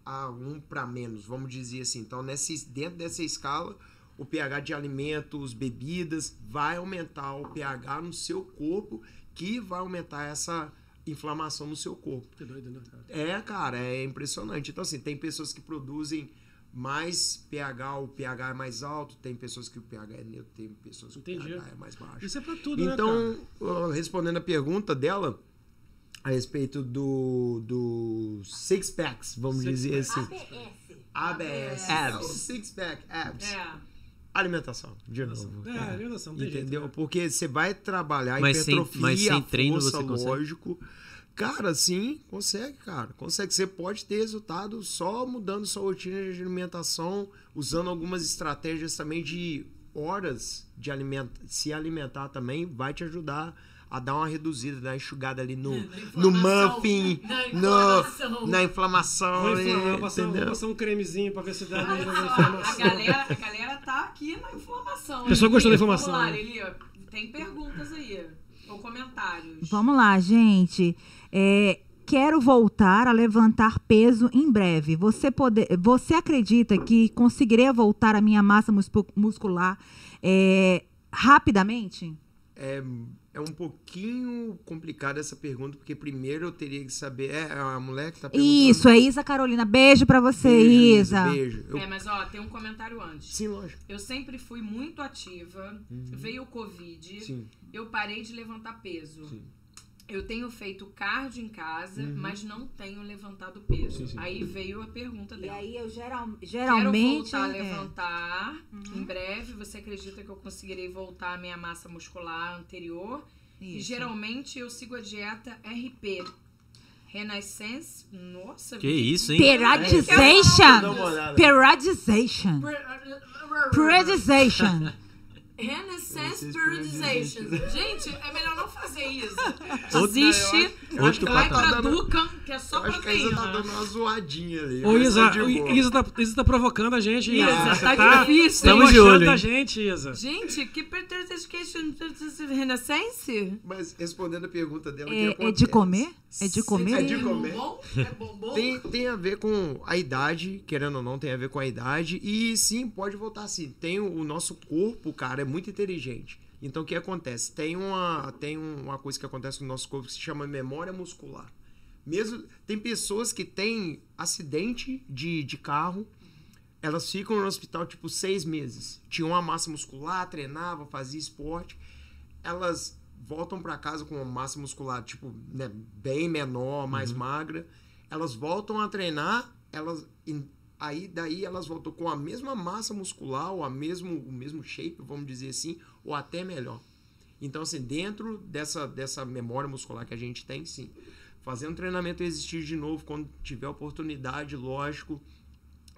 a 1 para menos, vamos dizer assim. Então, nesse, dentro dessa escala, o pH de alimentos, bebidas, vai aumentar o pH no seu corpo, que vai aumentar essa inflamação no seu corpo. Que doido, né, cara? É, cara, é impressionante. Então, assim, tem pessoas que produzem mais pH, o pH é mais alto, tem pessoas que o pH é neutro, tem pessoas que Entendi. o pH é mais baixo. Isso é pra tudo, né, cara? Então, respondendo a pergunta dela, a respeito do, do six packs, vamos Six dizer packs. assim. ABS. Abs. Six pack, abs. É. alimentação, de novo. É, alimentação, tem Entendeu? jeito. Porque você vai trabalhar Mas sem- hipertrofia, mas sem treino força, você consegue? lógico. Cara, sim, consegue, cara. Consegue. Você pode ter resultado só mudando sua rotina de alimentação, usando algumas estratégias também de horas de aliment se alimentar também, vai te ajudar a dar uma reduzida, dar uma enxugada ali no, no inflamação. muffin, Na no, inflamação. na inflamação. Vou, ali, inflamar, vou passar, vou passar um cremezinho pra ver se dá a inflamação. galera, a galera tá aqui na inflamação. A pessoa hein, gostou da inflamação, Vamos lá, né? Lili. Tem perguntas aí. Ou comentários. Vamos lá, gente. É, quero voltar a levantar peso em breve. Você, pode, você acredita que conseguirei voltar a minha massa muscu- muscular é, rapidamente? É, é um pouquinho complicada essa pergunta, porque primeiro eu teria que saber. É a mulher que tá perguntando. Isso, é Isa Carolina. Beijo pra você, Beijo, Isa. Beijo. Eu- É, mas ó, tem um comentário antes. Sim, lógico. Eu sempre fui muito ativa, veio o Covid, Sim. eu parei de levantar peso. Sim. Eu tenho feito cardio em casa, Uhum. mas não tenho levantado peso. Sim, sim. Aí veio a pergunta E dela. aí eu geral, Quero geralmente. voltar a é, levantar em breve. Você acredita que eu conseguirei voltar à minha massa muscular anterior? E Isso. geralmente eu sigo a dieta RP. Renaissance. Nossa, Que isso, hein? Periodization. Periodization. Periodization. Renaissance Periodization. Gente, é melhor não fazer isso. Desiste. Outro Vai pra Tá dando- Ducan, que é só acho que a Isa tá proteína. dando uma zoadinha ali. Ô, Isa, tá boa. Isa, tá, Isa tá provocando a gente. Isa, Você tá difícil, hein? Estamos de olho da gente, Isa. Gente, que Periodization Renaissance? Mas respondendo a pergunta dela, É, é de comer? É de comer? É de comer. Bom? É bombom? Tem, tem a ver com a idade, querendo ou não, tem a ver com a idade. E sim, pode voltar sim. Tem o, o nosso corpo, cara, é muito inteligente. Então o que acontece? Tem uma, tem uma coisa que acontece no nosso corpo que se chama memória muscular. Mesmo tem pessoas que têm acidente de, de carro, elas ficam no hospital tipo seis meses. Tinham uma massa muscular, treinava, fazia esporte. Elas voltam para casa com uma massa muscular tipo né, bem menor, mais magra. Elas voltam a treinar, elas aí daí elas voltam com a mesma massa muscular ou a mesmo o mesmo shape, vamos dizer assim, ou até melhor. Então assim, dentro dessa dessa memória muscular que a gente tem, sim, fazendo treinamento existir de novo quando tiver oportunidade, lógico,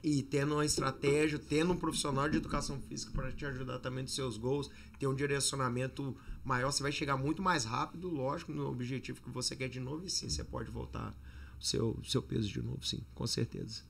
e tendo uma estratégia, tendo um profissional de educação física para te ajudar também nos seus gols, ter um direcionamento maior, você vai chegar muito mais rápido, lógico, no objetivo que você quer de novo, e sim, você pode voltar seu, seu peso de novo, sim, com certeza.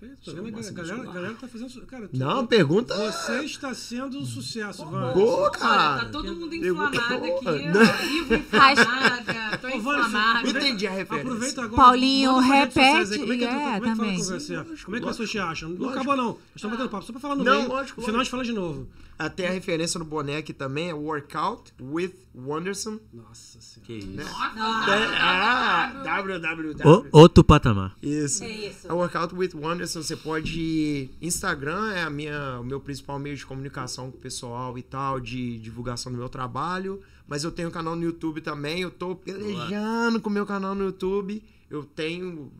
Perfeito. Vendo a galera, galera tá fazendo. Cara, tu- Não, pergunta. Você está sendo um sucesso, Van. Boa, Olha, cara. tá todo mundo inflamado boa. aqui. Vivo inflamada, tô inflamada. Entendi a referência. Aproveita agora. Paulinho, repete, Como é que, é, como é que fala também. Como é que as pessoas te acham? Não acabou, não. Nós estamos batendo papo. Só pra falar no Não, meio. lógico, No final a gente fala de novo. Até a referência no boné aqui também é Workout with Wonderson. Nossa senhora. Que isso. Né? Nossa, Ah, www. Outro patamar. Isso. É isso. É Workout with Wonderson. Você pode. Instagram é a minha, o meu principal meio de comunicação com o pessoal e tal, de divulgação do meu trabalho. Mas eu tenho um canal no YouTube também. Eu tô pelejando com o meu canal no YouTube. Eu tenho.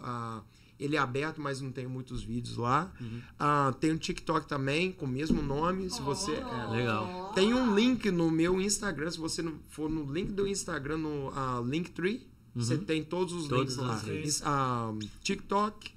ah, ele é aberto, mas não tenho muitos vídeos lá. Ah, tem um TikTok também, com o mesmo nome. Se você. é, Legal. tem um link no meu Instagram. Se você não for no link do Instagram, no ah, Linktree, você tem todos os Todos links lá. links. Ah, TikTok.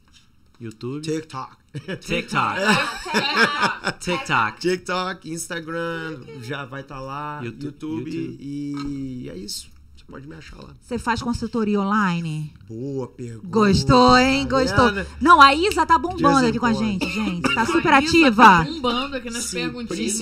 YouTube. TikTok. TikTok. TikTok. TikTok, Instagram, já vai estar lá. YouTube- YouTube, YouTube. E é isso. Você pode me achar lá. Você faz consultoria online? Boa pergunta. Gostou, hein? Tá Gostou. Não, a Isa tá bombando aqui com a gente, gente. Tá A super Isa ativa. Tá bombando aqui nas Sim, perguntinhas.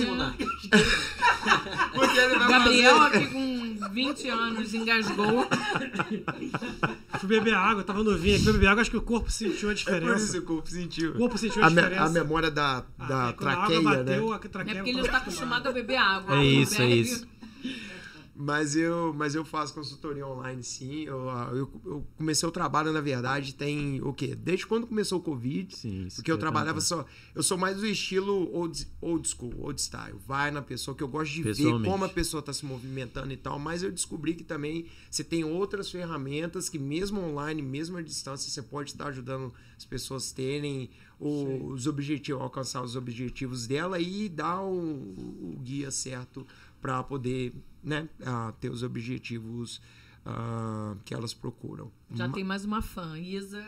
Porque ele vai Gabriel fazer- aqui com 20 anos engasgou. Fui beber água, tava novinho aqui. Fui beber água, acho que o corpo sentiu a É por isso diferença. o corpo sentiu. O corpo sentiu a A, me- diferença. a memória da, Ah, da aí quando a água traqueia, bateu, né? a traqueia É porque ele não tá acostumado a beber água. É isso, é isso. Mas eu, mas eu faço consultoria online, sim. Eu, ah, eu, eu comecei o trabalho, na verdade, tem o quê? Desde quando começou o Covid. Sim, Porque eu trabalhava só. Eu sou mais do estilo old, old school, old style. Vai na pessoa, que eu gosto de ver como a pessoa está se movimentando e tal. Mas eu descobri que também você tem outras ferramentas que, mesmo online, mesmo à distância, você pode estar ajudando as pessoas terem o- os objetivos, alcançar os objetivos dela e dar o, o guia certo para poder né, ah, ter os objetivos ah, que elas procuram. Já tem mais uma fã. Isa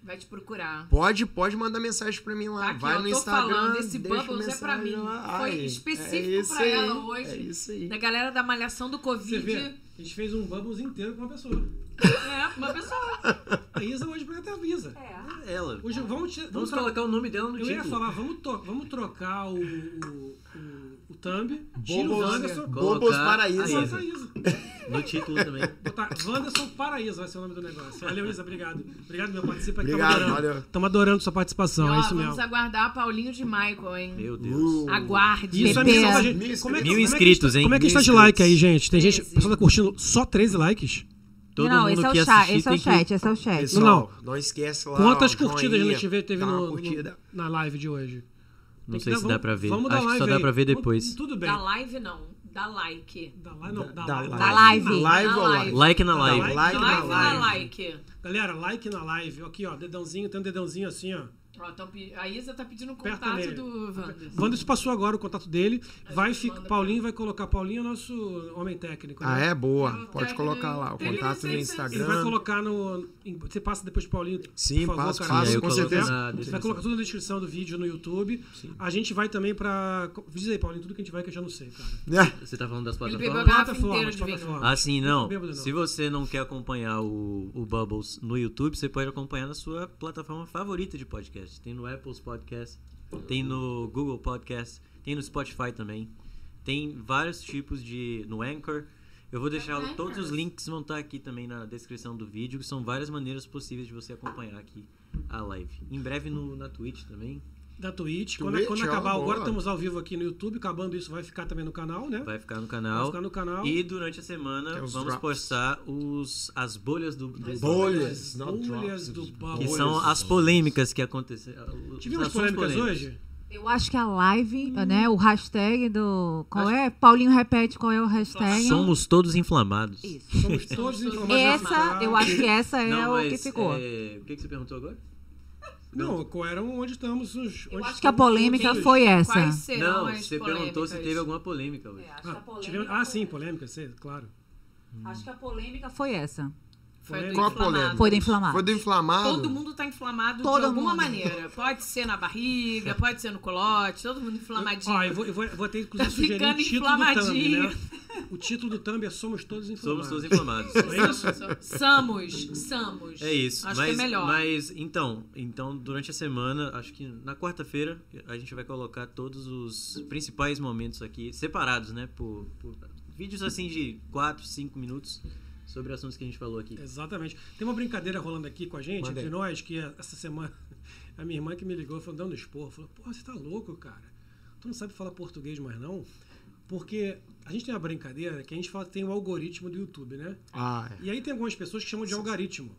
vai te procurar. Pode, pode mandar mensagem pra mim lá. Tá aqui, vai ó, no tô Instagram. falando, esse Bubbles é pra mim. lá. Foi Ai, específico é pra aí, ela hoje. É isso aí. Da galera da malhação do Você Covid. vê, a gente fez um Bubbles inteiro com uma pessoa. É, uma pessoa. A Isa hoje vai até a Isa. Ela. Hoje vamos, Vamos vamos colocar o nome dela no Eu ia título. falar, vamos, to- vamos trocar o, o, o, o thumb, tira o Bobos, Wanderson, Colocar Bobos Paraíso. Isa. Isa. No título também. Botar Wanderson Paraíso vai ser o nome do negócio. Valeu, Isa, obrigado. Obrigado, meu participa aqui. Obrigado, Estamos adorando, valeu. tamo adorando sua participação, E, ó, é isso vamos mesmo. aguardar Paulinho de Michael, hein? Meu Deus. Uh, Aguarde. Isso é Bebê. missão da gente. Mil Como é que- Mil como é que inscritos, hein? Como é que está de inscritos. like aí, gente? Tem gente, o pessoal tá curtindo só 13 likes? Todo não, mundo esse é o que chat, esse é o tem que- chat, esse é o chat. Pessoal, não, esquece lá. Quantas curtidas a gente teve dá no, no- na live de hoje? Não Tem sei dar- se dá pra ver. Vamos dar Acho que live só dá aí. pra ver depois. Tudo bem. Da live não, da like. Da live, não, da, Da live. live. Da live. Live live. live? Like na live. like. Like na live like? Galera, like na live. Aqui, ó, dedãozinho, tem um dedãozinho assim, ó. Ó, tão a Isa tá pedindo o contato do Wanderson. Wanderson passou agora o contato dele. Vai gente ficar. manda Paulinho vai colocar. Paulinho é o nosso homem técnico. né? Ah, é? Boa. Eu Pode quero- colocar lá. O contato no sempre- Ele vai Instagram. colocar no. Você passa depois pro Paulinho. Sim, por favor, passo. Sim, com certeza. Você vai colocar tudo na descrição do vídeo no YouTube. A gente vai também pra. Diz aí, Paulinho, tudo que a gente vai que eu já não sei, cara. É, Você tá falando das plataformas? Plataformas, plataformas. Ah, sim, não. Não. Se você não quer acompanhar o, o Bubbles no YouTube, você pode acompanhar na sua plataforma favorita de podcast. Tem no Apple Podcast, tem no Google Podcast, tem no Spotify também. Tem vários tipos de. no Anchor. Eu vou deixar todos os links vão estar aqui também na descrição do vídeo. São várias maneiras possíveis de você acompanhar aqui a live. Em breve no, na Twitch também. Da Twitch. Quando, Twitch, quando ó, acabar, boa. agora estamos ao vivo aqui no YouTube. Acabando isso, vai ficar também no canal, né? Vai ficar no Vai canal. ficar no canal. E durante a semana vamos drops. postar os, as bolhas do, do Bolhas. Bolhas drops. do Que são as polêmicas que aconteceram. os Tivemos assuntos polêmicas polêmicos. hoje? Eu acho que a live, né? O hashtag do. Qual é? Paulinho repete qual é o hashtag. Somos todos inflamados. Isso. Somos todos informados. Essa, eu acho que essa é Não, o mas, que ficou. é, o que, que você perguntou agora? Não, qual era onde estamos os. Eu onde acho que a polêmica todos. foi essa. Quais serão não, as você perguntou se teve alguma polêmica hoje. É, acho que Ah, a polêmica tivemos- ah, sim, polêmica, sei, claro. Acho que a polêmica foi essa. Foi Qual a inflamado. polêmica? Foi do inflamado. Foi do inflamado? Todo mundo tá inflamado Todo de alguma mundo. maneira. Pode ser na barriga, pode ser no colote, todo mundo inflamadinho. Ó, eu vou, eu vou, eu vou ter inclusive Tá sugerir o ficando título do thumb, inflamadinho. né? O título do thumb é Somos Todos Somos Informados. todos inflamados. É isso? Samos, Samos. É isso. Acho mas, que é melhor. Mas, então, então, durante a semana, acho que na quarta-feira, a gente vai colocar todos os principais momentos aqui, separados, né? Por, por vídeos assim de 4, 5 minutos sobre assuntos que a gente falou aqui. Exatamente. Tem uma brincadeira rolando aqui com a gente, Manda entre nós, que é essa semana a minha irmã que me ligou, falou, dando esporro, falou, porra, você tá louco, cara? Tu não sabe falar português mais não? Porque a gente tem uma brincadeira que a gente fala que tem o algoritmo do YouTube, né? Ah, E aí tem algumas pessoas que chamam de algoritmo.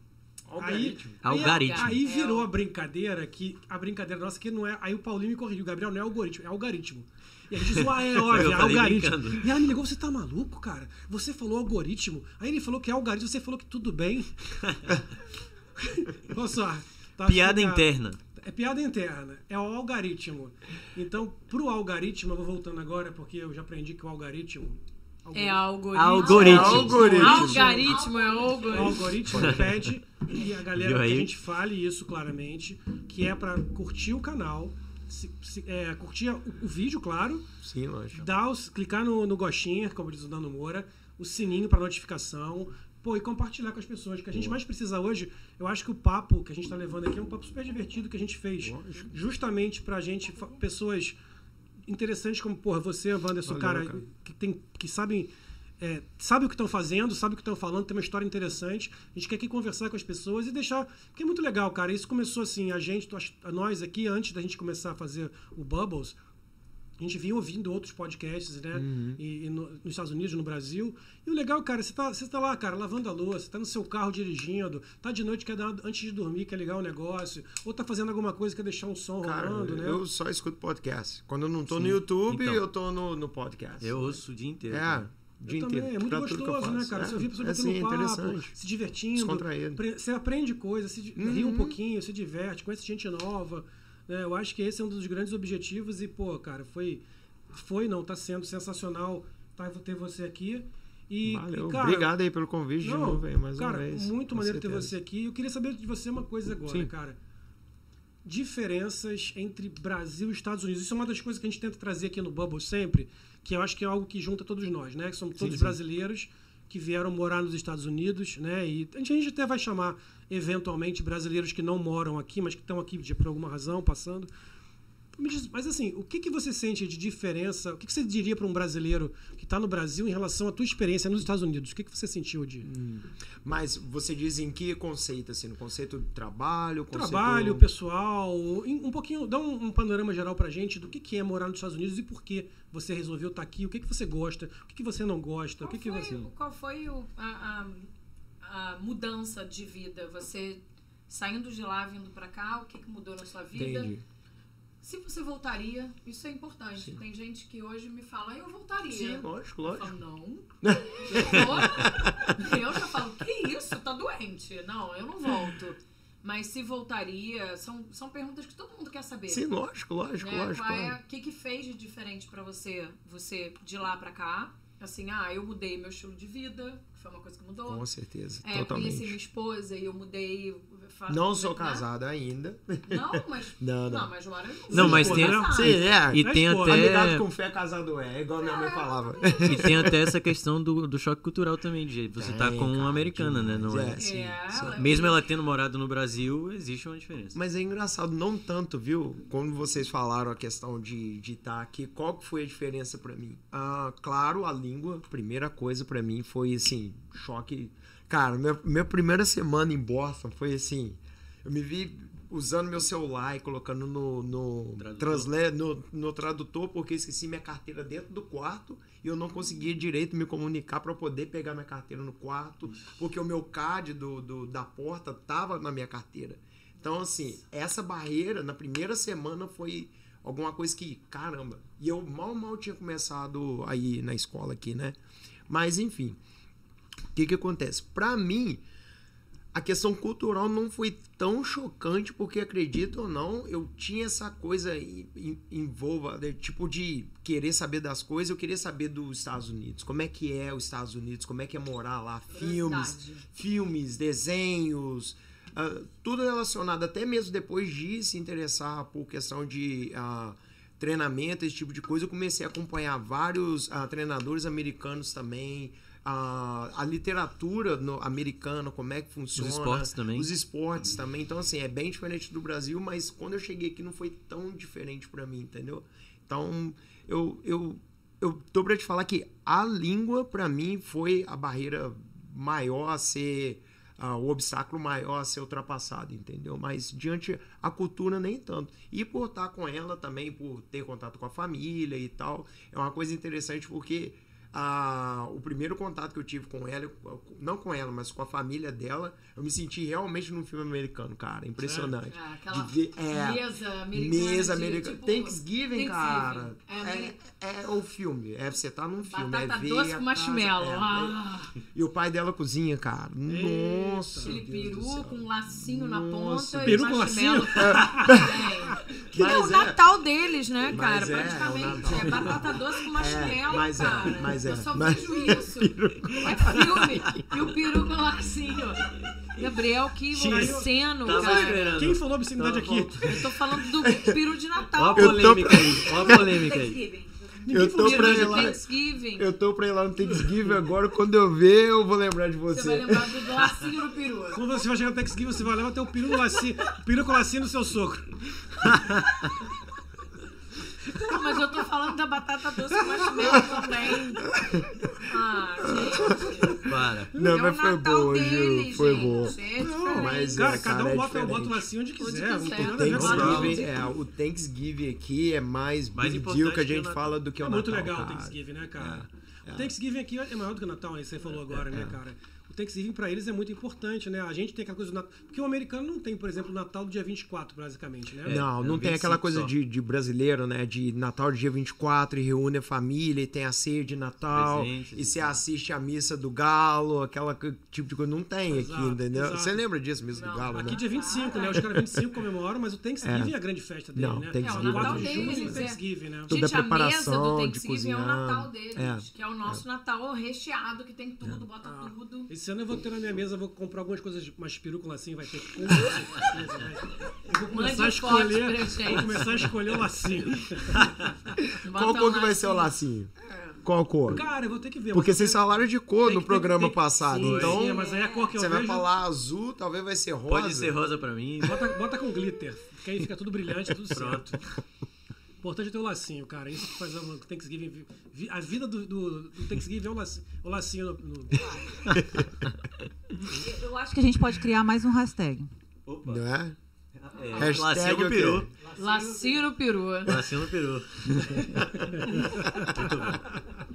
Algoritmo. Aí, Algoritmo. Aí, aí É virou a brincadeira que a brincadeira nossa que não é. Aí o Paulinho me corrigiu, Gabriel não é algoritmo, é algoritmo. E a gente diz, ah, é óbvio, é algoritmo. brincando. E ela me ligou, você tá maluco, cara? Você falou algoritmo. Aí ele falou que é algoritmo, você falou que tudo bem. Olha só. tá Piada explicado. interna. É piada interna, é o algoritmo. Então, pro algoritmo, eu vou voltando agora, porque eu já aprendi que o algoritmo. É algoritmo. Algoritmo. Algoritmo. Algoritmo. Algoritmo é O algoritmo. algoritmo pede e a galera que a gente fale isso claramente, que é pra curtir o canal, se- se- é, curtir o, o vídeo, claro, sim, lógico. dar os, clicar no, no gostinho, como diz o Dano Moura, o sininho para notificação, pô, e compartilhar com as pessoas. O que a gente mais precisa hoje, eu acho que o papo que a gente tá levando aqui é um papo super divertido que a gente fez justamente pra gente, pessoas interessantes como, porra, você, Wanderson, Valeu, cara, cara. que, tem, que sabem é, sabe o que estão fazendo, sabe o que estão falando, tem uma história interessante. A gente quer aqui conversar com as pessoas e deixar. Porque é muito legal, cara. Isso começou assim, a gente, a nós aqui, antes da gente começar a fazer o Bubbles, a gente vinha ouvindo outros podcasts, né? E, e no- nos Estados Unidos, no Brasil. E o legal, cara, você tá, você tá lá, cara, lavando a louça, tá no seu carro dirigindo, tá de noite, quer dar, antes de dormir, quer ligar o negócio, ou tá fazendo alguma coisa, quer deixar um som Cara, rolando, né? eu só escuto podcast. Quando eu não tô no YouTube, Então. eu tô no, no podcast. Eu ouço o dia inteiro. É, cara. Dia Eu inteiro. também, é muito gostoso, né, cara? É, Você ouvir a pessoa é, batendo sim, papo, se divertindo. Você aprende coisas, se di- ri um pouquinho, se diverte, conhece gente nova. né? Eu acho que esse é um dos grandes objetivos e, pô, cara, foi. Foi, não, tá sendo sensacional tá, ter você aqui. E, Valeu. e, cara, Obrigado aí pelo convite de não, novo, aí, mais cara, uma vez. muito maneiro ter certeza. você aqui. Eu queria saber de você uma coisa agora, Sim. cara. Diferenças entre Brasil e Estados Unidos. Isso é uma das coisas que a gente tenta trazer aqui no Bubble sempre, que eu acho que é algo que junta todos nós, né? Que somos todos sim. brasileiros que vieram morar nos Estados Unidos, né? E a gente, a gente até vai chamar eventualmente brasileiros que não moram aqui, mas que estão aqui de, por alguma razão passando. Me diz- Mas assim, o que, que você sente de diferença? O que, que você diria para um brasileiro que está no Brasil em relação à tua experiência nos Estados Unidos? O que, que você sentiu de Mas você diz em que conceito, assim? No conceito de trabalho? Conceito... trabalho, pessoal? Um pouquinho, dá um, um panorama geral pra gente do que, que é morar nos Estados Unidos e por que você resolveu estar aqui, o que, que você gosta, o que, que você não gosta, o Qual que, que foi, você. qual foi o- a, a- a mudança de vida? Você saindo de lá, vindo pra cá, o que, que mudou na sua vida? Entendi. Se você voltaria, isso é importante. Tem gente que hoje me fala, eu voltaria. Sim, lógico, Eu lógico. falo, não. Eu, eu já falo, que isso? Tá doente. Não, eu não volto. Mas se voltaria, são, são perguntas que todo mundo quer saber. Sim, lógico, lógico, né? lógico. Qual é, o que, que fez de diferente pra você, você de lá pra cá? Assim, ah, eu mudei meu estilo de vida, que foi uma coisa que mudou. Com certeza, É, conheci minha totalmente. esposa e eu mudei. Não sou né? casado ainda. Não, mas. Não, não. Não, mas Laura Não, mas Pô, tem, né? Ah, Sim, é. e tem esposa. Amigado até com fé, casado é. Igual minha mãe falava. e tem até essa questão do, do choque cultural também, de você tá Tem, com uma cara, americana, né? Não é? É, sim. ela- Mesmo ela tendo morado no Brasil, existe uma diferença. Mas é engraçado, não tanto, viu? Quando vocês falaram a questão de de estar aqui, qual que foi a diferença pra mim? Ah, claro, a língua, primeira coisa pra mim foi assim, choque. Cara, minha, minha primeira semana em Boston foi assim, eu me vi usando meu celular e colocando no, no, Tradutor. no, no tradutor porque eu esqueci minha carteira dentro do quarto e eu não conseguia direito me comunicar para poder pegar minha carteira no quarto, porque o meu CAD do, do- da porta tava na minha carteira. Então, assim, essa barreira na primeira semana foi alguma coisa que, caramba, e eu mal, mal tinha começado aí na escola aqui, né? Mas, enfim, que que acontece? Pra mim, a questão cultural não foi tão chocante, porque acredito ou não, eu tinha essa coisa envolva, né, tipo de querer saber das coisas, eu queria saber dos Estados Unidos, como é que é os Estados Unidos, como é que é morar lá, filmes, filmes, desenhos, ah, tudo relacionado, até mesmo depois de se interessar por questão de ah, treinamento, esse tipo de coisa, eu comecei a acompanhar vários ah, treinadores americanos também. A, a literatura no- americana, como é que funciona. esportes também. Os esportes também. Então, assim, é bem diferente do Brasil, mas quando eu cheguei aqui não foi tão diferente pra mim, entendeu? Então, eu, eu, eu tô pra te falar que a língua, pra mim, foi a barreira maior a ser. ah, o obstáculo maior a ser ultrapassado, entendeu? Mas diante a cultura nem tanto. E por estar com ela também, por ter contato com a família e tal, é uma coisa interessante porque ah, o primeiro contato que eu tive com ela, não com ela, mas com a família dela, eu me senti realmente num filme americano, cara. Impressionante. É, aquela De ver- é, mesa americana. Mesa de, americana. tipo, Thanksgiving, cara. É, ameri- É, é o filme. É, você tá num filme. Batata é ver doce a com casa- marshmallow. é, Ah, E o pai dela cozinha, cara. Nossa. aquele peru com um lacinho na Nossa. ponta Peru e com marshmallow. É. Que é o é. Natal deles, né, cara? É, é Praticamente. É, batata doce com marshmallow, mas é, cara. mas é. Eu só Mas- vejo isso. É filme. E o peru com lacinho. Gabriel, que obsceno, Tava cara. esperando. Quem falou obscenidade aqui? Eu tô falando do peru de Ó a Natal. Eu tô- polêmica aí. Ó a polêmica aí. Eu tô pra ir lá. Thanksgiving. Eu tô pra ir lá no Thanksgiving agora. Quando eu ver, eu vou lembrar de Você você. vai lembrar do lacinho no peru. Quando você vai chegar no Thanksgiving, você vai levar teu peru, lacinho, peru com lacinho no seu sogro. Mas eu tô falando da batata doce com marshmallow também. Ah, gente. Para. Não, é mas o foi Natal boa, dele, Ju. Foi gente. boa. É diferente. mas Cara, é, cada um cara, é bota, bota o diferente. lacinho onde quiser. Onde quiser. a ver com Thanksgiving, é, o Thanksgiving aqui é mais, Mais big deal importante que a que o gente Natal. fala do que o É Natal. muito legal o cara. Thanksgiving, né, cara? O Thanksgiving aqui é maior do que o Natal, aí você falou agora, né, cara? O Thanksgiving pra eles é muito importante, né? A gente tem aquela coisa do Natal. Porque o americano não tem, por exemplo, o Natal do dia 24, basicamente, né? Não, É, não é tem aquela 25 coisa de, de brasileiro, né? De Natal dia 24 e reúne a família e tem a ceia de Natal Presentes e você assiste a missa do galo, aquela tipo de coisa. Não tem Exato, aqui, entendeu? exato. Você lembra disso, missa do Não, galo, Aqui né? dia 25, né? Os caras 25 comemoram, mas o Thanksgiving é, a grande festa dele, Não, né? Thanksgiving É, o Natal 4 de junho é deles, é. Thanksgiving, né? Toda Gente, a mesa preparação do de Thanksgiving é o. Natal deles, É, que é o nosso Natal recheado, que tem tudo, bota tudo. Esse ano eu vou ter na minha mesa, vou comprar algumas coisas, mais peru com lacinho, vai ter com certeza? Eu vou começar a Mande escolher, vou começar a escolher o lacinho. Bota Qual cor um que vai ser o lacinho. lacinho? Qual cor? Cara, eu vou ter que ver. Porque vocês falaram de cor no que- programa passado, sim, então sim, mas aí a cor que eu você vai vejo, falar azul, talvez vai ser rosa. Pode ser rosa pra mim. Bota, bota com glitter, que aí fica tudo brilhante, tudo Pronto. certo. O importante é ter o lacinho, cara. Isso que faz o Thanksgiving. vi- vi- A vida do, do, do Thanksgiving é o lacinho, o lacinho no, no- Eu acho que a gente pode criar mais um hashtag. Opa. Não é? É, Hashtag lacinho no peru. Lacinho no peru. Lacinho no peru.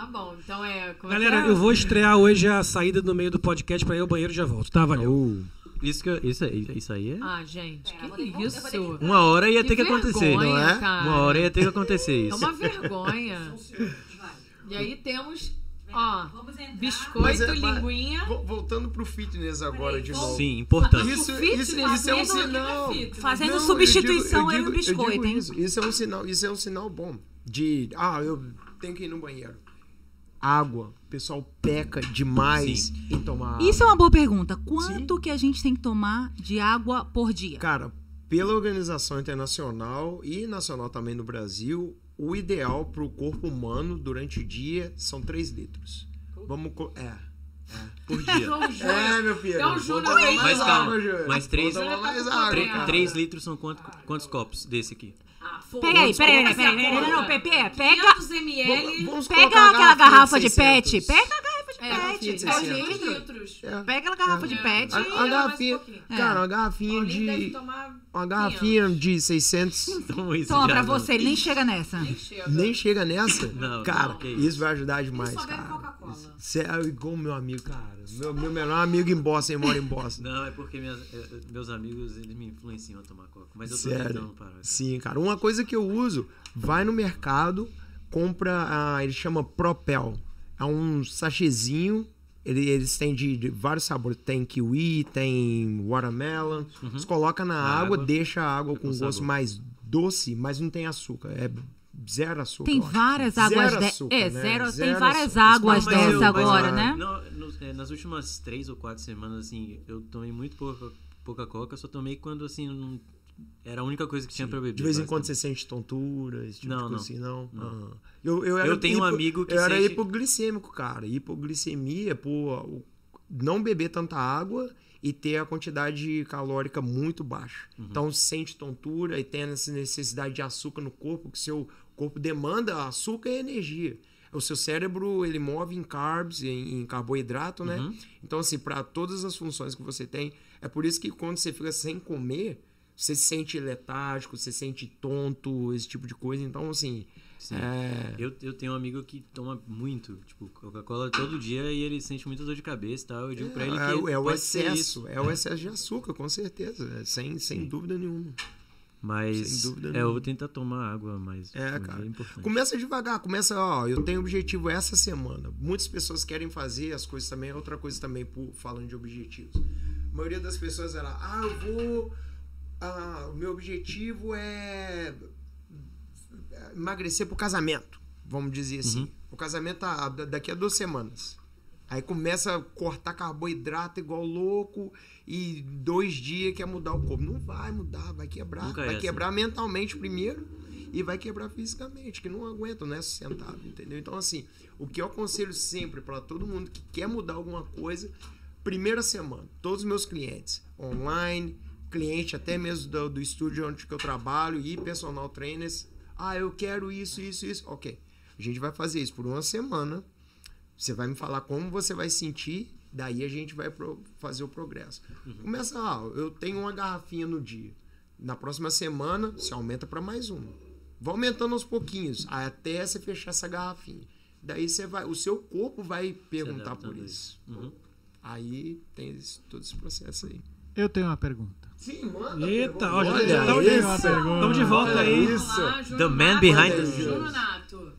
Tá bom, então é... como é que Galera, é? eu vou estrear hoje a saída no meio do podcast pra ir ao banheiro e já volto, tá? Valeu. Uh, Isso, que, eu- isso, aí- isso aí é. Ah, gente, eu vou que eu vou isso? que- Uma hora ia Que ter que acontecer. não é? cara. Uma hora ia ter que acontecer É isso. uma vergonha. E aí temos, ó, biscoito, Mas é- mas- linguinha. vo- voltando pro fitness agora de novo. Sim, importante. Isso, Fitness, isso, isso é um fitness, sinal. Fazendo Não, substituição eu, digo- e o biscoito, digo hein? Isso. Isso é um sinal, isso é um sinal bom de, ah, eu tenho que ir no banheiro. Água, o pessoal peca demais Sim. em tomar água. Isso é uma boa pergunta. Quanto que a gente tem que tomar de água por dia? Cara, pela organização internacional e nacional também no Brasil, o ideal para o corpo humano durante o dia são 3 litros. Vamos. co- É. Por dia. Júnior, É, meu filho. Então, Júnior, Mas calma, cara. 3 litros são quanto- quantos copos desse aqui? Ah. Peraí, peraí, peraí, não, não. Pepe, pega, 500 ml. Vamos pega aquela garrafa de 600. pet, pega a garrafa de É, pet. de 600. litros. É. Pega aquela garrafa de É. pet A, a garrafinha, pouquinho. cara, uma garrafinha de. tomar Uma garrafinha de 600. Então, isso Toma pra você, nem chega nessa. Nem chega. Nem chega nessa? Não, cara, não, isso. isso. vai ajudar demais, cara. Coca-Cola. Cê é igual meu amigo, cara. Meu, meu melhor amigo em Boston, mora em Boston. Não, é porque minhas- eh, meus amigos eles me influenciam a tomar coca. Mas eu tô Sério. tentando parar. Sim, cara. Uma coisa que eu uso, vai no mercado, compra, ah, ele chama Propel. É um sachêzinho, ele- eles têm de, de vários sabores. Tem kiwi, tem watermelon. Você coloca na Na água, água. deixa a água com com gosto mais doce, mas não tem açúcar. É zero açúcar. Tem várias águas de- açúcar, é, né? zero- tem várias açúcar. águas Mas dessa eu- agora, né? Não, eh, nas últimas três ou quatro semanas, assim, eu tomei muito pouca, pouca coca. Só tomei quando, assim, não, Era a única coisa que tinha pra beber. De vez em quando você sente tontura, esse tipo Não, de coisa não. assim, não? Não. Aham. Eu, eu, era Eu tenho um hipo- amigo que Eu era sente- hipoglicêmico, cara. Hipoglicemia, pô, o- não beber tanta água e ter a quantidade calórica muito baixa. Uhum. Então sente tontura e tem essa necessidade de açúcar no corpo, que seu corpo demanda açúcar e energia. O seu cérebro, ele move em carbs, em, em carboidrato, né? Uhum. Então, assim, para todas as funções que você tem, é por isso que quando você fica sem comer, você se sente letárgico, você se sente tonto, esse tipo de coisa. Então, assim, Sim. é... Eu, eu tenho um amigo que toma muito, tipo, Coca-Cola todo dia e ele sente muita dor de cabeça e tal. Eu digo pra ele que É, é o excesso, é o excesso de açúcar, com certeza, é, sem, sem dúvida nenhuma. Mas Sem dúvida é, eu vou tentar tomar água mais. É, mas cara. importante. Começa devagar, começa, ó, eu tenho objetivo essa semana. Muitas pessoas querem fazer as coisas também, outra coisa também, por, falando de objetivos. A maioria das pessoas era, ah, eu vou. Ah, o meu objetivo é emagrecer pro casamento, vamos dizer assim. Uhum. O casamento tá da- daqui a duas semanas. Aí começa a cortar carboidrato igual louco e dois dias quer mudar o corpo. Não vai mudar, vai quebrar. Nunca é vai assim. quebrar mentalmente primeiro e vai quebrar fisicamente, que não aguenta, não é sustentável, entendeu? Então, assim, o que eu aconselho sempre para todo mundo que quer mudar alguma coisa, primeira semana, todos os meus clientes, online, cliente até mesmo do, do estúdio onde que eu trabalho e personal trainers, ah, eu quero isso, isso, isso, ok. A gente vai fazer isso por uma semana, você vai me falar como você vai sentir, daí a gente vai pro- fazer o progresso. Começa, ah, eu tenho uma garrafinha no dia. Na próxima semana, você aumenta para mais uma. Vai aumentando aos pouquinhos, até você fechar essa garrafinha. Daí você vai, o seu corpo vai perguntar por isso. Uhum. Aí tem esse- todo esse processo aí. Eu tenho uma pergunta. Sim, manda. Eita, ó, já Olha estamos de volta Olha aí. isso. The man behind the Nato.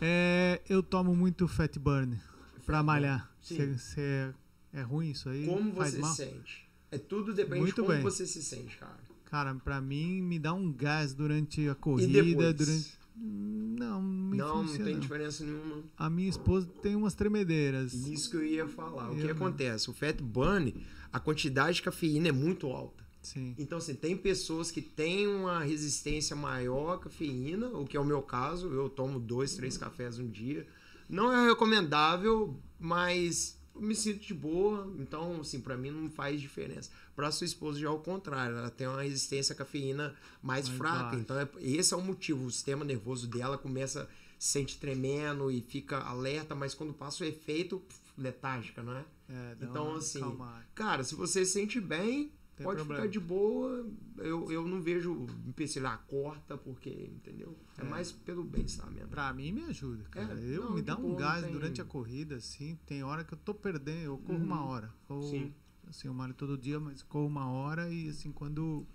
É, eu tomo muito fat burn pra malhar. Sim. Cê- cê- é ruim isso aí? Como você se sente? É tudo depende Muito de como bem. você se sente, cara. Cara, pra mim me dá um gás durante a corrida, durante. Não, Não, não funciona. tem diferença nenhuma. A minha esposa tem umas tremedeiras. Isso que eu ia falar. O que Eu não. acontece? O fat burn, a quantidade de cafeína é muito alta. Sim. Então, assim, tem pessoas que têm uma resistência maior à cafeína, o que é o meu caso. Eu tomo dois, três cafés um dia. Não é recomendável, mas eu me sinto de boa. Então, assim, pra mim não faz diferença. Pra sua esposa já é o contrário. Ela tem uma resistência à cafeína mais, Mais fraca. Então, é- esse é o motivo. O sistema nervoso dela começa se sente tremendo e fica alerta, mas quando passa o efeito, letárgica, não é? É, Então, assim, acalmada. Cara, se você se sente bem, Tem pode problema. ficar de boa. Eu, eu não vejo empecilhar, ah, corta, porque, entendeu? É, É. mais pelo bem-estar mesmo. Pra mim me ajuda, cara. É, eu não, me dá um gás tem- durante a corrida, assim. Tem hora que eu tô perdendo, eu corro uma hora. Corro, Sim. assim, eu malho todo dia, mas corro uma hora e assim, quando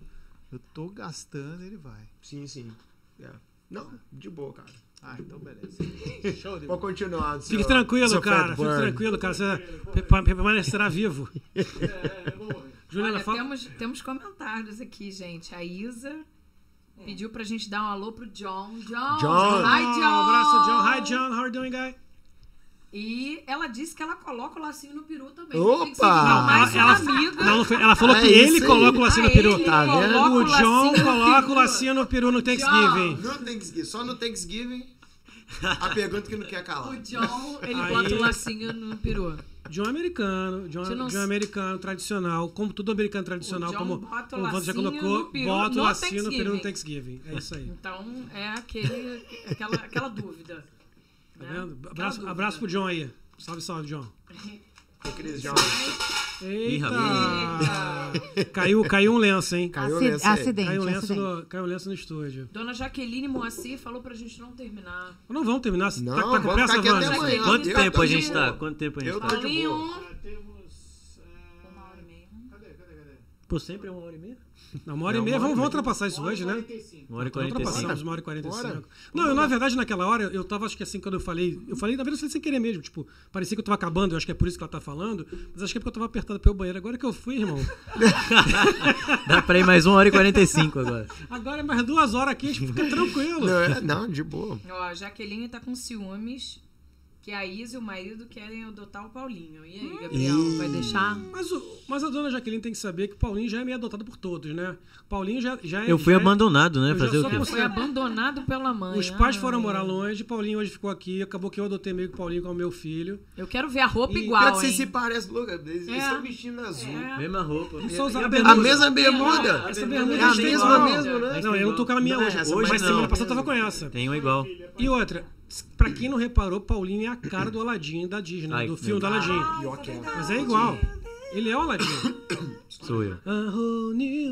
eu tô gastando, ele vai. Sim, sim. É. Não, de boa, cara. Ah, então beleza. Show de Pode continuar. do Fique seu- tranquilo, seu cara. Fique tranquilo, cara. Você pe- pe- permanecerá vivo. Juliana, Olha, fala. temos, temos comentários aqui, gente. A Isa pediu pra gente dar um alô pro John. John! John. Hi, Um John! abraço, John. Hi, John. How are you doing, guy? E ela disse que ela coloca o lacinho no peru também. Opa! Seguir mais ela, amiga. não, não ela falou É que ele aí. coloca o lacinho Ah, no peru. ele Tá vendo? O John coloca o peru. lacinho no peru no Thanksgiving. No Thanksgiving, só no Thanksgiving. A pergunta que não quer O calar. John, ele Aí- bota o lacinho no peru. John americano, John, Você não americano tradicional, como tudo americano tradicional, como, bota como Wanda já colocou, peru bota o lacinho no peru no Thanksgiving. É isso aí. Então é aquele, aquela, aquela dúvida. Tá né? vendo? Aquela Abraço, dúvida. abraço pro John aí. Salve, salve, John. Ô, Cris John. Eita! Eita. caiu, caiu um lenço, hein? Caiu Aci- nessa aí. acidente, Caiu um lenço acidente. no, caiu um lenço no estúdio. Dona Jaqueline Moacir falou pra gente não terminar. Não vamos terminar. Você Não, tá, tá com pressa, aqui até amanhã. Quanto Eu tempo a gente boa. tá? Quanto tempo a gente Eu tá? tô de Ali boa. um. Temos. é, Uma hora e meia. Cadê, cadê, cadê? Por sempre é uma hora e meia? Não, uma hora Não, e meia. Vamos, vamos ultrapassar isso hoje, né? Uma hora e Então, 45. ultrapassamos uma hora e 45. Bora. Não, eu, na verdade, naquela hora, eu tava, acho que assim, quando eu falei. Eu falei, na verdade, eu falei sem querer mesmo. Tipo, parecia que eu tava acabando, eu acho que é por isso que ela tá falando. Mas acho que é porque eu tava apertado pelo banheiro. Agora que eu fui, irmão. Dá pra ir mais uma hora e 45 agora. Agora é mais duas horas aqui, a gente fica tranquilo. Não, é- não, de boa. Ó, a Jaqueline tá com ciúmes que a Isa e o marido querem adotar o Paulinho. E aí, Gabriel, vai deixar? Mas, o- mas a dona Jaqueline tem que saber que o Paulinho já é meio adotado por todos, né? O Paulinho já, já é. Eu fui já é- abandonado, né? eu já Fazer o? Já Você- foi abandonado pela mãe. Os pais Ai. foram morar longe, Paulinho hoje ficou aqui, acabou que eu adotei meio que o Paulinho como meu filho. Eu quero ver a roupa E- igual, vocês hein? se parecem, Lucas. Eles É. estão vestindo azul. É. Mesma roupa. A A mesma bermuda. Essa bermuda É a a mesma mesmo, né? Não, eu não tô com a minha hoje. mas semana passada eu tava com essa. Tem um igual. E outra, pra quem não reparou, Paulinho é a cara do Aladdin da Disney, Ai, do filme do. Aladdin. Pior que é. Mas é igual. Ele é o Aladdin. Sou eu.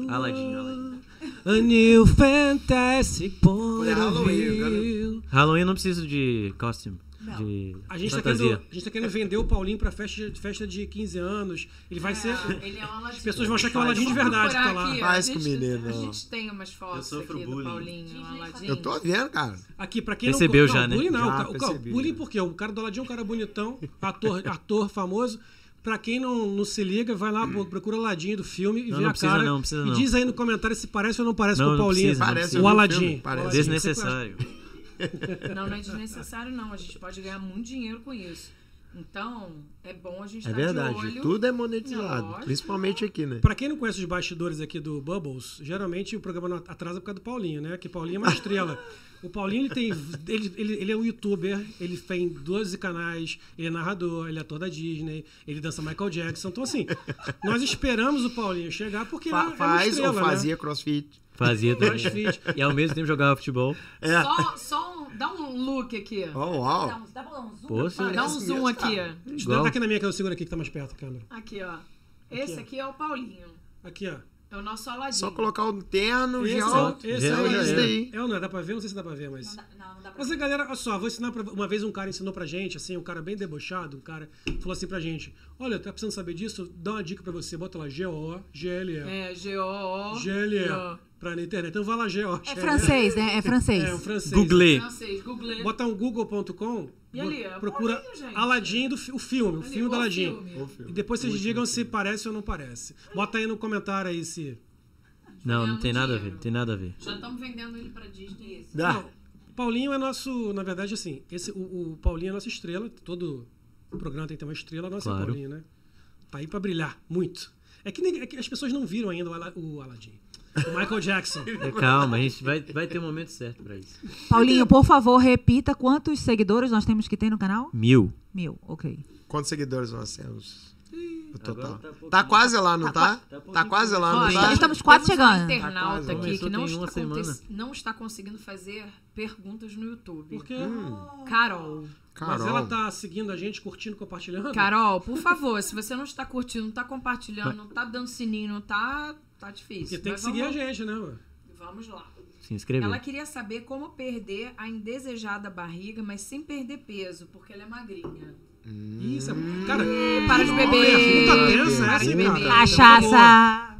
Aladdin, world, A new fantastic point É of Halloween, view. Halloween eu não preciso de costume. De A gente, tá querendo, a gente tá querendo vender o Paulinho pra festa, festa de 15 anos. Ele vai ser. Ele é um. As pessoas vão achar que é o Aladdin de verdade que tá lá. aqui, Faz com menino, A gente tem umas fotos aqui do. Paulinho. Eu tô vendo, cara. Aqui, pra quem Percebeu não já, não, né? Bullying não. Já o ca- o ca- percebi, bullying já. porque o cara do Aladdin é um cara bonitão, ator, ator famoso. Pra quem não, não se liga, vai lá, pô, procura o Aladdin do filme e Não, vê não a precisa cara. não, precisa e não. diz aí no comentário se parece ou não parece Não, com o Paulinho. precisa, não Parece precisa. o Aladdin. Desnecessário. Não, não é desnecessário, não. A gente pode ganhar muito dinheiro com isso. Então, é bom a gente É estar de verdade. olho. Tudo é monetizado. Lógico. Principalmente aqui, né? Pra quem não conhece os bastidores aqui do Bubbles, geralmente o programa não atrasa por causa do Paulinho, né? Que Paulinho é uma estrela. O Paulinho, ele tem. Ele, ele, ele é um youtuber, ele tem 12 canais, ele é narrador, ele é ator da Disney, ele dança Michael Jackson. Então, assim, nós esperamos o Paulinho chegar porque Fa- ele é uma faz estrela, ou né? fazia crossfit. Fazia. Crossfit. E ao mesmo tempo jogava futebol. É. Só, só um, dá um look aqui. Oh, uau. Dá pra dar um zoom? Pô. Dá um zoom mesmo, aqui. cara. Deixa eu Igual. dar aqui na minha que eu seguro aqui que tá mais perto a câmera. Aqui, ó. Esse aqui é o Paulinho. Aqui, ó. É o nosso Aladdin. Só colocar o terno, Esse, gel. esse é, era. esse Isso daí. É ou não? é? Dá pra ver? Não sei se dá pra ver, mas. Não, não dá pra Mas a galera, olha só, vou ensinar pra, uma vez um cara ensinou pra gente, assim, um cara bem debochado, um cara falou assim pra gente: Olha, tá precisando saber disso? Dá uma dica pra você, bota lá G-O-G-L-E. É, G-O-O. G-L-E. Pra na internet. Então vai lá, G-O. É francês, né? É francês. É, um francês. Google. Francês, google. Bota um google.com, E ali, é procura gente. Aladdin, do, fi- o filme, o Ali, filme do o Aladdin. filme. E depois vocês digam se parece ou não parece. Bota aí no comentário aí se. Não, não tem nada a ver. Tem nada a ver. Já estamos vendendo ele pra Disney. Dá. Não, Paulinho é nosso, na verdade, assim, esse, o, o Paulinho é nossa estrela, todo programa tem que ter uma estrela, a nossa é o Claro. Paulinho, né? Tá aí pra brilhar, muito. É que, nem- é que as pessoas não viram ainda o, Ala- o Aladdin. O Michael Jackson. É, calma, a gente vai, vai ter um momento certo pra isso. Paulinho, por favor, repita quantos seguidores nós temos que ter no canal? Mil. Mil, ok. Quantos seguidores nós temos? O total. Tá. Tá quase lá, não tá? Tá. Tá quase lá, não Olha, tá? estamos quase temos chegando. Um internauta Tá aqui que não está, não está conseguindo fazer perguntas no YouTube. Porque. Carol. Mas Carol. ela tá seguindo a gente, curtindo, compartilhando. Carol, por favor, se você não está curtindo, não está compartilhando, não está dando sininho, não tá, tá difícil. Porque tem que seguir vamos, a gente, né, mano? Vamos lá. Se inscrever. Ela queria saber como perder a indesejada barriga, mas sem perder peso, porque ela é magrinha. Isso, é- cara. Para de beber. pergunta tensa Para essa, de hein, beber. cara? Cachaça!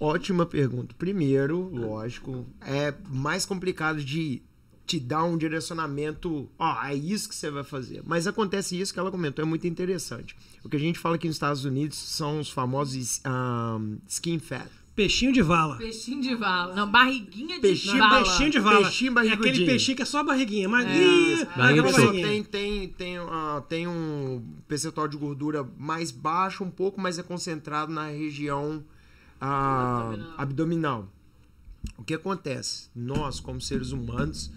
Ótima pergunta. Primeiro, lógico, é mais complicado de te dar um direcionamento. Ó, é isso que você vai fazer. Mas acontece isso que ela comentou, é muito interessante. O que a gente fala aqui nos Estados Unidos são os famosos um, skin fat. Peixinho de vala. Peixinho de vala. Não, barriguinha de Peixinho- vala. Peixinho de vala. Peixinho é aquele peixinho que é só a barriguinha. Solto. barriguinha. tem, tem, tem, ah, tem um percentual de gordura mais baixo, um pouco, mas é concentrado na região ah, Abdominal. abdominal. O que acontece? Nós, como seres humanos,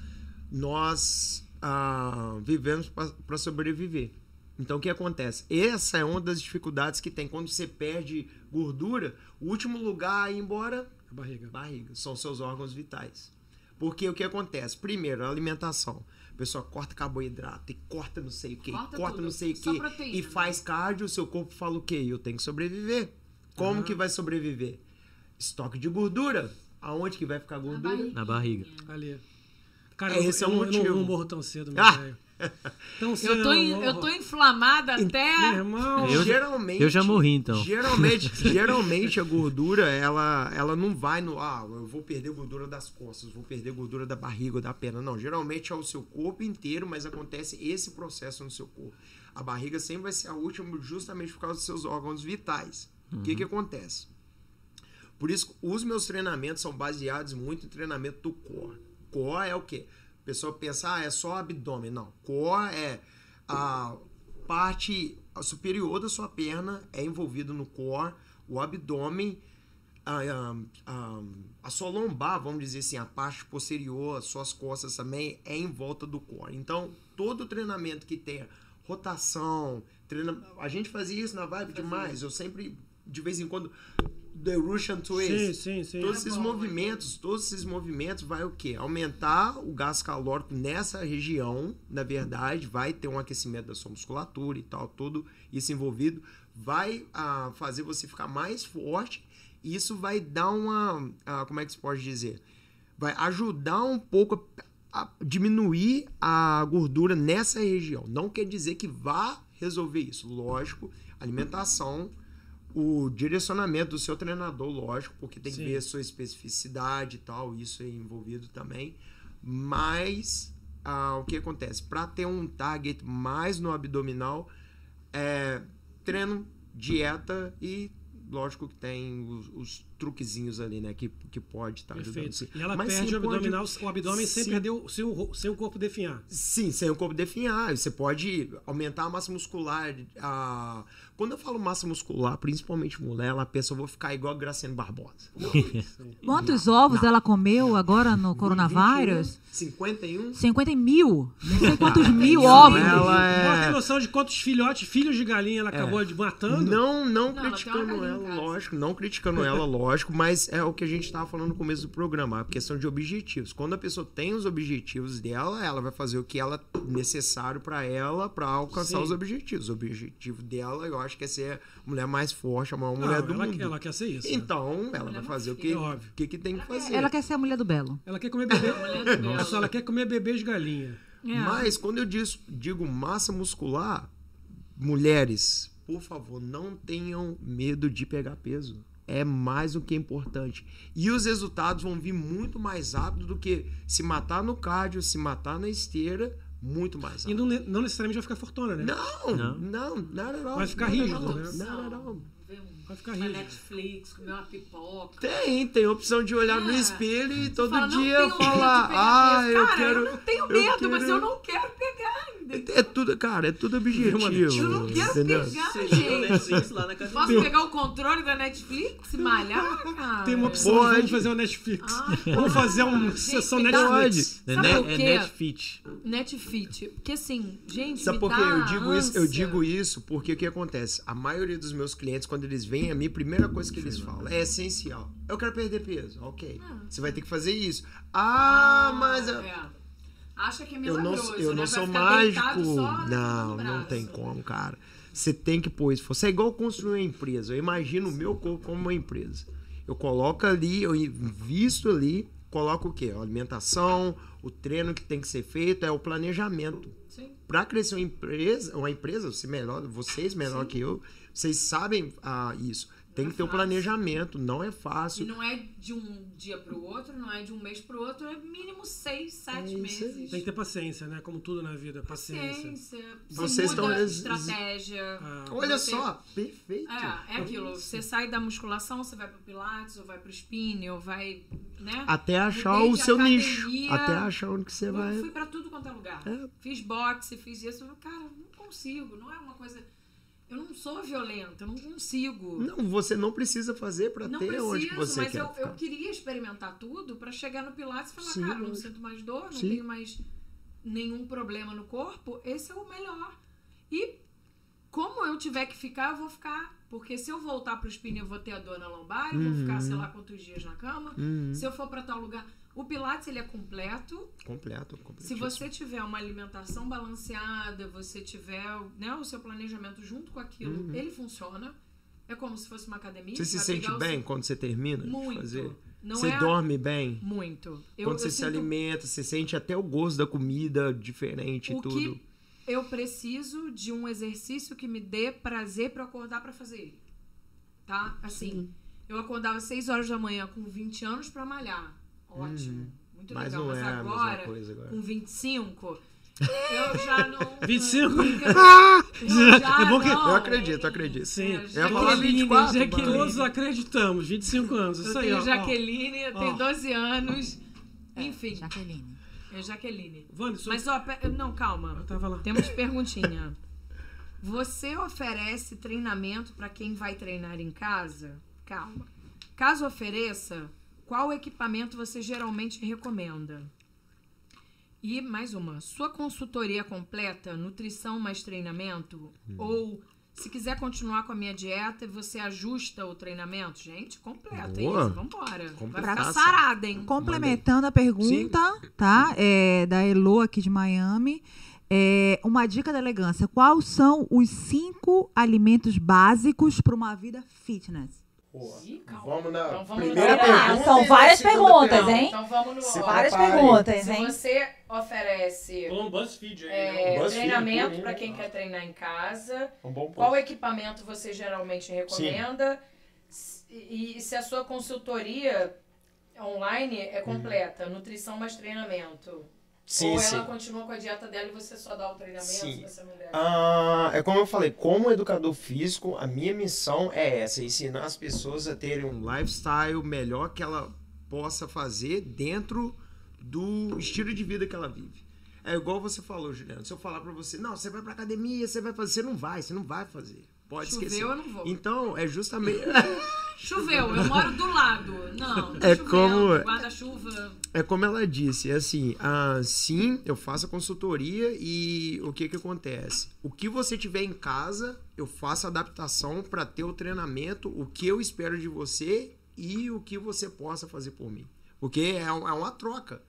nós ah, vivemos para sobreviver. Então, o que acontece? Essa é uma das dificuldades que tem. Quando você perde gordura, o último lugar a ir embora A barriga. barriga, são seus órgãos vitais. Porque o que acontece? Primeiro, a alimentação. A pessoa corta carboidrato e corta não sei o que, Corta corta, não sei o que e faz cardio, o seu corpo fala o quê? Eu tenho que sobreviver. Como que vai sobreviver? Estoque de gordura. Aonde que vai ficar a gordura? barriga. Na barriga. Ali. Cara, É, eu, esse é eu o não- eu não, motivo. eu não morro tão cedo, meu Ah! velho. Tão cedo Eu tô, in- não eu tô inflamada Meu até. irmão. Eu já- geralmente, eu já morri, então. Geralmente, geralmente a gordura, ela, ela não vai no, ah, eu vou perder gordura das costas, vou perder gordura da barriga ou da perna. Não, geralmente é o seu corpo inteiro, mas acontece esse processo no seu corpo. A barriga sempre vai ser a última, justamente por causa dos seus órgãos vitais. O que que acontece? Por isso, os meus treinamentos são baseados muito em treinamento do core. Core é o quê? A pessoa pensa, ah, é só abdômen. Não. Core é a parte superior da sua perna é envolvido no core, o abdômen, a, a, a, a sua lombar, vamos dizer assim, a parte posterior, as suas costas também é em volta do core. Então, todo treinamento que tenha rotação, treina... a gente fazia isso na vibe demais. Eu sempre, de vez em quando, The Russian Twist. Sim, sim, sim. Todos É esses bom, movimentos, todos esses movimentos vai o quê? Aumentar o gás calórico nessa região, na verdade, vai ter um aquecimento da sua musculatura e tal, tudo isso envolvido, vai ah, fazer você ficar mais forte e isso vai dar uma, ah, como é que se pode dizer? Vai ajudar um pouco a, a diminuir a gordura nessa região. Não quer dizer que vá resolver isso. Lógico, alimentação, o direcionamento do seu treinador, lógico, porque tem que Sim. ver a sua especificidade e tal, isso é envolvido também. Mas ah, o que acontece? Para ter um target mais no abdominal, é treino, dieta e lógico que tem os, os truquezinhos ali, né? Que, que pode estar ajudando. Perfeito. sim. E ela Mas perde o pode- abdominal, o abdômen sem perder o, sem, o, sem o corpo definhar. Sim, sem o corpo definhar. Você pode aumentar a massa muscular. A... Quando eu falo massa muscular, principalmente mulher, ela pensa, eu vou ficar igual a Graciano Barbosa. Quantos ovos ela comeu agora no coronavírus? 51? 50 mil. Não sei quantos mil Não, ovos. ela Ela tem é... noção de quantos filhotes, filhos de galinha ela acabou de matando? Não, não, Não, ela tem criticando ela, casa. lógico, não criticando ela, lógico, mas é o que a gente estava falando no começo do programa, a questão de objetivos. Quando a pessoa tem os objetivos dela, ela vai fazer o que ela necessário para ela para alcançar Sim. os objetivos. O objetivo dela, eu acho que é ser a mulher mais forte, a maior Não, mulher do ela, mundo. ela quer ser isso. né? Então, ela vai fazer o que, É óbvio. o que, que tem que fazer. Ela quer ser a mulher do Belo. Ela quer comer bebê. Mulher do Belo. Nossa, ela quer comer bebê de galinha. É. Mas quando eu diz- digo massa muscular, mulheres, por favor, não tenham medo de pegar peso. É mais do que importante. E os resultados vão vir muito mais rápido do que se matar no cardio, se matar na esteira, muito mais E não, não necessariamente vai ficar fortuna, né? Não, Não. não, não, não, Vai ficar rígido, né? Não, não, Vai ficar rígido. Netflix, comer uma pipoca. Tem, tem a opção de olhar no É. espelho e todo Fala, dia falar, ah, peso." eu Cara, quero... eu não tenho eu medo, mas quero- eu não quero. É tudo, cara, é tudo objetivo. Eu não quero entendeu? pegar, Você gente. Lá na academia. Posso pegar o controle da Netflix e malhar, cara? Tem uma opção Pode. de vamos fazer o Netflix. Ah, Vamos fazer uma sessão Netflix. É, Sabe o é? Netfit. Netfit. Porque assim, gente, Sabe por quê? Eu digo isso, eu digo isso porque o que acontece? A maioria dos meus clientes, quando eles vêm a mim, a primeira coisa que eles falam é essencial. Eu quero perder peso. Ok. Você vai ter que fazer isso. Ah, mas. eu- É. Acha que é Eu não, milagroso, eu né? não sou mágico. Não, não tem como, cara. Você tem que pôr isso. Você é igual construir uma empresa. Eu imagino o meu corpo como uma empresa. Eu coloco ali, eu invisto ali, coloco o quê? A alimentação, o treino que tem que ser feito, é o planejamento. Sim. Para crescer uma empresa, uma empresa, você melhor, vocês melhor que eu, vocês sabem ah, isso. Tem Não que ter é um fácil. planejamento, não é E fácil. não é de um dia pro outro, não é de um mês pro outro, é mínimo seis, sete isso aí. meses. Tem que ter paciência, né? Como tudo na vida, paciência. Paciência. Vocês estão estratégia. Ah. Olha Você- só, perfeito. É, é aquilo. Você sai da musculação, você vai pro pilates, ou vai pro spinning, ou vai, né? Até achar o seu academia. nicho. Até achar onde que você Eu vai. fui pra tudo quanto é lugar. É. Fiz boxe, fiz isso. Eu, Cara, não consigo. Não é uma coisa... Eu não sou violenta, eu não consigo. Não, você não precisa fazer para Não ter preciso, onde você mas quer. eu, ficar. eu queria experimentar tudo pra chegar no Pilates e falar, Sim, cara, não sinto mais dor, não Sim. tenho mais nenhum problema no corpo, esse é o melhor. E como eu tiver que ficar, eu vou ficar. Porque se eu voltar pro spinning, eu vou ter a dor na lombar, eu vou ficar, sei lá, quantos dias na cama. Uhum. Se eu for pra tal lugar. O Pilates, ele é completo. Completo, completo. Se você tiver uma alimentação balanceada, você tiver né, o seu planejamento junto com aquilo, ele funciona. É como se fosse uma academia. Uhum. Você se sente bem seu- quando você termina Muito. de fazer? Não você é- dorme bem? Muito. Eu, quando eu você se sinto alimenta, você sente até o gosto da comida diferente e tudo. que eu preciso de um exercício que me dê prazer pra eu acordar pra fazer ele. Tá? Assim, eu acordava às 6 horas da manhã com 20 anos pra malhar. Ótimo. Muito Uhum. Mas legal. não Mas é agora, coisa agora. com 25, eu já não. 25? Eu já É bom que- não. Eu acredito, eu acredito. Sim. É, Eu falar Jaqueline, 24, Jaqueline. Todos acreditamos, 25 anos. Eu Isso aí, tenho ó. ó. Jaqueline, eu tenho Ó. 12 anos. É, Enfim. Jaqueline. É Jaqueline. Wanderson, Mas, ó, não, calma. eu tava lá. Temos perguntinha. Você oferece treinamento para quem vai treinar em casa? Calma. Caso ofereça, qual equipamento você geralmente recomenda? E mais uma, sua consultoria completa, nutrição mais treinamento? Ou se quiser continuar com a minha dieta, você ajusta o treinamento? Gente, completa Boa. isso. Vambora. Vai ficar Completaça. sarada, hein? Complementando a pergunta, tá? É, da Elo aqui de Miami. É, uma dica da elegância. Quais são os cinco alimentos básicos para uma vida fitness? Ih, calma. Vamos na Então vamos primeira lá. pergunta. São e a várias segunda perguntas, pergunta. hein? Então vamos no Se. Várias prepare. perguntas, Se hein? você oferece Falou um BuzzFeed aí, é, né? BuzzFeed, treinamento para quem quer treinar em casa, Um qual equipamento você geralmente recomenda e, e se a sua consultoria online é completa, nutrição mais treinamento. Sim, Ou sim. ela continua com a dieta dela e você só dá o treinamento Sim. não der. Ah, é como eu falei, como educador físico, a minha missão é essa: ensinar as pessoas a terem um lifestyle melhor que ela possa fazer dentro do estilo de vida que ela vive. É igual você falou, Juliano. Se eu falar pra você, não, você vai pra academia, você vai fazer, você não vai, você não vai fazer. Pode Choveu, esquecer. eu não vou. Então, é justamente. Choveu, eu moro do lado. Não, tá É chovendo, como- guarda-chuva. É como ela disse, é assim, ah, sim, eu faço a consultoria e o que que acontece? O que você tiver em casa, eu faço adaptação para ter o treinamento, o que eu espero de você e o que você possa fazer por mim. Porque é, é uma troca.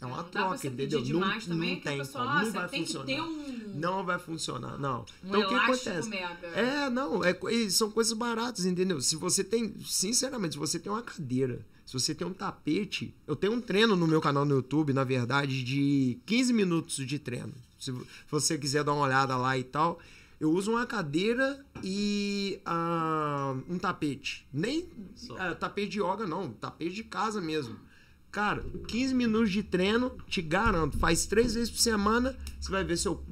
É uma Não troca, entendeu? Não, também, não que a tem pessoa, como, ah, não vai tem que funcionar. ter um- Não vai funcionar, não. Um então o que acontece? mega. É, não, é, são coisas baratas, entendeu? Se você tem, sinceramente, se você tem uma cadeira, se você tem um tapete, eu tenho um treino no meu canal no YouTube, na verdade, de 15 minutos de treino. Se você quiser dar uma olhada lá e tal, eu uso uma cadeira e ah, um tapete. Nem ah, tapete de yoga, não, tapete de casa mesmo. Cara, 15 minutos de treino, te garanto, faz três vezes por semana, você vai ver seu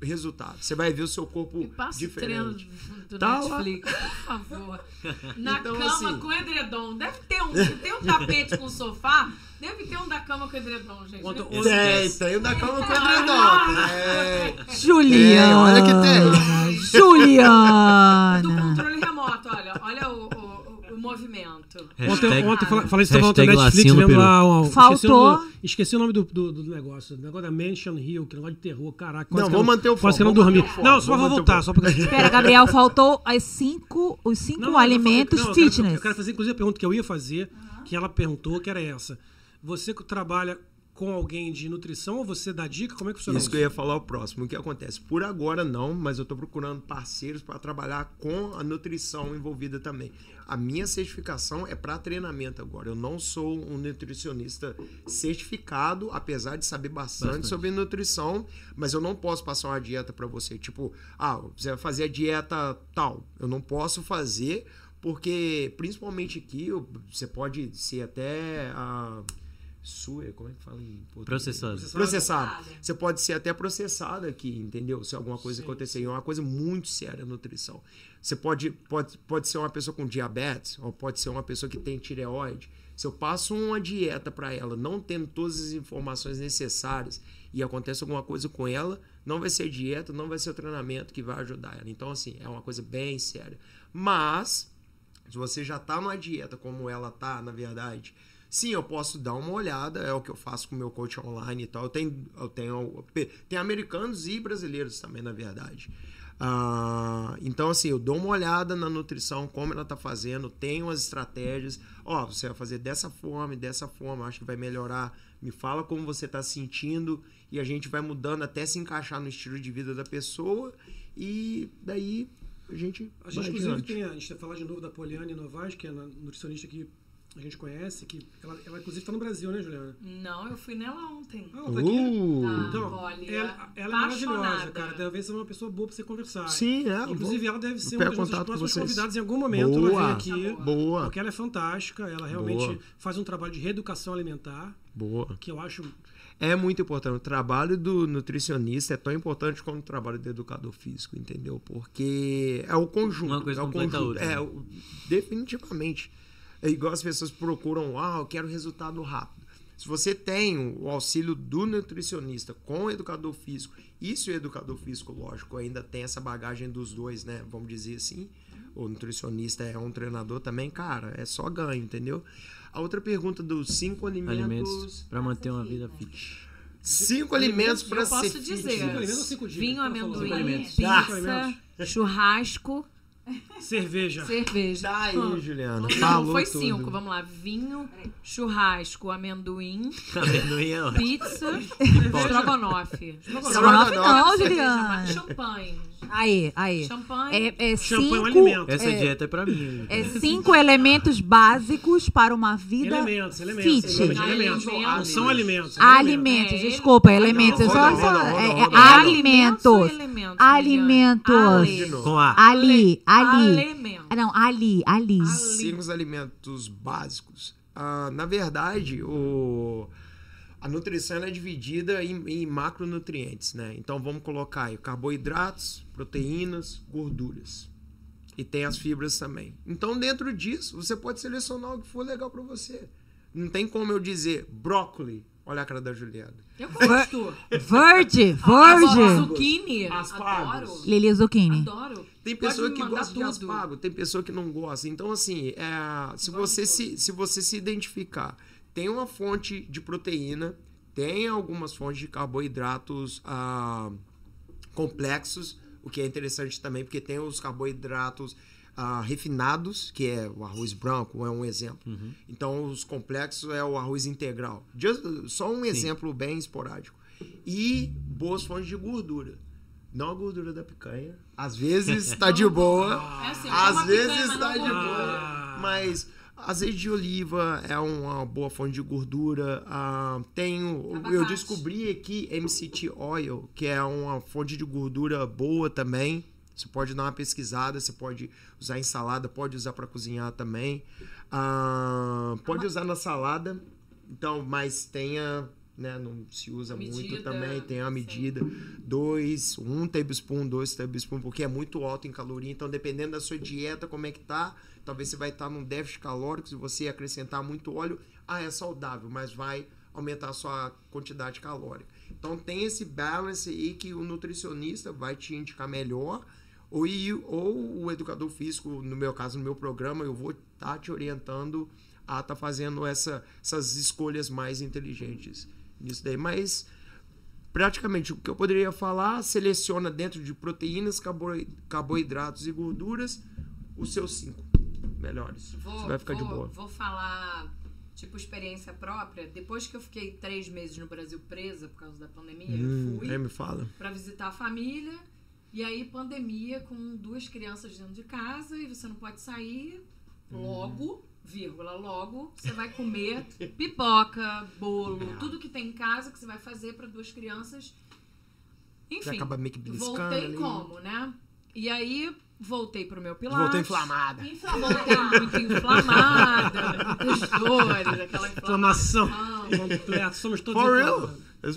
resultado. Você vai ver o seu corpo passa o treino diferente. do Tá lá. Netflix, por favor. Na Então, cama assim- com edredom. Deve ter um, se tem um tapete com sofá, deve ter um da cama com edredom, gente. É possível. Tem, tem o da cama com edredom. É. Juliana. É, olha que tem. Juliana. Do controle remoto, olha. Olha o, o, o movimento. Ontem, Hashtag- ontem fala- falei isso ontem no Netflix, vendo peru. lá. ó, Faltou. Esqueci o nome do, esqueci o nome do, do, do negócio. O negócio da Mansion Hill, que negócio de terror, caraca. quase Não, que eu vamos manter o Quase que eu não foco, dormi. foco, Não, só o voltar, foco. só pra. Espera, Gabriel, faltou as cinco, os cinco Não, alimentos não, eu quero- fitness. Eu quero fazer, inclusive, a pergunta que eu ia fazer, que ela perguntou, que era essa. Você que trabalha com alguém de nutrição ou você dá dica? Como é que funciona Isso que eu ia falar o próximo. O que acontece? Por agora não, mas eu tô procurando parceiros para trabalhar com a nutrição envolvida também. A minha certificação é para treinamento agora. Eu não sou um nutricionista certificado, apesar de saber bastante, Bastante. sobre nutrição, mas eu não posso passar uma dieta para você. Tipo, ah, você vai fazer a dieta tal. Eu não posso fazer porque, principalmente aqui, você pode ser até a sua, como é que fala em português? Processado. Processado. Você pode ser até processado aqui, entendeu? Se alguma coisa acontecer. E é uma coisa muito séria a nutrição. Você pode, pode, pode ser uma pessoa com diabetes, ou pode ser uma pessoa que tem tireoide. Se eu passo uma dieta para ela, não tendo todas as informações necessárias, e acontece alguma coisa com ela, não vai ser dieta, não vai ser o treinamento que vai ajudar ela. Então, assim, é uma coisa bem séria. Mas, se você já tá numa dieta como ela tá, na verdade, sim, eu posso dar uma olhada, é o que eu faço com o meu coach online e tal. Eu tenho, eu tenho, tem americanos e brasileiros também, na verdade. Ah, então, assim, eu dou uma olhada na nutrição, como ela tá fazendo, tenho as estratégias. Ó, você vai fazer dessa forma e dessa forma, acho que vai melhorar. Me fala como você tá sentindo e a gente vai mudando até se encaixar no estilo de vida da pessoa e daí a gente A gente, inclusive, adiante. tem. A gente vai falar de novo da Poliane Novaes, que é a nutricionista que a gente conhece, que ela, ela inclusive está no Brasil, né, Juliana? Não, eu fui nela ontem. Ah, ela tá aqui. Uh, Tá. Então, Olha, ela, ela é maravilhosa, apaixonada. cara. Deve ser uma pessoa boa pra você conversar. sim, é. Inclusive, ela deve ser uma das nossas próximas convidadas em algum momento. Boa. Ela vem aqui. Tá Boa, Porque ela é fantástica, ela realmente Boa. faz um trabalho de reeducação alimentar, boa. que eu acho. É muito importante. O trabalho do nutricionista é tão importante quanto o trabalho do educador físico, entendeu? Porque é o conjunto. Uma coisa é o completa a conjunto. outra, É, né? o- definitivamente. É igual as pessoas procuram, ah, eu quero resultado rápido. Se você tem o auxílio do nutricionista com o educador físico, e se o educador físico, lógico, ainda tem essa bagagem dos dois, né? Vamos dizer assim, o nutricionista é um treinador também, cara, é só ganho, entendeu? A outra pergunta dos cinco alimentos. Alimentos pra manter uma vida fit. Cinco alimentos para Eu ser fit. dizer. Cinco alimentos ou cinco dicas? Vinho, falou. amendoim, Cinco alimentos. pizza, Cinco alimentos. churrasco, Cerveja. cerveja. Tá aí, Hum. Juliana. Não, Falou foi tudo. cinco. Vamos lá. Vinho, churrasco, amendoim, Amendoim é ótimo. pizza, estrogonofe. Estrogonofe não, Juliana. Champanhe. Aí, aí. Champanhe. É, é Champanhe é um cinco, alimento. Essa é, dieta é pra mim. é cinco elementos básicos para uma vida Elementos, elementos. fit. elementos, Ah, elementos. Não são alimentos. Alimentos, É, desculpa, elementos. não, só, não, só- não, é- é alimentos. Alimentos. Novo. Com A. Ali, ali. Alimento. Ah, Não, ali, ali. Cinco alimentos básicos. Ah, na verdade, o, a nutrição ela é dividida em, em macronutrientes, né? Então vamos colocar aí carboidratos, proteínas, gorduras. E tem as fibras também. Então, dentro disso, você pode selecionar o que for legal para você. Não tem como eu dizer brócoli. Olha a cara da Juliana. Eu gosto. Verde, verde. zucchini. Aspargos. Adoro. Lili Zucchini. Adoro. Tem pessoa que gosta de tudo. aspargo, tem pessoa que não gosta. Então, assim, é, se, você se, se você se identificar, tem uma fonte de proteína, tem algumas fontes de carboidratos ah, complexos, o que é interessante também, porque tem os carboidratos ah, refinados, que é o arroz branco, é um exemplo. Então, os complexos é o arroz integral. Just- só um exemplo bem esporádico. E boas fontes de gordura. Não a gordura da picanha. Às vezes tá de boa. É assim, Às vezes tá não de boa. Mas azeite de oliva é uma boa fonte de gordura. Ah, tenho, eu Abacate. descobri aqui MCT Oil, que é uma fonte de gordura boa também. Você pode dar uma pesquisada, você pode usar em salada, pode usar para cozinhar também. Ah, pode usar na salada. Então, mas tenha, né, não se usa muito Medida, também, tem a sim. medida. Dois, um tablespoon, dois tablespoon, porque é muito alto em caloria. Então, dependendo da sua dieta, como é que tá, talvez você vai estar num déficit calórico. Se você acrescentar muito óleo, ah, é saudável, mas vai aumentar a sua quantidade calórica. Então, tem esse balance aí que o nutricionista vai te indicar melhor. Ou, ou o educador físico, no meu caso, no meu programa, eu vou estar te orientando a estar fazendo essa, essas escolhas mais inteligentes nisso daí. Mas praticamente o que eu poderia falar, seleciona dentro de proteínas, carbo- carboidratos e gorduras os seus cinco melhores. Vou, Você vai ficar vou, de boa. Vou falar, tipo, experiência própria. Depois que eu fiquei três meses no Brasil presa por causa da pandemia, Hum, eu fui é, me fala. pra visitar a família. E aí, pandemia, com duas crianças dentro de casa e você não pode sair. Logo, vírgula, logo, você vai comer pipoca, bolo, É. tudo que tem em casa que você vai fazer para duas crianças. Enfim, Você acaba meio que voltei ali. como, né? E aí, voltei pro meu pilates. Voltou inflamada. Infla- Voltei muito inflamada, muitas dores, aquela Inflamação inflamação. Somos todos For real?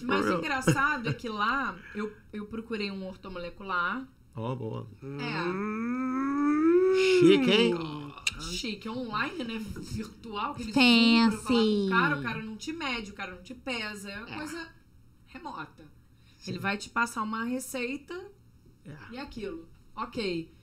Mas o engraçado é que lá eu, eu procurei um ortomolecular. Ó, boa. É, Chique, hein? Chique, online, né? Virtual, que eles Fancy. pra falar com o cara, o cara não te mede, o cara não te pesa. É uma coisa remota. Ele vai te passar uma receita É. e aquilo. Ok.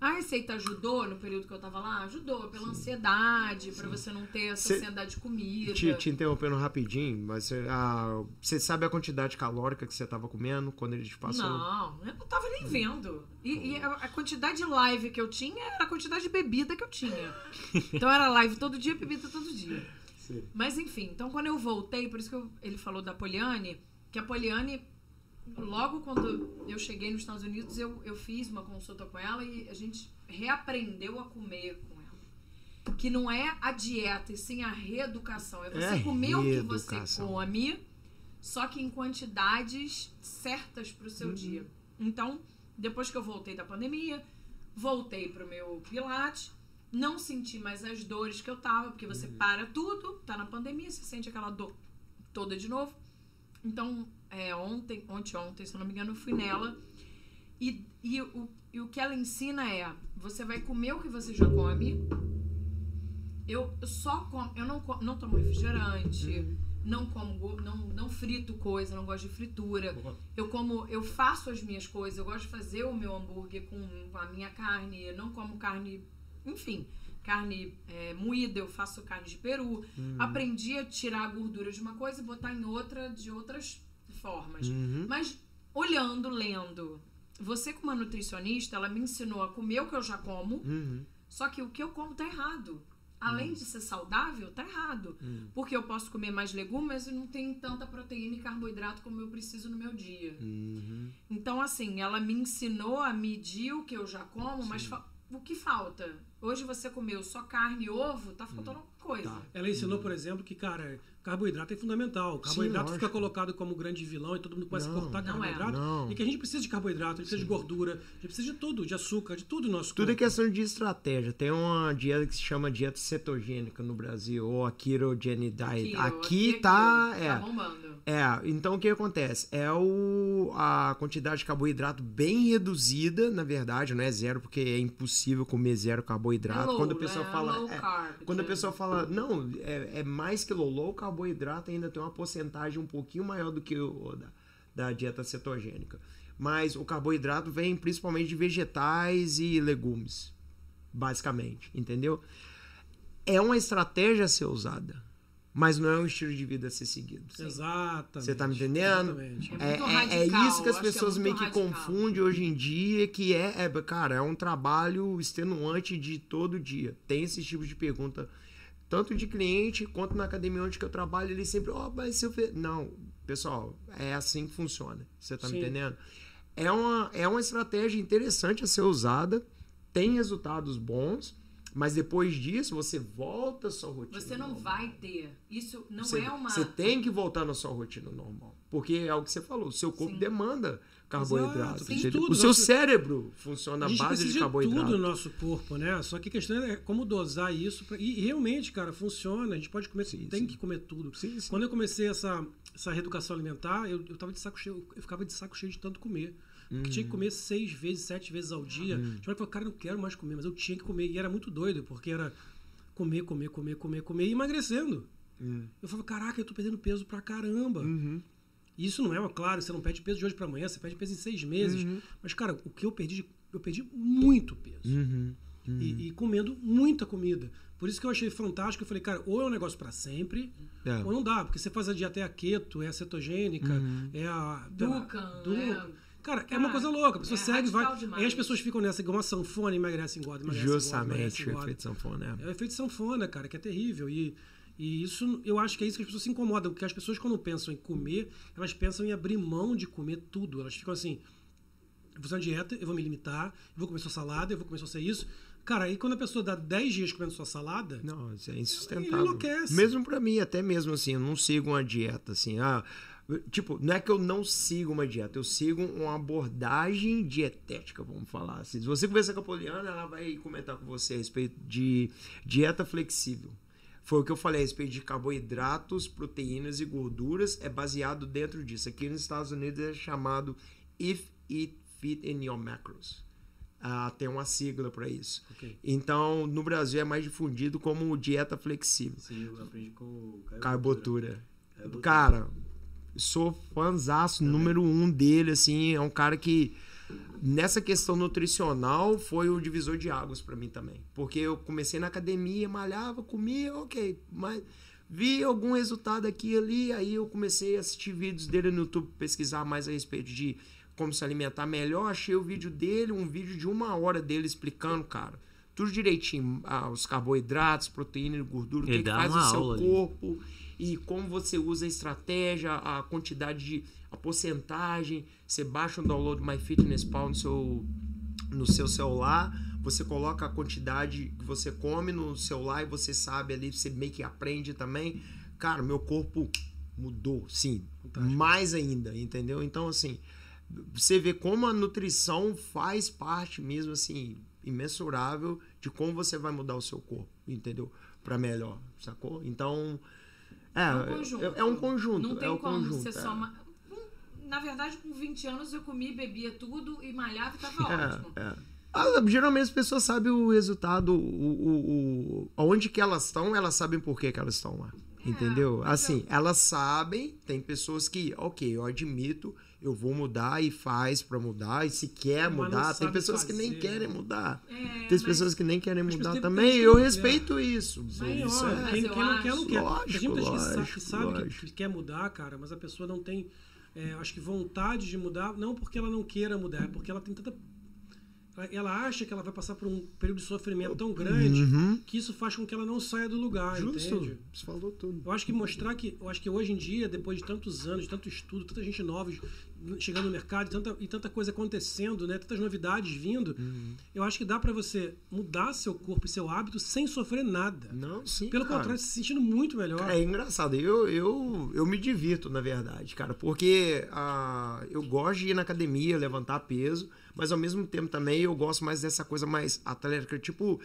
A receita ajudou no período que eu tava lá? Ajudou, pela ansiedade, pra você não ter essa ansiedade de comida. Te, te interrompendo rapidinho, mas você, ah, você sabe a quantidade calórica que você tava comendo quando ele te passou? Não, eu não tava nem vendo. E, e a, a quantidade de live que eu tinha era a quantidade de bebida que eu tinha. Então era live todo dia, bebida todo dia. Sim. Mas enfim, então quando eu voltei, por isso que eu- ele falou da Poliane, que a Poliane, logo quando eu cheguei nos Estados Unidos, eu, eu fiz uma consulta com ela e a gente reaprendeu a comer com ela. Que não é a dieta, e sim a reeducação. É você É comer o que você come, só que em quantidades certas pro Uhum. seu dia. Então, depois que eu voltei da pandemia, voltei pro meu pilates, não senti mais as dores que eu tava, porque Uhum. você para tudo, tá na pandemia, você sente aquela dor toda de novo. Então, é, ontem, ontem, ontem, se eu não me engano, eu fui nela. E, e, o, e o que ela ensina é: você vai comer o que você já come. Eu só como, eu não, não tomo refrigerante, não como, não, não frito coisa, não gosto de fritura. Eu como, eu faço as minhas coisas, eu gosto de fazer o meu hambúrguer com a minha carne, não como carne, enfim, carne é, moída, eu faço carne de peru. Aprendi a tirar a gordura de uma coisa e botar em outra de outras formas. Uhum. Mas olhando, lendo, você como uma nutricionista, ela me ensinou a comer o que eu já como, Uhum. só que o que eu como tá errado. Além de ser saudável, tá errado. Hum. Porque eu posso comer mais legumes e não tem tanta proteína e carboidrato como eu preciso no meu dia. Uhum. Então, assim, ela me ensinou a medir o que eu já como, mas fa- o que falta? Hoje você comeu só carne e ovo, tá faltando alguma coisa. Tá. Ela ensinou, por exemplo, que, cara, carboidrato é fundamental. O carboidrato lógico. fica colocado como grande vilão e todo mundo começa a Não, cortar não é. carboidrato. Não. E que a gente precisa de carboidrato, a gente precisa de gordura, a gente precisa de tudo, de açúcar, de tudo no nosso Tudo é corpo. questão de estratégia. Tem uma dieta que se chama dieta cetogênica no Brasil, ou a ketogenic diet. Aqui, Aqui, tá. Tá É, bombando. é, então o que acontece? É o, a quantidade de carboidrato bem reduzida, na verdade, não é zero, porque é impossível comer zero carboidrato. É low, quando a pessoa né? fala. Low é, carb, quando a pessoa fala, não, é, é mais que low, low carboidrato ainda tem uma porcentagem um pouquinho maior do que o da, da dieta cetogênica. Mas o carboidrato vem principalmente de vegetais e legumes, basicamente, entendeu? É uma estratégia a ser usada, mas não é um estilo de vida a ser seguido. Exatamente. Você tá me entendendo? Exatamente. É É, é- é isso que as acho que é pessoas meio que radical. confundem hoje em dia, que é, é, cara, é um trabalho extenuante de todo dia. Tem esse tipo de pergunta, tanto de cliente quanto na academia onde que eu trabalho, ele sempre, ó, mas se eu fe-" Não, pessoal, é assim que funciona. Você tá me Sim. entendendo? É uma, é uma estratégia interessante a ser usada, tem resultados bons, mas depois disso você volta à sua rotina. Você não normal. vai ter. Isso não Você, é uma. você tem que voltar na sua rotina normal. Porque é o que você falou, o seu corpo Sim. demanda carboidrato. O seu nosso- cérebro funciona A à base de carboidrato. tudo no nosso corpo, né? Só que a questão é como dosar isso. pra- E realmente, cara, funciona. A gente pode comer, Sim, tem sim. que comer tudo. Sim. Quando eu comecei essa, essa reeducação alimentar, eu, eu tava de saco cheio, eu ficava de saco cheio de tanto comer. Porque tinha Uhum. que comer seis vezes, sete vezes ao dia. Tinha hora que eu falava, cara, não quero mais comer, mas eu tinha que comer. E era muito doido, porque era comer, comer, comer, comer, comer e emagrecendo. Hum. Eu falava, caraca, eu tô perdendo peso pra caramba. Uhum. Isso não é, claro, você não perde peso de hoje pra amanhã, você perde peso em seis meses. Uhum. Mas, cara, o que eu perdi, de- eu perdi muito peso. Uhum. E, e comendo muita comida. Por isso que eu achei fantástico. Eu falei, cara, ou é um negócio pra sempre, É. ou não dá. Porque você faz a dieta é a keto, é a cetogênica, é a. Dukan, Du- é. Cara, é Cara, uma coisa louca. A pessoa é segue, vai. demais. Aí as pessoas ficam nessa, igual uma sanfona, emagrece, engorda, emagrece, engorda, Justamente emagrece, o engorda. efeito sanfona. É o efeito sanfona, cara, que é terrível. E, e isso, eu acho que é isso que as pessoas se incomodam. Porque as pessoas, quando pensam em comer, elas pensam em abrir mão de comer tudo. Elas ficam assim: vou fazer uma dieta, eu vou me limitar, eu vou comer só salada, eu vou comer só isso. Cara, aí quando a pessoa dá 10 dias comendo só salada, Não, isso é Ele insustentável. enlouquece. Mesmo pra mim, até mesmo assim, eu não sigo uma dieta assim. Ah, tipo, não é que eu não sigo uma dieta, eu sigo uma abordagem dietética, vamos falar assim. Se você conversar com a Poliana, ela vai comentar com você a respeito de dieta flexível. Foi o que eu falei a respeito de carboidratos, proteínas e gorduras, é baseado dentro disso. Aqui nos Estados Unidos é chamado If It Fit in Your Macros. Ah, tem uma sigla para isso. Ok. Então, no Brasil é mais difundido como dieta flexível. Sim, eu aprendi com Caio Carbotura. Carbotura. Cara, sou fãzaço número um dele, assim. É um cara que, nessa questão nutricional, foi o divisor de águas pra mim também. Porque eu comecei na academia, malhava, comia, ok. Mas vi algum resultado aqui e ali, aí eu comecei a assistir vídeos dele no YouTube, pesquisar mais a respeito de como se alimentar melhor. Achei o vídeo dele, um vídeo de uma hora dele explicando, cara. Tudo direitinho, ah, os carboidratos, proteína e gordura, o que, que faz o seu aula ali. E como você usa a estratégia, a quantidade de a porcentagem, você baixa o download MyFitnessPal no seu no seu celular, você coloca a quantidade que você come no celular e você sabe ali, você meio que aprende também. Cara, meu corpo mudou, sim, mais ainda, entendeu? Então assim, você vê como a nutrição faz parte mesmo assim imensurável de como você vai mudar o seu corpo, entendeu? Para melhor, sacou? Então, é, É um conjunto. é, é um conjunto, Não tem é um como conjunto. é. só. ma- Hum, Na verdade, com 20 anos eu comia, bebia tudo e malhava e tava ótimo. É, é. Ah, geralmente as pessoas sabem o resultado, o, o, o, onde que elas estão, elas sabem por que, que elas estão lá. Entendeu? Assim, elas sabem, tem pessoas que, ok, eu admito, eu vou mudar e faz pra mudar, e se quer Mas mudar, tem pessoas que nem fazer, querem né? mudar. É, Tem mas- pessoas que nem querem mudar tem- também, tem- e eu é. respeito isso. Sim, isso é. quem, quem não quer, não quer. Lógico, tem muita gente que sa- que lógico, sabe que- lógico. que, quer mudar, cara, mas a pessoa não tem, é, acho que vontade de mudar, não porque ela não queira mudar, é porque ela tem tanta. ela- Ela acha que ela vai passar por um período de sofrimento tão grande Uhum. que isso faz com que ela não saia do lugar, Justo, entende? você falou tudo. Eu acho que mostrar que. Eu acho que hoje em dia, depois de tantos anos, de tanto estudo, tanta gente nova chegando no mercado e tanta, e tanta coisa acontecendo, né? Tantas novidades vindo, Uhum. eu acho que dá pra você mudar seu corpo e seu hábito sem sofrer nada. Não, sim. Pelo cara. contrário, se sentindo muito melhor. Cara, é engraçado. Eu, eu, eu me divirto, na verdade, cara, porque ah, eu gosto de ir na academia, levantar peso, mas ao mesmo tempo também eu gosto mais dessa coisa mais atlética. Tipo,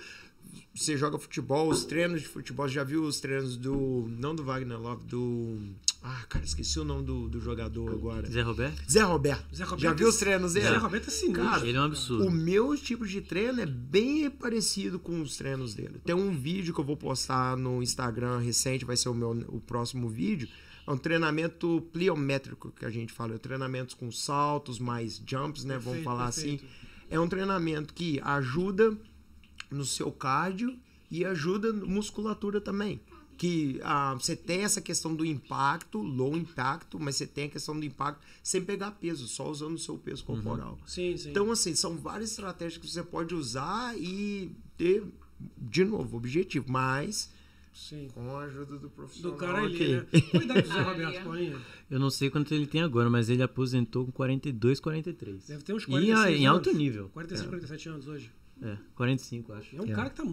você joga futebol, os treinos de futebol, já viu os treinos do. Não do Wagner Love, do. Ah, cara, esqueci o nome do, do jogador agora. Zé Roberto? Zé Roberto. Zé Roberto já viu é- os treinos dele? Zé Roberto é sinistro. Cara, Ele é um absurdo. o meu tipo de treino é bem parecido com os treinos dele. Tem um vídeo que eu vou postar no Instagram recente, vai ser o meu o próximo vídeo. É um treinamento pliométrico que a gente fala, é treinamentos com saltos, mais jumps, né? Vamos Perfeito, falar perfeito. assim. É um treinamento que ajuda no seu cardio e ajuda na musculatura também. Que ah, você tem essa questão do impacto, low impacto, mas você tem a questão do impacto sem pegar peso, só usando o seu peso corporal. Sim, sim. Então, assim, são várias estratégias que você pode usar e ter, de novo, objetivo, mas sim. com a ajuda do profissional. Do cara ali, ok. né? Qual a idade do Zé Roberto, ali é. Paulinho? Eu não sei quanto ele tem agora, mas ele aposentou com 42, 43. Deve ter uns E 46 ah, em alto anos. nível. 45, 47 anos hoje. É, 45, acho. É um cara que tá.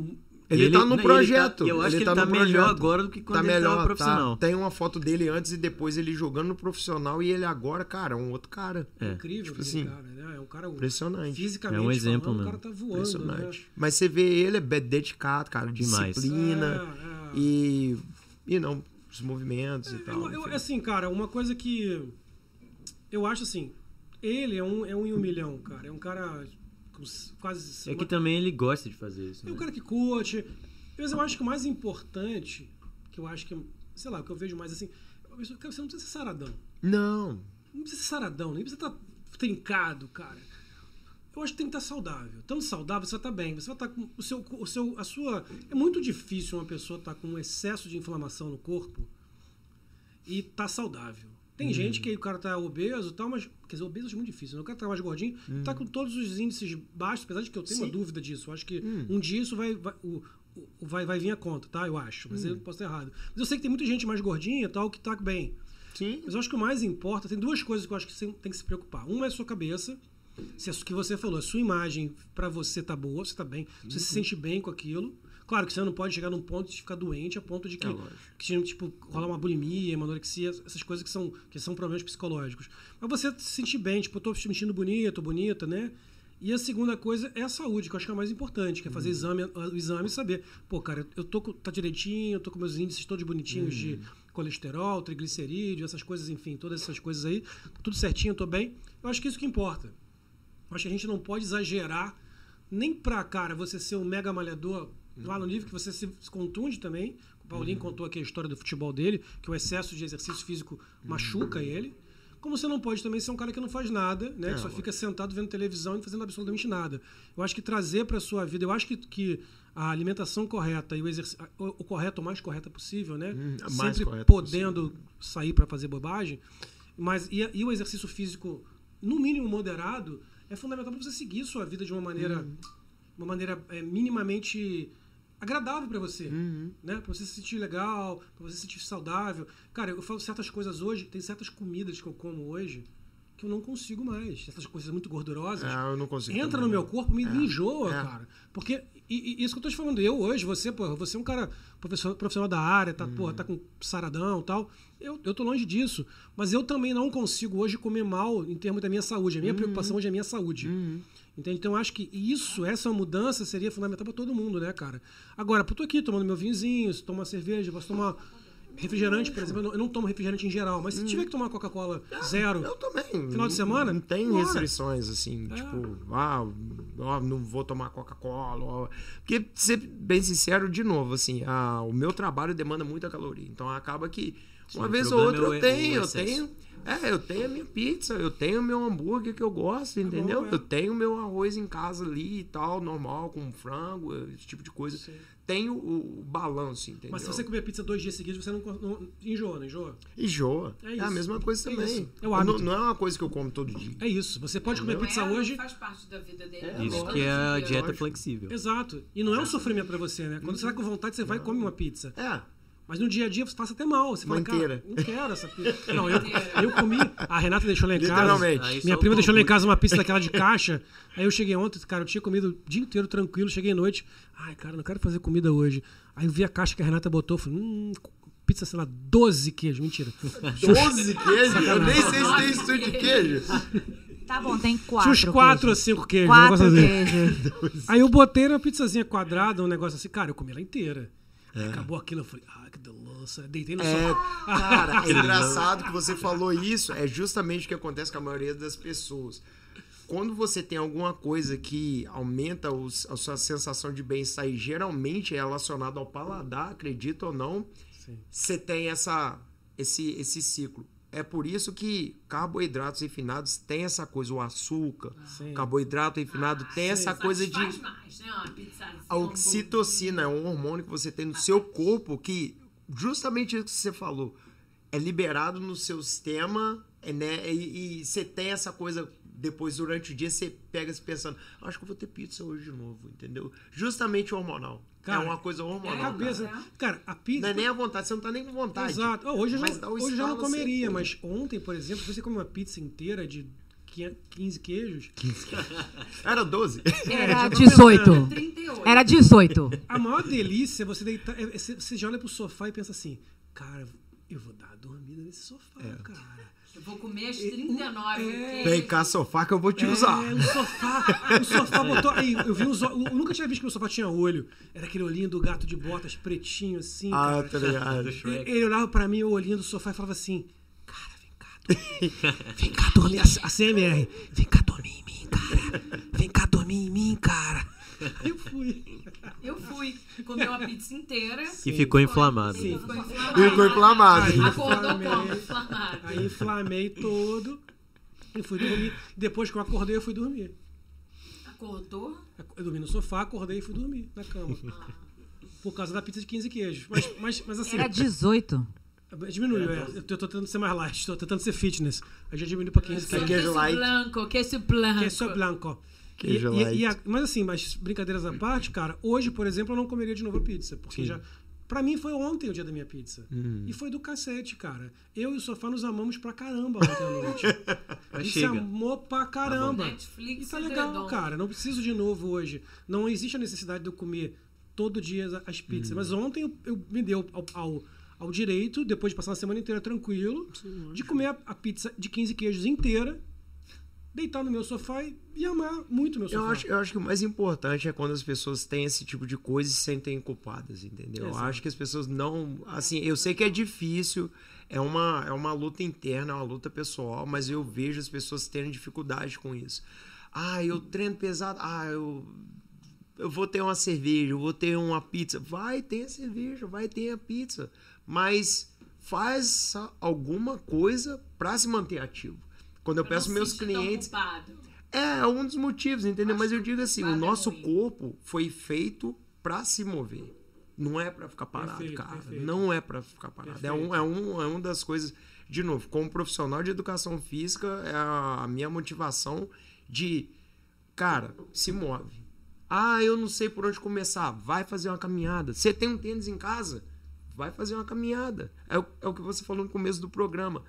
Mu- Ele, tá no projeto. e eu acho ele que ele tá, no melhor projeto. agora do que quando tá ele melhor, tava profissional. Tá. Tem uma foto dele antes e depois ele jogando no profissional e ele agora, cara, é um outro cara. É. Incrível Tipo aquele assim, cara, né? É um cara. Impressionante. Fisicamente, É um exemplo falando, o mesmo. cara tá voando, né? Impressionante. Mas você vê ele é dedicado, cara, Demais. disciplina É, é. e e não os movimentos e tal. Eu, eu- assim, cara, uma coisa que eu acho assim, ele é um, é um em um milhão, cara. É um cara quase. É que também ele gosta de fazer isso. É um né? cara que curte. Mas eu acho que o mais importante, que eu acho que, sei lá, o que eu vejo mais assim, você não precisa ser saradão. Não. Não precisa ser saradão, nem precisa estar trincado, cara. Eu acho que tem que estar saudável. Tanto saudável, você vai estar bem. Você vai estar com o seu, o seu, a sua. É muito difícil uma pessoa estar com um excesso de inflamação no corpo e estar saudável. Tem gente que o cara tá obeso e tal, mas. Quer dizer, obeso é muito difícil. Né? O cara tá mais gordinho, tá com todos os índices baixos, apesar de que eu tenho uma Sim. dúvida disso. Eu acho que um dia isso vai. vai o, o- vai, vai vir a conta, tá? Eu acho. Mas eu posso estar errado. Mas eu sei que tem muita gente mais gordinha e tal que tá bem. Sim. Mas eu acho que o mais importa, tem duas coisas que eu acho que você tem que se preocupar. Uma é a sua cabeça, se é o que você falou, a sua imagem pra você tá boa, você tá bem, você se sente bem com aquilo. Claro que você não pode chegar num ponto de ficar doente a ponto de que, É que tipo, rolar uma bulimia, uma anorexia, essas coisas que são, que são problemas psicológicos. Mas você se sentir bem, tipo, eu tô me sentindo bonito, bonita, né? E a segunda coisa é a saúde, que eu acho que é a mais importante, que é fazer exame, o exame e saber, pô, cara, eu tô tá direitinho, eu tô com meus índices todos bonitinhos de colesterol, triglicerídeo, essas coisas, enfim, todas essas coisas aí, tudo certinho, eu tô bem. Eu acho que é isso que importa. Eu acho que a gente não pode exagerar nem pra, cara, você ser um mega malhador lá no nível que você se contunde também. O Paulinho contou aqui a história do futebol dele, que o excesso de exercício físico machuca ele. Como você não pode também ser um cara que não faz nada, né? que só fica sentado vendo televisão e não fazendo absolutamente nada. Eu acho que trazer para sua vida, eu acho que, que a alimentação correta e o exercício, o, o correto, o mais correta possível, né? Hum, a Sempre podendo sair para fazer bobagem, mas e, e o exercício físico, no mínimo moderado, é fundamental para você seguir sua vida de uma maneira, uma maneira é, minimamente agradável para você, né? Para você se sentir legal, para você se sentir saudável. Cara, eu falo certas coisas hoje, tem certas comidas que eu como hoje que eu não consigo mais, essas coisas muito gordurosas Ah, eu não consigo. entra também, no meu corpo, me, me enjoa, É. cara. Porque, e, e isso que eu tô te falando, eu hoje, você, pô, você é um cara profissional, profissional da área, tá, porra, tá com saradão e tal. Eu, eu tô longe disso. Mas eu também não consigo hoje comer mal em termos da minha saúde. A minha preocupação hoje é a minha saúde. Entende? Então eu acho que isso, essa mudança seria fundamental para todo mundo, né, cara? Agora, eu tô aqui tomando meu vinhozinho, se tomar cerveja, posso tomar. Refrigerante, por exemplo, eu não, eu não tomo refrigerante em geral, mas se tiver que tomar Coca-Cola zero, Eu também. Final de semana? Não tem Bora. restrições, assim, É. tipo, ah, ó, não vou tomar Coca-Cola. Porque, ser bem sincero, de novo, assim, ah, o meu trabalho demanda muita caloria. Então acaba que uma Sim, vez ou outra problema eu é o tenho, eu tenho. É, eu tenho a minha pizza, eu tenho o meu hambúrguer que eu gosto, entendeu? bom, é. Eu tenho o meu arroz em casa ali e tal, normal, com frango, esse tipo de coisa. Tenho o, o balanço, entendeu? mas se você comer pizza dois dias seguidos, você não, não enjoa, não enjoa? Enjoa. É É, a mesma coisa É também. É o não, não é uma coisa que eu como todo dia. É isso. Você pode comer pizza Não é, hoje. Faz parte da vida dele. É, Isso que é a Lógico. dieta flexível. Exato. E não é um sofrimento pra você, né? Quando você vai com vontade, você vai e come uma pizza. É. Mas no dia a dia você passa até mal. Você fala, cara, inteira. não quero essa pizza. Não, eu, eu comi. A Renata deixou lá em casa. Literalmente. Aí Minha só prima deixou lá em casa uma pizza daquela de caixa. Aí eu cheguei ontem, cara, eu tinha comido o dia inteiro tranquilo. Cheguei à noite. Ai, cara, não quero fazer comida hoje. Aí eu vi a caixa que a Renata botou. Falei, hum, pizza, sei lá, 12 queijos. Mentira. 12 queijos? Eu nem sei se tem estúdio de queijo. Tá bom, tem Tinha quatro. uns 4 ou queijos. 5 queijos. um Quatro negócio assim. queijos. Aí eu botei na pizzazinha quadrada, um negócio assim. Cara, eu comi ela inteira. Aí acabou aquilo, eu falei, ah, que delícia. Deitei no É, sofá. cara, é engraçado que você falou isso. É justamente o que acontece com a maioria das pessoas. Quando você tem alguma coisa que aumenta os- a sua sensação de bem-estar e geralmente é relacionado ao paladar, acredita ou não, Sim. você tem essa, esse, esse ciclo. É por isso que carboidratos refinados tem essa coisa, o açúcar, Sim. carboidrato refinado tem essa coisa de mais, né? Pizzazinha, a oxitocina é um hormônio que você tem no seu corpo que, justamente isso que você falou, é liberado no seu sistema é, né, e, e você tem essa coisa depois, durante o dia, você pega se pensando, acho que eu vou ter pizza hoje de novo, entendeu? Justamente hormonal. Cara, é uma coisa A hormonal. cabeça. cara. Cara, a pizza. Não é nem a vontade, você não tá nem com vontade. Exato. Hoje, eu já, dá o hoje eu já não estalo, comeria, você- mas ontem, por exemplo, você come uma pizza inteira de 15 queijos. Era 12. Era 18. 38. Era 18. A maior delícia é você deitar. é- é- Você já olha pro sofá e pensa assim, cara, eu vou dar uma dormida nesse sofá, cara. Eu vou comer as 39 É. Vem cá, sofá que eu vou te usar. É, o sofá. O sofá botou. Aí, eu vi ó- Eu nunca tinha visto que o sofá tinha olho. Era aquele olhinho do gato de botas pretinho, assim. Ah, cara. tá ligado. E- Ele olhava pra mim, o olhinho do sofá e falava assim: Cara, vem cá dormir. Vem cá dormir. A, a CMR. Vem cá dormir em mim, cara. Vem cá dormir em mim, cara. Eu fui. Eu fui comer uma pizza inteira. E ficou inflamado. Sim. Ficou inflamado. Ficou inflamado. Aí Acordou como? Inflamado. Aí inflamei todo e fui dormir. Depois que eu acordei, eu fui dormir. Acordou? Eu dormi no sofá, acordei e fui dormir na cama. Por causa da pizza de 15 queijos. Mas, mas, mas assim. Era 18. Diminuiu, é. Eu tô tentando ser mais light, tô tentando ser fitness. Aí já diminuiu pra 15 Tá queijos. queijo Queso light. blanco, queso blanco. Queso blanco. E, Queijo e- light. e a- mas assim, mas brincadeiras à parte, cara, hoje, por exemplo, eu não comeria de novo a pizza. Porque já. Pra mim foi ontem o dia da minha pizza. Hum. E foi do cacete, cara. Eu e o sofá nos amamos pra caramba ontem à noite. A gente se chega. amou pra caramba. Netflix E tá e legal, cara. Não preciso de novo hoje. Não existe a necessidade de eu comer todo dia as- as pizzas. Mas ontem eu, eu me deu ao, ao, ao direito, depois de passar uma semana inteira tranquilo, de comer a, a pizza de 15 queijos inteira, deitar no meu sofá e, e amar muito meu Eu sofá. acho, eu acho que o mais importante é quando as pessoas têm esse tipo de coisa e se sentem culpadas, entendeu? Eu Exato. acho que as pessoas não. Assim, eu sei que é difícil, é uma, é uma luta interna, é uma luta pessoal, mas eu vejo as pessoas terem dificuldade com isso. Ah, eu treino pesado. Ah, eu. Eu vou ter uma cerveja, eu vou ter uma pizza. Vai ter a cerveja, vai ter a pizza. Mas faz alguma coisa pra se manter ativo. Quando eu Pra peço não meus clientes. É, é um dos motivos, entendeu? Mas eu digo assim, o é nosso ruim. corpo foi feito pra se mover. Não é pra ficar parado, Perfeito, cara. perfeito. Não é pra ficar parado. É, um, é, um, é uma das coisas, de novo, como profissional de educação física, é a minha motivação de, cara, se move. Ah, eu não sei por onde começar. Vai fazer uma caminhada. Você tem um tênis em casa? Vai fazer uma caminhada. É o, é o que você falou no começo do programa.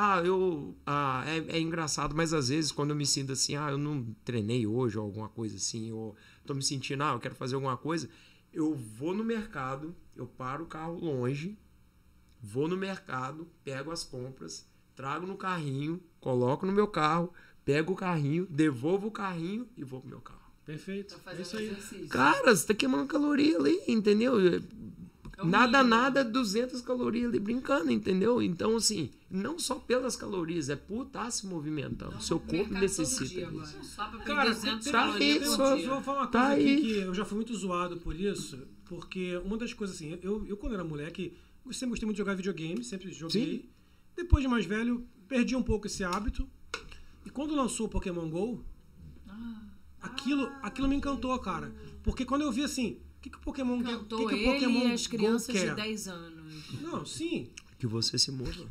Ah, eu. Ah, é, é engraçado, mas às vezes quando eu me sinto assim, ah, eu não treinei hoje ou alguma coisa assim, ou tô me sentindo, ah, eu quero fazer alguma coisa, eu vou no mercado, eu paro o carro longe, vou no mercado, pego as compras, trago no carrinho, coloco no meu carro, pego o carrinho, devolvo o carrinho e vou pro meu carro. Perfeito. Pra É isso aí. exercício. Cara, você tá queimando caloria ali, entendeu? É nada, mínimo. nada, 200 calorias ali brincando, entendeu? Então, assim, não só pelas calorias, é por estar se movimentando. O seu corpo necessita dia disso. agora. Só pra Cara, perder 200 tem- tá Eu dia. vou falar uma Tá coisa aqui aí. que eu já fui muito zoado por isso, porque uma das coisas assim, eu, eu quando era moleque, eu sempre gostei muito de jogar videogame, sempre joguei. Depois de mais velho, perdi um pouco esse hábito. E quando lançou o Pokémon GO, aquilo, aquilo me encantou, cara. Porque quando eu vi assim, o que, que o Pokémon quer? O Cantou que, que o ele Pokémon e as Go crianças quer? de 10 anos. Não, sim. Que você se mova.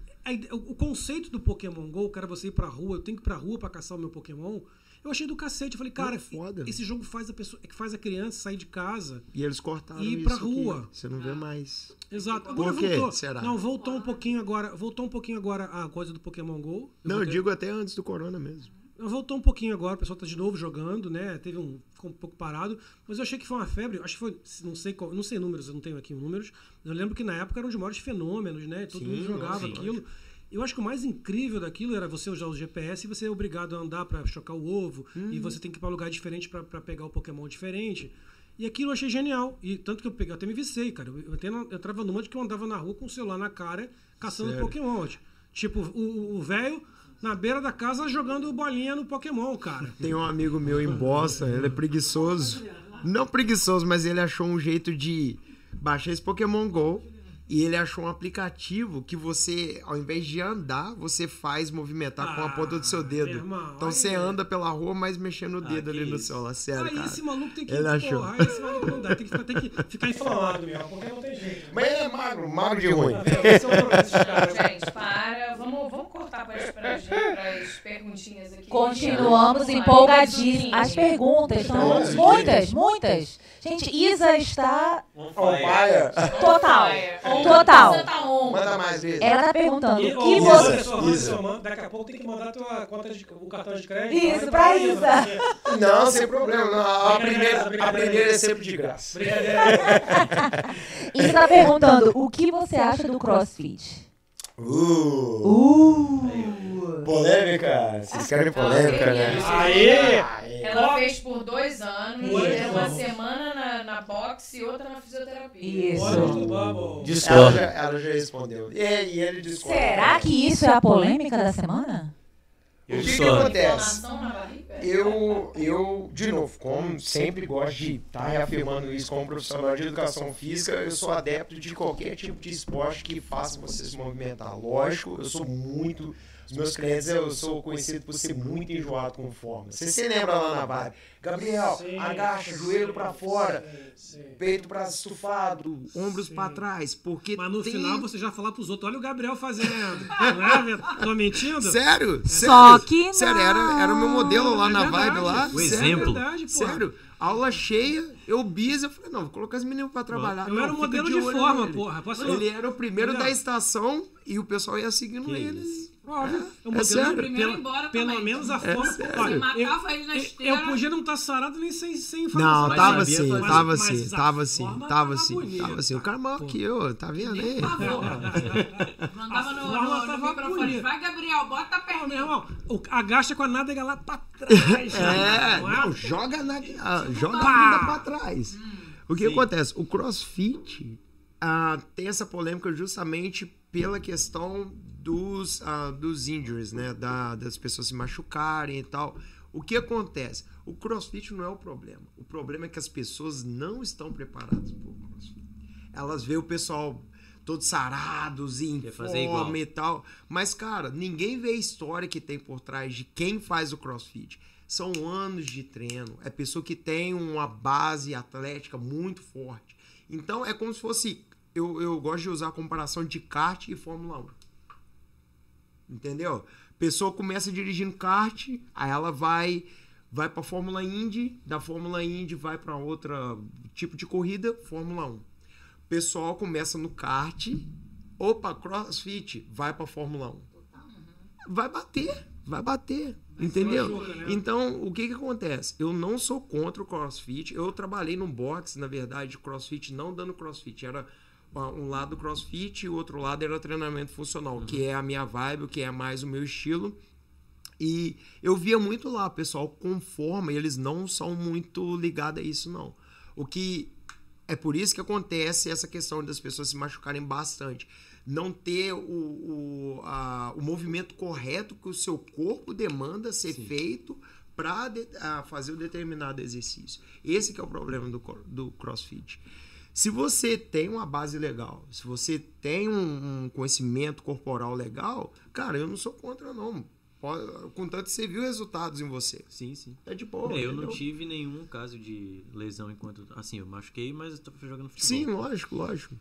O conceito do Pokémon GO, cara, você ir pra rua, eu tenho que ir pra rua pra caçar o meu Pokémon. Eu achei do cacete. Eu falei, cara, Não, foda. esse jogo faz a pessoa, que faz a criança sair de casa. E eles cortaram E ir isso pra aqui. rua. Você não vê mais. Exato. Agora Por quê? voltou. Será? Não, voltou um pouquinho agora. Voltou um pouquinho agora a coisa do Pokémon GO. Eu Não, eu voltei- digo até antes do corona mesmo. Voltou um pouquinho agora, o pessoal tá de novo jogando, né? Teve um. Ficou um pouco parado. Mas eu achei que foi uma febre. Acho que foi. Não sei qual, não sei números, eu não tenho aqui números. Eu lembro que na época era um dos maiores fenômenos, né? Todo Sim, mundo jogava sim. aquilo. Eu acho que o mais incrível daquilo era você usar o GPS e você é obrigado a andar pra chocar o ovo. Uhum. E você tem que ir pra lugar diferente pra pra pegar o Pokémon diferente. E aquilo eu achei genial. E tanto que eu peguei, eu até me vicei, cara. Eu, até eu entrava numa de que eu andava na rua com o celular na cara, caçando Sério? Pokémon. Tipo, o velho na beira da casa jogando bolinha no Pokémon, cara. Tem um amigo meu em Boston, ele é preguiçoso. Não preguiçoso, mas ele achou um jeito de baixar esse Pokémon GO. E ele achou um aplicativo que você, ao invés de andar, você faz movimentar com a ponta do seu Ah, dedo. irmão, então você é- anda pela rua, mas mexendo o dedo que ali no celular. Sério, Aí cara. esse maluco tem que. Ele achou. Porra, aí esse maluco não dá. Tem que ficar, tem que ficar inflamado mesmo, porque não tem jeito. Mas é magro, magro de ruim. É. Gente, para. Vamos, vamos para as, para as, para as perguntinhas aqui. Continuamos empolgadíssimos. As perguntas são Nossa, muitas, muitas. Gente, Isa está total. On- Total. On. Manda mais vezes. Ela tá perguntando E, que Isa, você. mano, Daqui a pouco tem que mandar tua conta de, o cartão de crédito. Isso, Vai pra Isa. Não, sem problema. Não, a, primeira, a primeira é sempre de graça. Brincadeira. Isa tá perguntando o que você acha do CrossFit. Uh. Polêmica. Vocês querem polêmica, né? Aê! Ela fez por dois anos, uma semana na, na boxe e outra na fisioterapia. Isso. Bubble. Ela já, ela já respondeu. E, e ele discorda. Será que isso é a polêmica da semana? O que, que acontece? Eu, eu, de novo, como sempre gosto de estar reafirmando isso como profissional de educação física, eu sou adepto de qualquer tipo de esporte que faça você se movimentar. Lógico, eu sou muito. Os meus clientes, eu sou conhecido por ser muito enjoado com forma. Você se lembra lá na vibe? Gabriel, Sim, agacha, sim, joelho pra sim, fora, sim. peito pra estufado, ombros pra trás, porque Mas no tem... final você já falar pros outros, olha o Gabriel fazendo. Não é? Tô mentindo? Sério? Só Sério? que Sério, era, era o meu modelo lá É na verdade. vibe lá. O Sério? exemplo. É verdade, pô. Sério, aula cheia, eu bis, eu falei, não, vou colocar os meninos pra trabalhar. Eu não, era o modelo de olho forma, porra. Posso- Ele era o primeiro Entendeu? da estação e o pessoal ia seguindo Que ele. isso. Óbvio. É, o É sério. Primeiro pelo, embora pelo menos a É forma. sério. Olha, Você matava eu, ele na eu- esteira. eu podia não estar sarado nem sem, sem Não, fazer- tava assim, fazer. tava Mas- assim, mas a tava assim, forma tava tava assim, bonita. tava assim. O cara maior Pô. que eu, tá vendo aí? Mandava no, forma no, no tava microfone. bonita. Vai, Gabriel, bota a perna. meu irmão, o, agacha com a nádega lá pra trás. É, não não, joga, na, ah, joga a bunda pra trás. O que acontece? O crossfit ah, tem essa polêmica justamente pela questão dos, ah, dos injuries, né? Da- das pessoas se machucarem e tal. O que acontece? O crossfit não é o problema. O problema é que as pessoas não estão preparadas para o crossfit. Elas veem o pessoal todos sarados e em forma igual. e tal. Mas, cara, ninguém vê a história que tem por trás de quem faz o crossfit. São anos de treino. É pessoa que tem uma base atlética muito forte. Então, é como se fosse. Eu, eu gosto de usar a comparação de kart e Fórmula 1. Entendeu? Pessoa começa dirigindo kart, aí ela vai vai para Fórmula Indy, da Fórmula Indy vai para outra tipo de corrida, Fórmula 1. Pessoal começa no kart, opa, CrossFit, vai para Fórmula 1. Vai bater, vai bater, entendeu? machuca, né? Então, o que que acontece? Eu não sou contra o CrossFit. Eu trabalhei no boxe, na verdade, de CrossFit, não dando CrossFit, era um lado CrossFit e o outro lado era treinamento funcional, que é a minha vibe, que é mais o meu estilo. E eu via muito lá, pessoal com forma, e eles não são muito ligados a isso, não. O que É por isso que acontece essa questão das pessoas se machucarem bastante. Não ter o, o, a- o movimento correto que o seu corpo demanda ser feito para fazer o determinado exercício. Esse que é o problema do, do crossfit. Se você tem uma base legal, se você tem um, um conhecimento corporal legal, cara, eu não sou contra, não. Pode- Contanto que você viu resultados em você. Sim, sim. É de boa. É, eu não entendeu? tive nenhum caso de lesão enquanto. Assim, eu machuquei, mas eu tava jogando futebol. Sim, lógico, lógico.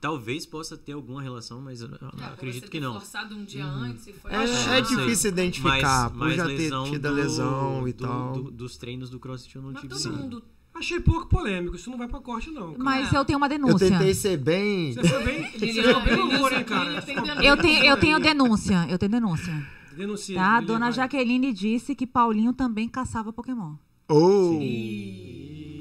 Talvez possa ter alguma relação, mas eu eu acredito que não. forçado um dia antes e foi É, é não difícil identificar, por já ter lesão tido a do- lesão e do- tal. do- dos treinos do CrossFit eu não Mas tive. todo não. mundo Achei pouco polêmico, isso não vai pra corte, não. cara. Mas eu tenho uma Eu denúncia. tentei ser bem. Você foi bem. Você Lilian, foi bem horror, hein, cara? Eu tenho, eu tenho denúncia. Eu tenho denúncia. Denuncia. Tá? Dona vai. Jaqueline disse que Paulinho também caçava Pokémon. Oh!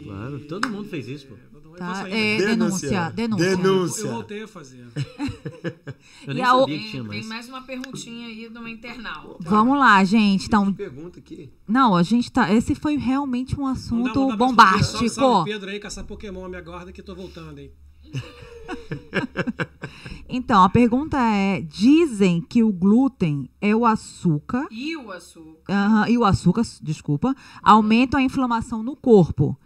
Claro, todo mundo fez isso, pô. Eu Tá? É, Denúncia. denúncia. Denúncia. Denúncia. Eu voltei a fazer. Eu E nem a o- sabia que tinha Tem, tem mais. mais uma perguntinha aí de uma internauta. Vamos lá, gente. Então, Pergunta aqui. não, a gente tá. Esse foi realmente um Não dá- assunto não dá pra- bombástico. Salve, Pedro aí, caçar Pokémon, me aguarda que tô voltando, hein? Então, a pergunta é: dizem que o glúten é o açúcar. E o açúcar? e o açúcar, desculpa, aumentam a inflamação no corpo.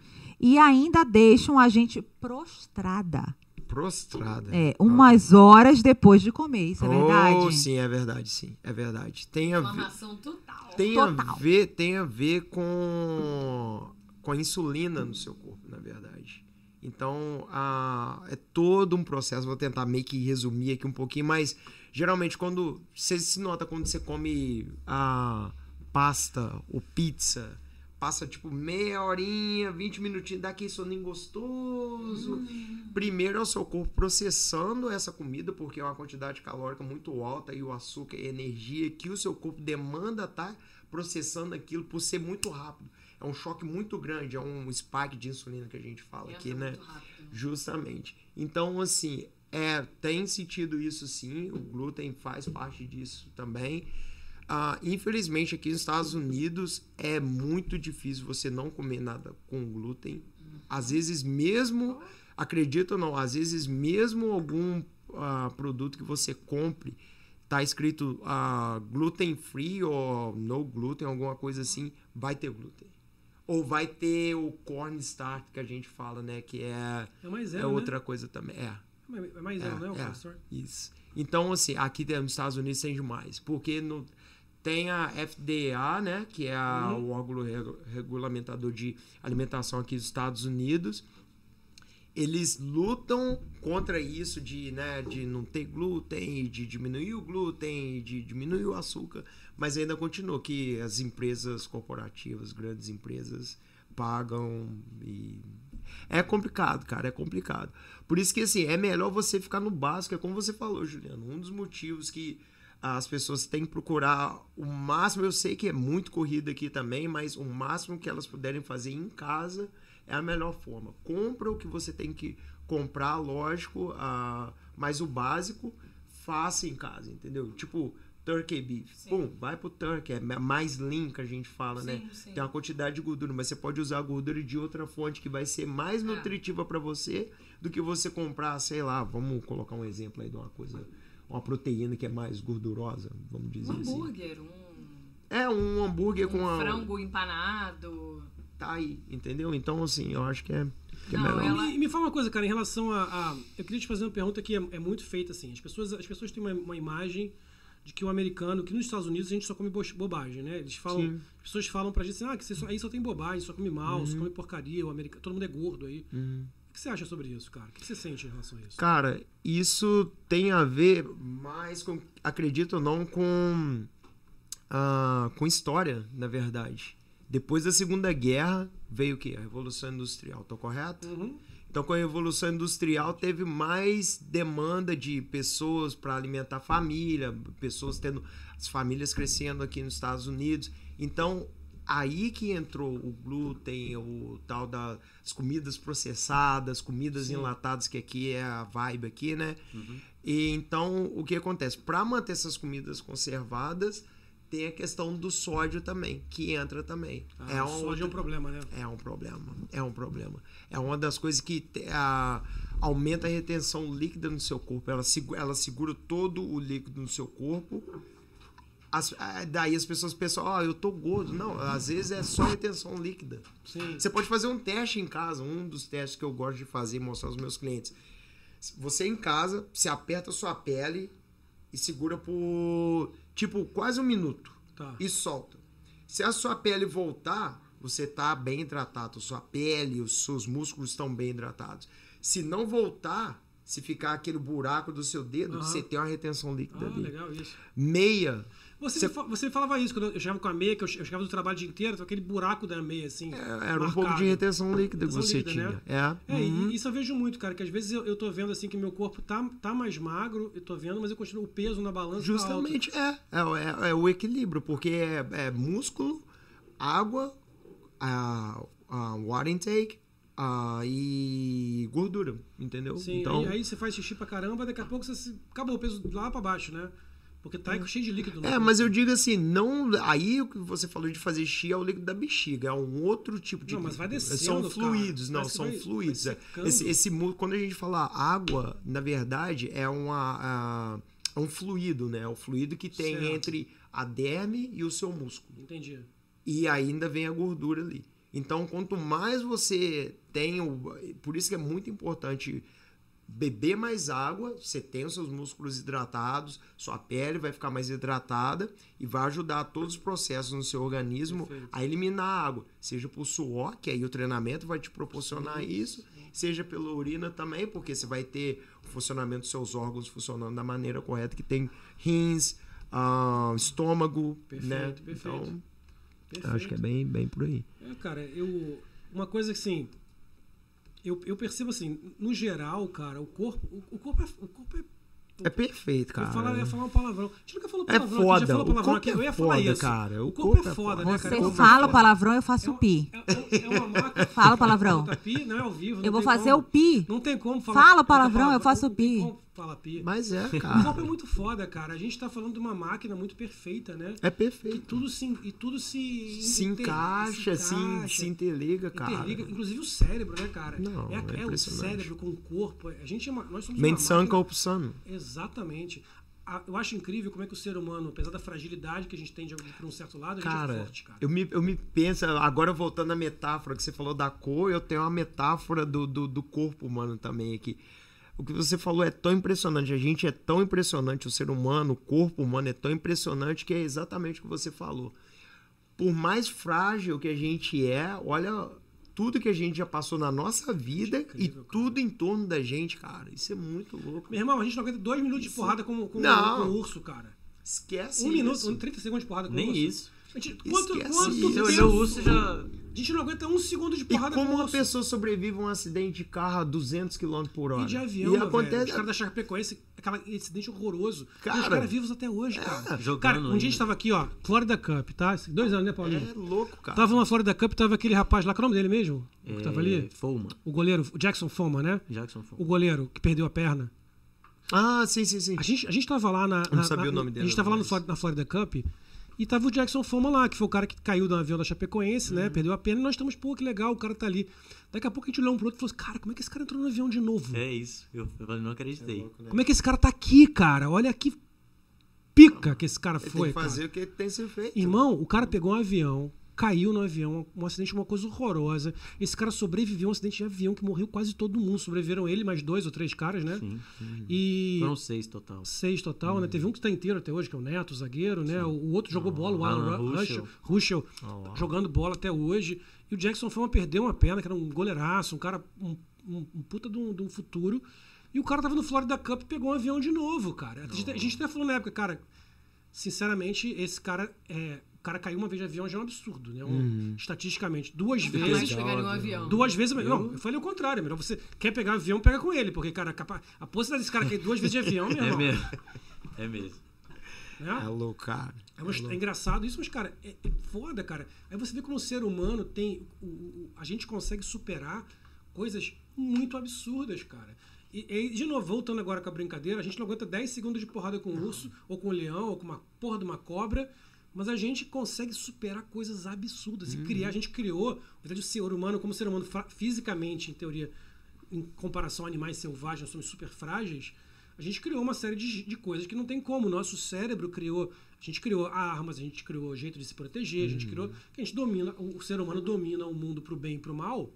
E ainda deixam a gente prostrada. Prostrada. É, umas horas depois de comer. Isso é Oh, verdade? sim, é verdade, sim. É verdade. Tem a ver, Inflamação total. tem a Total. ver, tem a ver com, com a insulina no seu corpo, na verdade. Então, a, é todo um processo. Vou tentar meio que resumir aqui um pouquinho, mas geralmente quando você se nota quando você come a pasta ou pizza, passa tipo meia horinha, 20 minutinhos, dá aquele soninho gostoso. Primeiro é o seu corpo processando essa comida, porque é uma quantidade calórica muito alta e o açúcar e a energia que o seu corpo demanda estar processando aquilo por ser muito rápido. É um choque muito grande, é um spike de insulina que a gente fala aqui, né? muito rápido. Justamente. Então, assim, é, tem sentido isso sim, o glúten faz parte disso também. Ah, infelizmente, aqui nos Estados Unidos é muito difícil você não comer nada com glúten. Às vezes, mesmo, acredita ou não, às vezes, mesmo algum ah, produto que você compre, tá escrito ah, gluten free ou no gluten, alguma coisa assim, vai ter glúten. Ou vai ter o corn starch que a gente fala, né? Que é, É mais é zero, né? outra coisa também. É. É mais zero, né, o É, professor? Isso. Então, assim, aqui nos Estados Unidos tem demais. Porque no, tem a FDA, né? Que é a- Uhum. o órgão regu- regulamentador de alimentação aqui dos Estados Unidos. Eles lutam contra isso de, né, de não ter glúten, de diminuir o glúten, de diminuir o açúcar, mas ainda continua que as empresas corporativas, grandes empresas, pagam e é complicado, cara, é complicado. Por isso que assim, é melhor você ficar no básico, é como você falou, Juliano. Um dos motivos que as pessoas têm que procurar o máximo, eu sei que é muito corrida aqui também, mas o máximo que elas puderem fazer em casa é a melhor forma. Compra o que você tem que comprar, lógico, ah, mas o básico faça em casa, entendeu? Tipo, turkey beef. Sim. Pum, vai pro turkey, é mais lean que a gente fala, né? Sim, sim. Tem uma quantidade de gordura, mas você pode usar a gordura de outra fonte que vai ser mais É. nutritiva para você do que você comprar, sei lá, vamos colocar um exemplo aí de uma coisa, uma proteína que é mais gordurosa, vamos dizer Um assim. hambúrguer, um, É um hambúrguer com um a frango empanado. tá aí, entendeu? Então assim, eu acho que é, que é Não, melhor. ela- E, me fala uma coisa, cara, em relação a, a- Eu queria te fazer uma pergunta que é, é muito feita, assim. As pessoas, as pessoas têm uma, uma imagem de que o americano, que nos Estados Unidos a gente só come bo- bobagem, né? Eles falam. Sim. As pessoas falam pra gente assim, ah, que você só, aí só tem bobagem, só come mal, só come porcaria, o americano, todo mundo é gordo aí. Uhum. O que você acha sobre isso, cara? O que você sente em relação a isso? Cara, isso tem a ver mais com, acredito ou não, com, ah, com história, na verdade. Depois da Segunda Guerra veio o quê? A Revolução Industrial, tô correto? Uhum. Então, com a Revolução Industrial, teve mais demanda de pessoas para alimentar família, pessoas tendo as famílias crescendo aqui nos Estados Unidos. Então, aí que entrou o glúten, o tal das comidas processadas, comidas enlatadas, que aqui é a vibe aqui, né? E então, o que acontece? Para manter essas comidas conservadas, tem a questão do sódio também, que entra também. Ah, é o um sódio é um problema, né? é um problema. É um problema. É uma das coisas que te- a- aumenta a retenção líquida no seu corpo. Ela, ela segura todo o líquido no seu corpo. As- daí as pessoas pensam, ó, eu tô gordo. Não, às vezes é só retenção líquida. Sim. Você pode fazer um teste em casa, um dos testes que eu gosto de fazer e mostrar aos meus clientes. Você em casa, você aperta a sua pele e segura por tipo quase um minuto Tá. e solta. Se a sua pele voltar, você tá bem hidratado, sua pele, os seus músculos estão bem hidratados. Se não voltar, se ficar aquele buraco do seu dedo, Aham. você tem uma retenção líquida Ah, ali. legal isso. Meia, Você, Você- fa- você falava isso quando eu chegava com a meia, que eu che- eu chegava do trabalho o dia inteiro, aquele buraco da meia, assim. é, era um marcado. pouco de retenção líquida que você líquida, tinha. né? É. É, uhum. e isso eu vejo muito, cara, que às vezes eu, eu tô vendo assim que meu corpo tá, tá mais magro, eu tô vendo, mas eu continuo o peso na balança. tá. Justamente é, é, é- é o equilíbrio, porque é, é músculo, água, a, a water intake a, e gordura, entendeu? Sim, então, aí, aí você faz xixi pra caramba, daqui a pouco você se- acabou o peso lá pra baixo, né? Porque tá aí cheio de líquido. no é, corpo. mas eu digo assim, não. Aí o que você falou de fazer xixi é o líquido da bexiga, é um outro tipo de. Não, mas vai descendo, São cara. fluidos, não, Parece que são vai- fluidos. vai é. Esse, esse quando a gente fala água, na verdade, é uma. a- é um fluido, né? É o fluido que tem Certo. entre a derme e o seu músculo. Entendi. e ainda vem a gordura ali. Então, quanto mais você tem, o, por isso que é muito importante beber mais água, você tem os seus músculos hidratados, sua pele vai ficar mais hidratada e vai ajudar todos os processos no seu organismo Perfeito. a eliminar a água, seja por suor, que aí o treinamento vai te proporcionar isso, seja pela urina também, porque você vai ter o funcionamento dos seus órgãos funcionando da maneira correta, que tem rins, ah, estômago, Perfeito, né? perfeito. Então, Perfeito. Acho que é bem, bem por aí. É, cara, eu. Uma coisa que assim. Eu, eu percebo assim, no geral, cara, o corpo. O, o corpo é. O corpo é É perfeito, cara. eu, falar, eu ia falar um palavrão. A gente nunca falou É palavrão aqui, foda. já falou O palavrão corpo aqui. é Eu ia falar foda, isso. cara. O corpo, é foda, né, cara? Você O fala é o foda. palavrão, eu faço É o um- pi. É, é uma máquina. Fala o palavrão. Tá pi, não é ao vivo. não Eu vou fazer como. o pi. Não tem como falar. Fala palavrão, eu faço tem pi. Como falar pi. Mas é, O corpo é cara. muito foda, cara. A gente tá falando de uma máquina muito perfeita, né? É E perfeito. tudo se, e tudo se, Se inter- encaixa, se, encaixa, se interliga, cara. interliga. Inclusive o cérebro, né, cara? Não, é, é é o cérebro com o corpo. A gente é uma, nós somos Mente sã, corpo sano. Exatamente. Eu acho incrível como é que o ser humano, apesar da fragilidade que a gente tem de, por um certo lado, a gente é Cara, forte, cara. eu me, eu me penso, agora voltando à metáfora que você falou da cor, eu tenho uma metáfora do, do, do corpo humano também aqui. O que você falou é tão impressionante, a gente é tão impressionante, o ser humano, o corpo humano é tão impressionante que é exatamente o que você falou. Por mais frágil que a gente é, olha tudo que a gente já passou na nossa vida incrível, e cara. tudo em torno da gente, cara. Isso é muito louco. Meu irmão, a gente não aguenta dois minutos de porrada com, com, Não. com o urso, cara. Esquece Um minuto, isso. um 30 segundos de porrada com o Nem urso. isso. Gente, quanto, Esquece quanto isso. Tempo? olhou o urso já. A gente não aguenta um segundo de E porrada como com o uma pessoa sobrevive a um acidente de carro a 200 km por hora? E de avião, E meu acontece... velho. Os caras da Chapecoense, aquele incidente horroroso. Cara. e os caras vivos até hoje, cara. Jogando cara, um dia a gente ainda. tava aqui, ó, Florida Cup, tá? Dois anos, né, Paulinho? É louco, cara. Tava uma Florida Cup, tava aquele rapaz lá, qual é o nome dele mesmo? O que tava ali? É, Foma. O goleiro, o Jackson Foma, né? Jackson Foma. O goleiro que perdeu a perna. Ah, sim, sim, sim. A gente, a gente tava lá na. não na- sabia na- o nome dele, A gente tava lá no na Florida Cup e tava o Jackson Foma lá, que foi o cara que caiu do avião da Chapecoense, Uhum. né? Perdeu a perna e nós estamos, pô, que legal, o cara tá ali. Daqui a pouco a gente olhou um pro outro e falou assim, cara, como é que esse cara entrou no avião de novo? É isso. Eu, eu não acreditei. Como é que esse cara tá aqui, cara? Olha que pica que esse cara Ele foi, tem que fazer cara. o que tem que ser feito. Irmão, o cara pegou um avião, caiu no avião, um acidente, uma coisa horrorosa. Esse cara sobreviveu a um acidente de avião que morreu quase todo mundo. Sobreviveram ele, mais dois ou três caras, né? Sim. sim. E. Foram seis total. Seis total, né? Teve um que tá inteiro até hoje, que é o Neto, o zagueiro, né? O, o outro jogou bola, o Alan Ru- Ruschel. Ruschel, Ruschel jogando bola até hoje. E o Jackson Fama perdeu uma perna, que era um goleiraço, um cara, um, um- um puta de um, de um futuro. E o cara tava no Florida Cup e pegou um avião de novo, cara. A gente, a gente até falou na época, cara, sinceramente, esse cara, é, cara caiu uma vez de avião já é um absurdo, né? Um- Estatisticamente. Duas mais vezes. pegaria um avião. Duas vezes. Não, eu falei o contrário. é Melhor você quer pegar avião, pega com ele. Porque, cara, capa- a possibilidade desse cara cair duas vezes de avião, meu É irmão. mesmo. É mesmo. né? É louco, cara. É, uma- é engraçado isso, mas, cara, é, é foda, cara. Aí você vê como o ser humano tem. o- o- a gente consegue superar coisas muito absurdas, cara. E, e, de novo, voltando agora com a brincadeira, a gente não aguenta 10 segundos de porrada com um urso, ou com um leão, ou com uma porra de uma cobra. Mas a gente consegue superar coisas absurdas e criar. A gente criou, na verdade, o ser humano, como ser humano fisicamente, em teoria, em comparação a animais selvagens, nós somos super frágeis. A gente criou uma série de, de coisas que não tem como. O nosso cérebro criou. A gente criou armas, a gente criou jeito de se proteger, a gente criou. Que a gente domina. O ser humano domina o mundo pro bem e pro mal.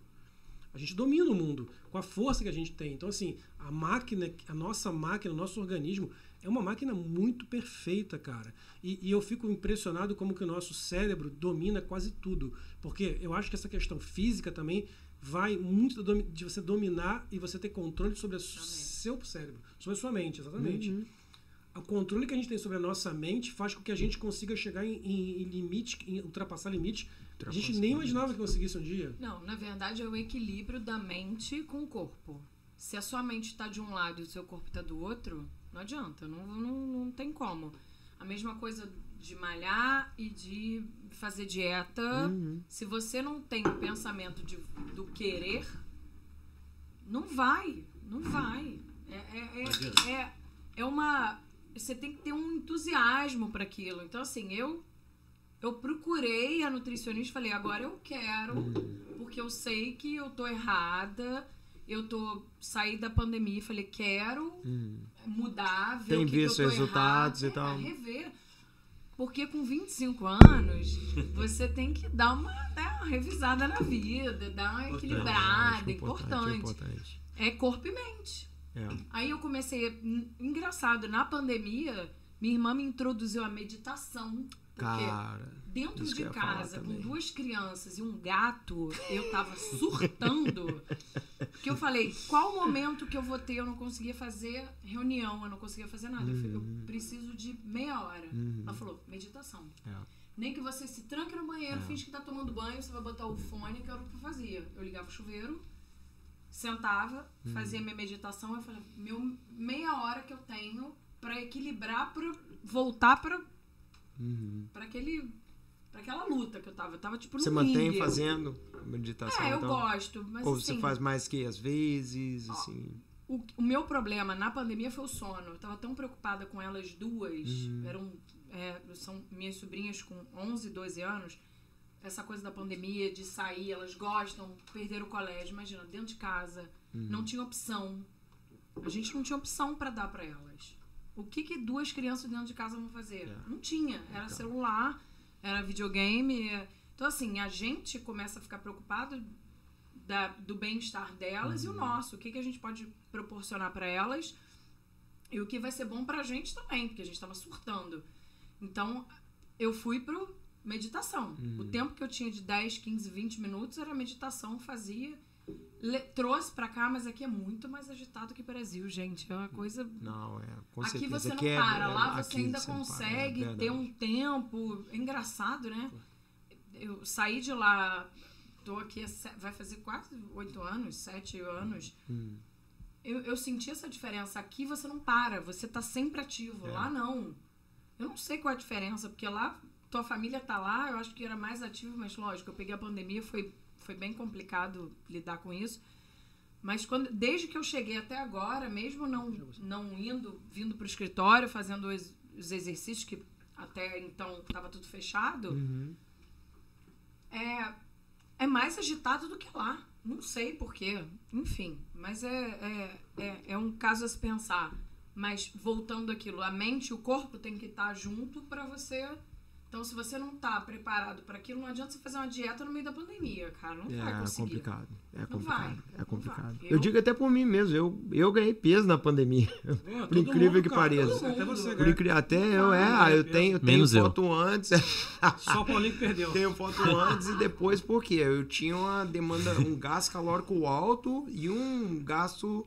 A gente domina o mundo com a força que a gente tem. Então, assim, a máquina, a nossa máquina, o nosso organismo é uma máquina muito perfeita, cara. E, e eu fico impressionado como que o nosso cérebro domina quase tudo. Porque eu acho que essa questão física também vai muito de você dominar e você ter controle sobre o seu cérebro, sobre a sua mente, exatamente. O controle que a gente tem sobre a nossa mente faz com que a gente consiga chegar em, em, em limite, em ultrapassar limites que a gente nem imaginava que conseguisse um dia. Não, na verdade é o equilíbrio da mente com o corpo. Se a sua mente está de um lado e o seu corpo está do outro, não adianta, não, não, não tem como. A mesma coisa de malhar e de fazer dieta. Se você não tem o pensamento de, do querer, não vai, não vai. É, é, é, é, é uma. Você tem que ter um entusiasmo para aquilo. Então, assim, eu eu procurei a nutricionista e falei, agora eu quero, porque eu sei que eu tô errada. Eu tô saí da pandemia e falei, quero mudar, ver Tem o que, visto que eu tô resultados errada, e tal. É, rever. Porque com 25 anos, você tem que dar uma, né, uma revisada na vida, dar uma equilibrada, é importante. importante. É corpo e mente. É. Aí eu comecei. en- Engraçado, na pandemia, minha irmã me introduziu a meditação. Porque Cara, dentro isso de casa, com duas crianças e um gato, eu tava surtando. que eu falei, qual o momento que eu vou ter? Eu não conseguia fazer reunião, eu não conseguia fazer nada. Eu falei, eu preciso de meia hora. Ela falou, meditação. Uhum. É. Nem que você se tranque no banheiro, finge que tá tomando banho, você vai botar o fone, que era o que eu fazia. Eu ligava o chuveiro, sentava, Uhum. fazia minha meditação, eu falei, meu meia hora que eu tenho pra equilibrar, pra voltar pra, Uhum. pra aquele. Aquela luta que eu tava. Eu tava tipo no Você mantém fazendo meditação? É, eu então? gosto, mas Ou assim, você faz mais que às vezes, assim. o, o meu problema na pandemia foi o sono. Eu tava tão preocupada com elas duas. Uhum. Eram, é, são minhas sobrinhas com 11, 12 anos. Essa coisa da pandemia, de sair, elas gostam, perderam o colégio. Imagina, dentro de casa, Uhum. não tinha opção. A gente não tinha opção pra dar pra elas. O que, que duas crianças dentro de casa vão fazer? É. Não tinha. Era celular, era videogame. é- Então, assim, a gente começa a ficar preocupado da- do bem-estar delas e o nosso. O que, que a gente pode proporcionar para elas e o que vai ser bom pra gente também, porque a gente tava surtando. Então, eu fui pro meditação. O tempo que eu tinha de 10, 15, 20 minutos era meditação, fazia. Le- trouxe pra cá, mas aqui é muito mais agitado que o Brasil, gente. É uma coisa Não, é. Com aqui certeza. você não Aqui é- para, lá aqui você ainda você não para, é consegue ter um tempo. É engraçado, né? Eu saí de lá, tô aqui, vai fazer quase oito anos, sete anos. Hum. Eu, eu senti essa diferença. Aqui você não para, você tá sempre ativo. É. Lá não. Eu não sei qual é a diferença, porque lá tua família tá lá, eu acho que era mais ativo, mas lógico, eu peguei a pandemia, foi, foi bem complicado lidar com isso. Mas quando, desde que eu cheguei até agora, mesmo não, não indo, vindo pro escritório, fazendo os, os exercícios, que até então estava tudo fechado, Uhum. é, é mais agitado do que lá. Não sei porquê. Enfim, mas é, é, é, é um caso a se pensar. Mas voltando àquilo, a mente e o corpo tem que estar junto para você. Então, se você não tá preparado para aquilo, não adianta você fazer uma dieta no meio da pandemia, cara. Não vai É conseguir. complicado. É Não complicado. vai, É complicado. vai. Eu... Eu- digo até por mim mesmo. Eu, eu ganhei peso na pandemia. Pô, Por incrível mundo, que cara, pareça. Até você, Por cara. incri... Até eu, é. Ah, eu peso. tenho, eu tenho Menos eu. foto antes. Só o Paulinho que perdeu. tenho foto antes e depois, porque eu tinha uma demanda, um gasto calórico alto e um gasto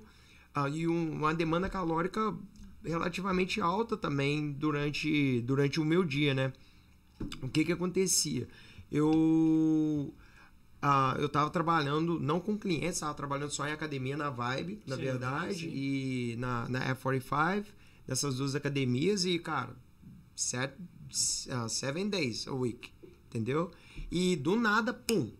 ah, e um- uma demanda calórica relativamente alta também durante, durante o meu dia, né? O que que acontecia? Eu ah, eu tava trabalhando não com clientes, tava trabalhando só em academia na Vibe, na Sim, verdade, sim. e na, na F45, nessas duas academias e cara, set, uh, seven days a week, entendeu? E do nada, pum,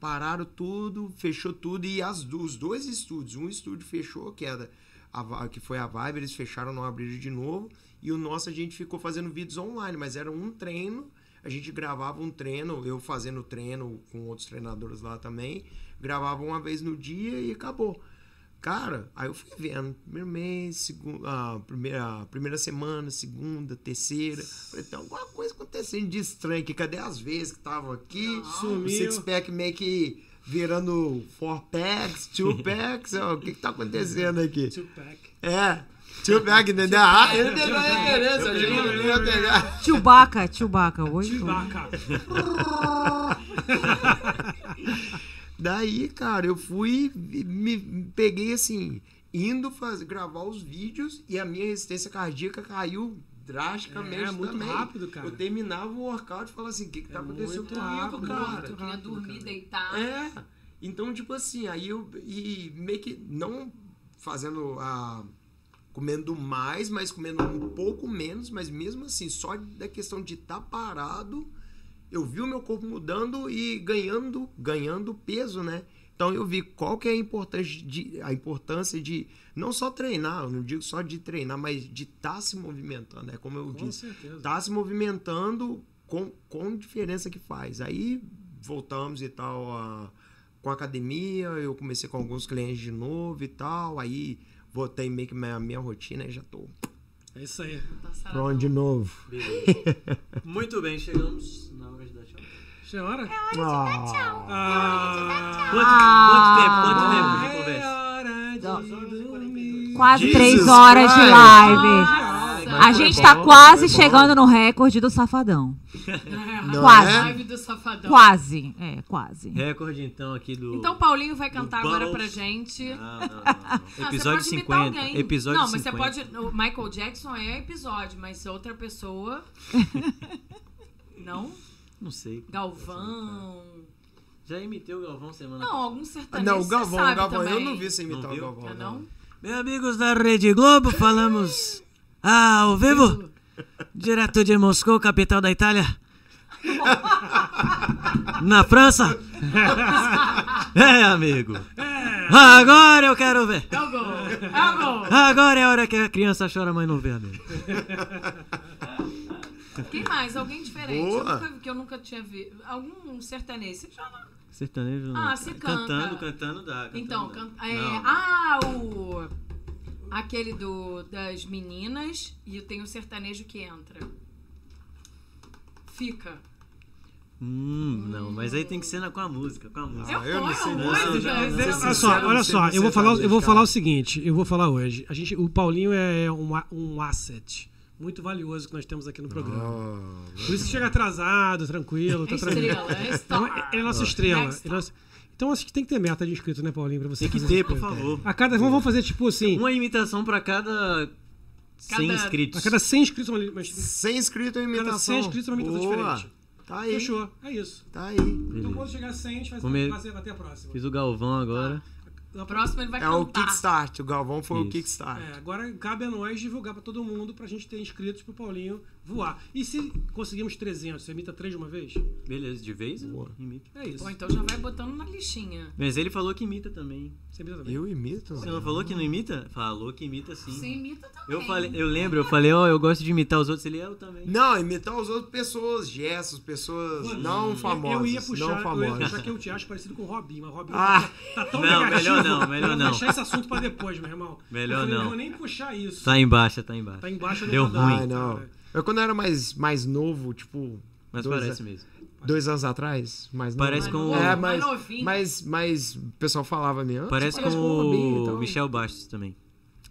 pararam tudo, fechou tudo e as, os dois estúdios, um estúdio fechou, que era a, que foi a Vibe, eles fecharam, não abriram de novo, e o nosso a gente ficou fazendo vídeos online, mas era um treino, a gente gravava um treino, eu fazendo treino com outros treinadores lá também, gravava uma vez no dia e acabou. Cara, aí eu fui vendo, primeiro mês, segundo, primeira, primeira semana, segunda, terceira. Falei, tem alguma coisa acontecendo de estranho aqui. Cadê as vezes que tava aqui? O Sumiu. six-pack meio que virando four packs, two packs. o que que tá acontecendo aqui? Tupac. É, two pack, entendeu? Ah, ele entendeu a referência, achei que ele ia pegar. Chewbacca, Chewbacca. Oi? Chewbacca. Daí, cara, eu fui e me peguei assim, indo fazer, gravar os vídeos e a minha resistência cardíaca caiu drasticamente É, muito também. rápido, cara. Eu terminava o workout e falava assim, o que que tá É acontecendo muito comigo, rápido, cara? Eu queria dormir, deitar. É. Então, tipo assim, aí eu e meio que não fazendo a comendo mais, mas comendo um pouco menos, mas mesmo assim, só da questão de estar parado, eu vi o meu corpo mudando e ganhando, ganhando peso, né? Então eu vi qual que é a importância de, a importância de não só treinar, eu não digo só de treinar, mas de estar se movimentando, é como eu Com disse certeza. tá se movimentando com, com diferença que faz. Aí voltamos e tal a- com a academia, eu comecei com alguns clientes de novo e tal, aí voltei meio que minha, minha rotina e já tô É isso aí. Pronto de novo. Beleza. Muito bem, chegamos na hora de dar tchau. Senhora? Ah, Quanto, quanto tempo? Quanto tempo de conversa? É hora de. Quase Jesus três horas de live. A gente tá bom, quase chegando no recorde do Safadão. Não Quase. é? Live do Safadão. Quase. É, quase. Recorde então aqui do. Então Paulinho vai cantar agora pra gente. Não, não, não, não. Ah, você Episódio pode imitar 50. alguém. Episódio Não, mas 50. você pode. O Michael Jackson é episódio, mas se outra pessoa. não? Não sei. Galvão. Já imitei o Galvão semana Não, algum sertanejo. Não, o você Galvão, sabe o Galvão, eu também. não vi você imitar Não o? Galvão. Não. não? Meus amigos da Rede Globo, falamos ao vivo, direto de Moscou, capital da Itália. Na França. É, amigo. Agora eu quero ver. É o gol. É o gol. Agora é a hora que a criança chora, mas não vê, amigo. Quem mais? Alguém diferente. Eu nunca, que eu nunca tinha visto. Algum sertanejo. Você já não... Sertanejo não. Ah, se canta. Cantando, cantando dá. cantando Então, dá. can... é, ah, o. Aquele do, das meninas e tem o sertanejo que entra. Fica. Hum, não, mas aí tem que ser na- com a música, com a música. Eu eu não sei, não, música. não, não, Olha só, olha só, eu vou falar, eu vou tá falar o seguinte, eu vou falar hoje. A gente, o Paulinho é um, um asset muito valioso que nós temos aqui no programa. Ah, Por isso que chega atrasado, tranquilo, tá tranquilo. Estrela, é Então, star. é, é a nossa estrela. É nossa- Então acho que tem que ter meta de inscrito, né, Paulinho, pra você Tem que fazer ter, por favor. A cada, vamos fazer tipo assim, Uma imitação pra cada 100 Cada- inscritos. a cada 100 inscritos, uma, uma, Sem inscrito em cada imitação. 100 inscritos uma imitação Boa. diferente. Tá aí. Fechou, é isso. Tá aí. Então quando chegar a 100, a gente vai, Come- ter a próxima. Fiz o Galvão agora. No próximo ele vai É o cantar. Kickstart. O Galvão foi o Isso. Kickstart. É, agora cabe a nós divulgar pra todo mundo pra gente ter inscritos pro Paulinho voar. E se conseguimos 300, você imita 3 de uma vez? Beleza, de vez? Imita. É isso. Pô, então já vai botando na listinha. Mas ele falou que imita também. Você imita também. Eu imito. Você não falou que não imita? Falou que imita sim. Você imita também. Eu, falei, eu lembro, eu falei, ó, eu gosto de imitar os outros. Ele, eu também. Não, imitar os outros pessoas, gestos, pessoas não famosas. Eu ia puxar, não eu ia famosas. puxar que eu te acho parecido com o Robinho, mas o Robinho Ah. tá, tá tão Não, negativo. melhor não, melhor eu não. Vou deixar esse assunto pra depois, meu irmão. Melhor eu falei, não. vou nem puxar isso. Tá embaixo, tá embaixo. Tá embaixo do Deu ruim. Ai, não. cara. Eu quando eu era mais, mais novo, tipo, Mas Dois parece mesmo. dois anos atrás, mais Parece novo. com o- É, mais mas, novinho. mas, mas o pessoal falava mesmo. ah, Parece você com e o tal. Michel Bastos também.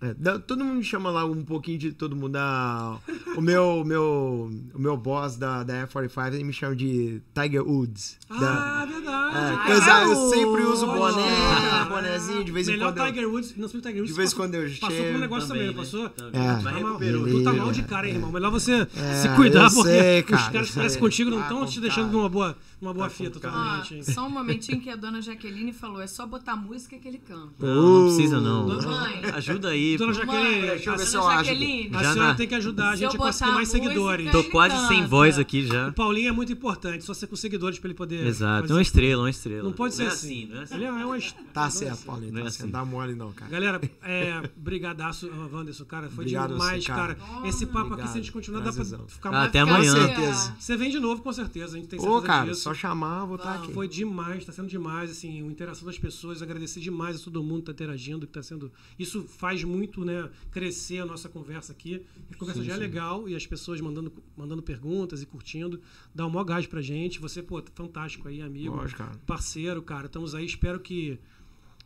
É, todo mundo me chama lá um pouquinho de todo mundo. Da, o, meu, meu, o meu boss da, da F45 ele me chama de Tiger Woods. Da- Ah, verdade. é, Ah, coisa- é eu sempre uso boné, crer. bonézinho, de vez em Melhor quando. eu- Tiger Woods. Não sei o Tiger Woods. de vez em quando eu Passou por um chego. negócio também, né? passou? Também. É. Tá mal, tu tá mal de cara, hein, irmão. Melhor você É, se cuidar, eu porque sei, os cara, caras que eu parecem contigo não Tá estão te complicado. deixando numa boa, numa boa Tá fita. Ah, totalmente, hein. só um momentinho que a dona Jaqueline falou: é só botar música que ele canta. Não, não precisa não. Mãe. Ajuda aí. Dona pô. Jaqueline, Deixa eu ver a, se eu. Jaqueline, a Já senhora na- tem que ajudar a gente a conseguir mais música, seguidores. Tô quase sem canta. voz aqui já. O Paulinho é muito importante, só ser com seguidores pra ele poder. Exato, é fazer- uma estrela, uma estrela. Não pode ser é assim. Não é assim. Ele é uma est- Tá certo, Paulinho. Não é Tá assim. certo. Dá mole não, cara. Galera, é, brigadaço, ah, Wanderson, cara, foi Obrigado demais, você, cara. cara. Esse papo aqui, se a gente continuar, dá pra ficar Ah, mais... até amanhã. Com É. certeza. Você vem de novo, com certeza, a gente tem certeza Ô, cara, disso. Só chamar, vou estar aqui. Foi demais, tá sendo demais, assim, a interação das pessoas, agradecer demais a todo mundo que tá interagindo, que tá sendo... Isso faz muito, né, crescer a nossa conversa aqui. A conversa já é legal e as pessoas mandando, mandando perguntas e curtindo, dá um maior gás pra gente. Você, pô, fantástico aí, amigo, Lógico, cara. parceiro, cara. Estamos aí, espero que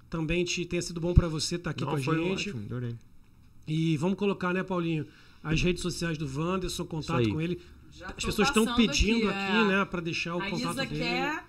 também te tenha sido bom pra você estar aqui Não, com a gente. ótimo, adorei. E vamos colocar, né, Paulinho, as redes sociais do Wanderson, contato com ele. Já As pessoas estão pedindo aqui, é. né, pra deixar o A contato Isa dele. quer.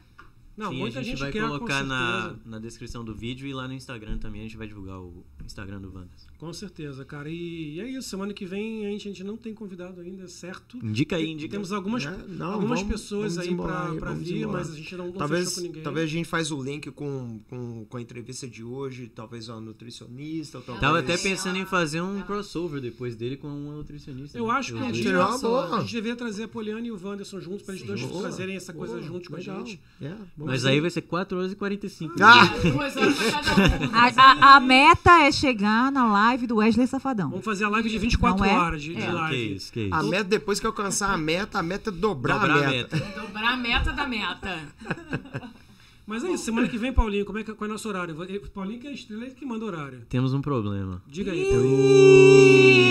Não, Sim, muita a gente gente vai quer, colocar na, na descrição do vídeo e lá no Instagram também a gente vai divulgar o Instagram do Wanderson. Com certeza, cara. E, e é isso. Semana que vem a gente, a gente não tem convidado ainda, certo? Indica aí, indica. Temos algumas, É, não, algumas vamos- pessoas vamos aí desembolar pra, aí, pra vamos vir, desembolar. mas a gente não, não Talvez, fechou com ninguém. talvez a gente faz o link com, com, com a entrevista de hoje, talvez uma nutricionista, ou talvez... Tava até pensando em fazer um crossover depois dele com uma nutricionista. Eu né? acho que um dia Seria uma boa. a gente deveria trazer a Poliana e o Wanderson juntos pra eles dois Boa, fazerem essa coisa boa, juntos com legal. a gente. É. Mas aí vai ser 4 horas e 45. Ah! Duas horas pra cada um. A, a- a meta é chegar na live do Wesley Safadão. Vamos fazer a live de 24 Não é? horas de, de É. Que live. isso, que isso. A meta, depois que alcançar a meta, a meta é dobrar, Dobrar a meta. Dobrar a meta da meta. Mas é isso, semana que vem, Paulinho, como é que qual é o nosso horário? Ele- Paulinho que é a estrela, ele que manda horário. Temos um problema. Diga aí. Um-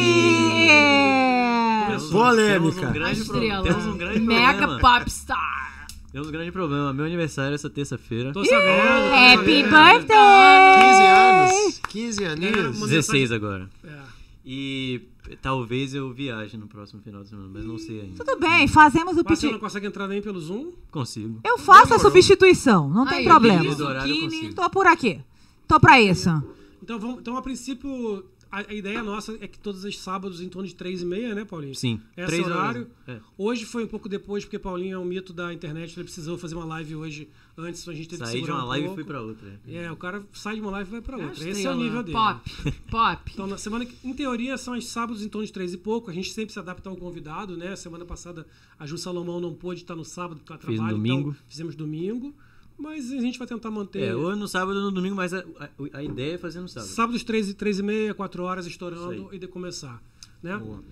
Polêmica. Temos um A grande, pro- estrela. temos um grande Mega problema. popstar. Temos um grande problema. Meu aniversário é essa terça-feira. Tô sabendo. tô Happy sabendo. birthday! 15 anos. 15 É, aninhos. uma 16 agora. É. E talvez eu viaje no próximo final de semana, mas não sei ainda. Tudo bem, fazemos o Mas você pedido. não consegue entrar nem pelo Zoom? Consigo. Eu faço a substituição, não tem Aí, problema. isso, Do horário eu Zucchini. consigo. Tô por aqui. Tô pra isso. Então, vamos, então a princípio, a, a ideia nossa é que todos os sábados em torno de 3 e meia, né, Paulinho? Sim. Esse Três horário. horas. É. Hoje foi um pouco depois, porque Paulinho é um mito da internet, ele precisou fazer uma live hoje antes, a gente teve que Saí de segurar uma um live e pouco. fui pra outra. É, o cara sai de uma live e vai pra outra. Esse é o nível dele. Pop. Pop. Então, na semana que, em teoria, são os sábados em torno de três e pouco. A gente sempre se adapta ao convidado, né? Semana passada a Ju Salomão não pôde estar no sábado por causa do Fiz no trabalho. domingo. Então, fizemos domingo. Mas a gente vai tentar manter. É, ou no sábado ou no domingo, mas a, a, a ideia é fazer no sábado. Sábados, três e, três e meia, quatro horas estourando e de começar. Né? Boa.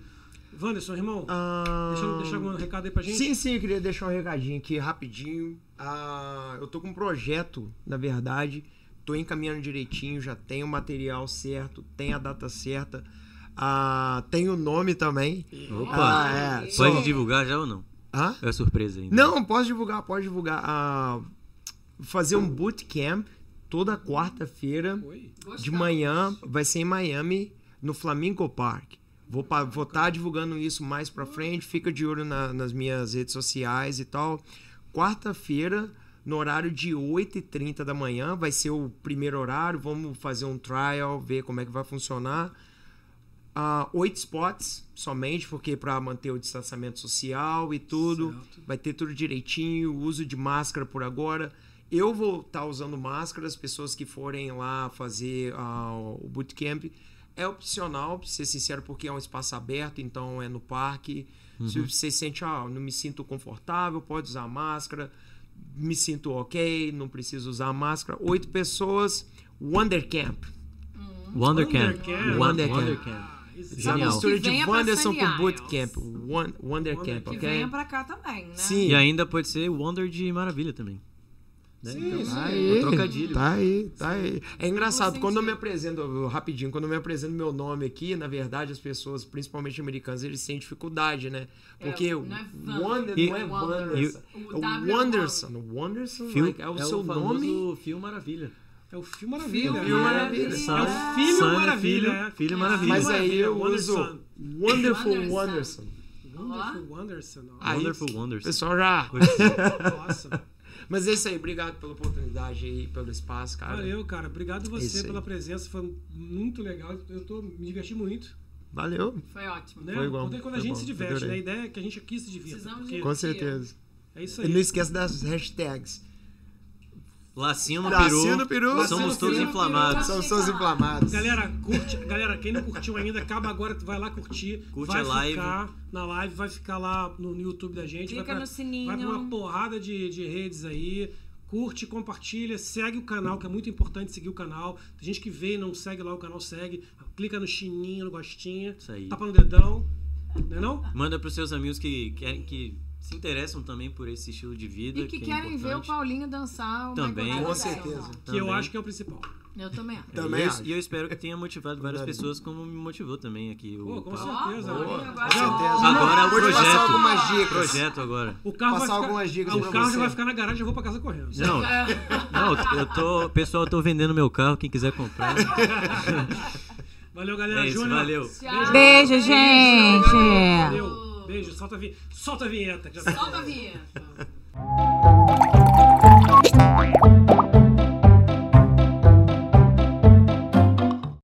Wanderson, irmão, Ah, deixa, deixa algum recado aí pra gente? Sim, sim, eu queria deixar um recadinho aqui rapidinho. Ah, eu tô com um projeto, na verdade. Tô encaminhando direitinho, já tenho o material certo, tem a data certa. Ah, tem o nome também. Opa! Ah, é. Pode Só- divulgar já ou não? Hã? É surpresa ainda. Não, posso divulgar, pode divulgar. Ah, fazer um bootcamp toda quarta-feira de manhã, vai ser em Miami, no Flamingo Park. Vou estar tá divulgando isso mais pra frente, fica de olho na- nas minhas redes sociais e tal. Quarta-feira, no horário de 8h30 da manhã, vai ser o primeiro horário, vamos fazer um trial, ver como é que vai funcionar. Ah, oito spots somente, porque para manter o distanciamento social e tudo. Certo. Vai ter tudo direitinho, uso de máscara por agora. Eu vou estar usando máscara, as pessoas que forem lá fazer ah, o bootcamp. É opcional, pra ser sincero, porque é um espaço aberto, então é no parque. Se você sente, ah, não me sinto confortável, pode usar máscara. Me sinto ok, não preciso usar máscara. Oito pessoas, Wondercamp. Wondercamp. Wondercamp. Wondercamp. Wondercamp. Isso, Essa Genial. mistura Que de venha pra Wanderson com. Bootcamp. Won- Wondercamp, Que ok? venha pra cá também, né? Sim. E ainda pode ser Wonder de Maravilha também. Né? Então, Tá o aí, trocadilho. tá aí, tá aí. É engraçado, quando eu me apresento, rapidinho, quando eu me apresento meu nome aqui, na verdade, as pessoas, principalmente americanas, eles têm dificuldade, né? É, Porque não é Wonder E- não é. Wanderson. O É W o é Wanderson. O Wanderson like, é o seu nome. famoso Fio Maravilha. É o Fio Maravilha. Fio Maravilha. É o Filho Son é Maravilha. filho, é. filho Maravilha. Mas aí eu uso Wanderson. Wonderful Wanderson. Wanderson. Wonderful Wanderson. Wonderful Wonders. Pessoal já. Nossa. Mas é isso aí, obrigado pela oportunidade aí, pelo espaço, cara. Valeu, cara. Obrigado Isso você pela presença. Foi muito legal. Eu tô, me diverti muito. Valeu. Foi ótimo. Né? Foi igual, Quando, quando a foi gente bom, se diverte, né? A ideia é que a gente aqui se divirta. Precisamos porque Com certeza. É isso E aí. não esquece das hashtags. Lacinho no Lacinho peru. no peru. Somos Lacinho no todos peru. inflamados. São todos inflamados. Galera, curte, galera, quem não curtiu ainda, acaba agora, vai lá curtir. Curte vai a live. ficar na live, vai ficar lá no, no YouTube da gente. Clica vai pra, no sininho. Vai pra uma porrada de, de redes aí. Curte, compartilha, segue o canal, que é muito importante seguir o canal. Tem gente que vê e não segue lá, o canal segue. Clica no chininho, no gostinho. Isso aí. Tapa no dedão. Não é não? Manda pros seus amigos que querem que se interessam também por esse estilo de vida. E que, é querem ver o. Paulinho dançar o Também. Com certeza. Que eu Também. acho que é o principal. Eu também acho. Também e, eu, acho. e eu espero que tenha motivado várias pessoas como me motivou também aqui. O, Pô, com certeza. Boa. Já- Com certeza. Agora é o Vou projeto. passar algumas dicas. Projeto agora. O carro Passar vai ficar, algumas dicas o carro você. já vai ficar na garagem, eu vou pra casa correndo. Não, não, eu tô. Pessoal, eu tô vendendo meu carro, quem quiser comprar. Valeu, galera. É isso, Júnior. valeu. Tchau. Beijo, gente. Valeu beijo, solta a, vi... solta a vinheta. Tá solta a vinheta.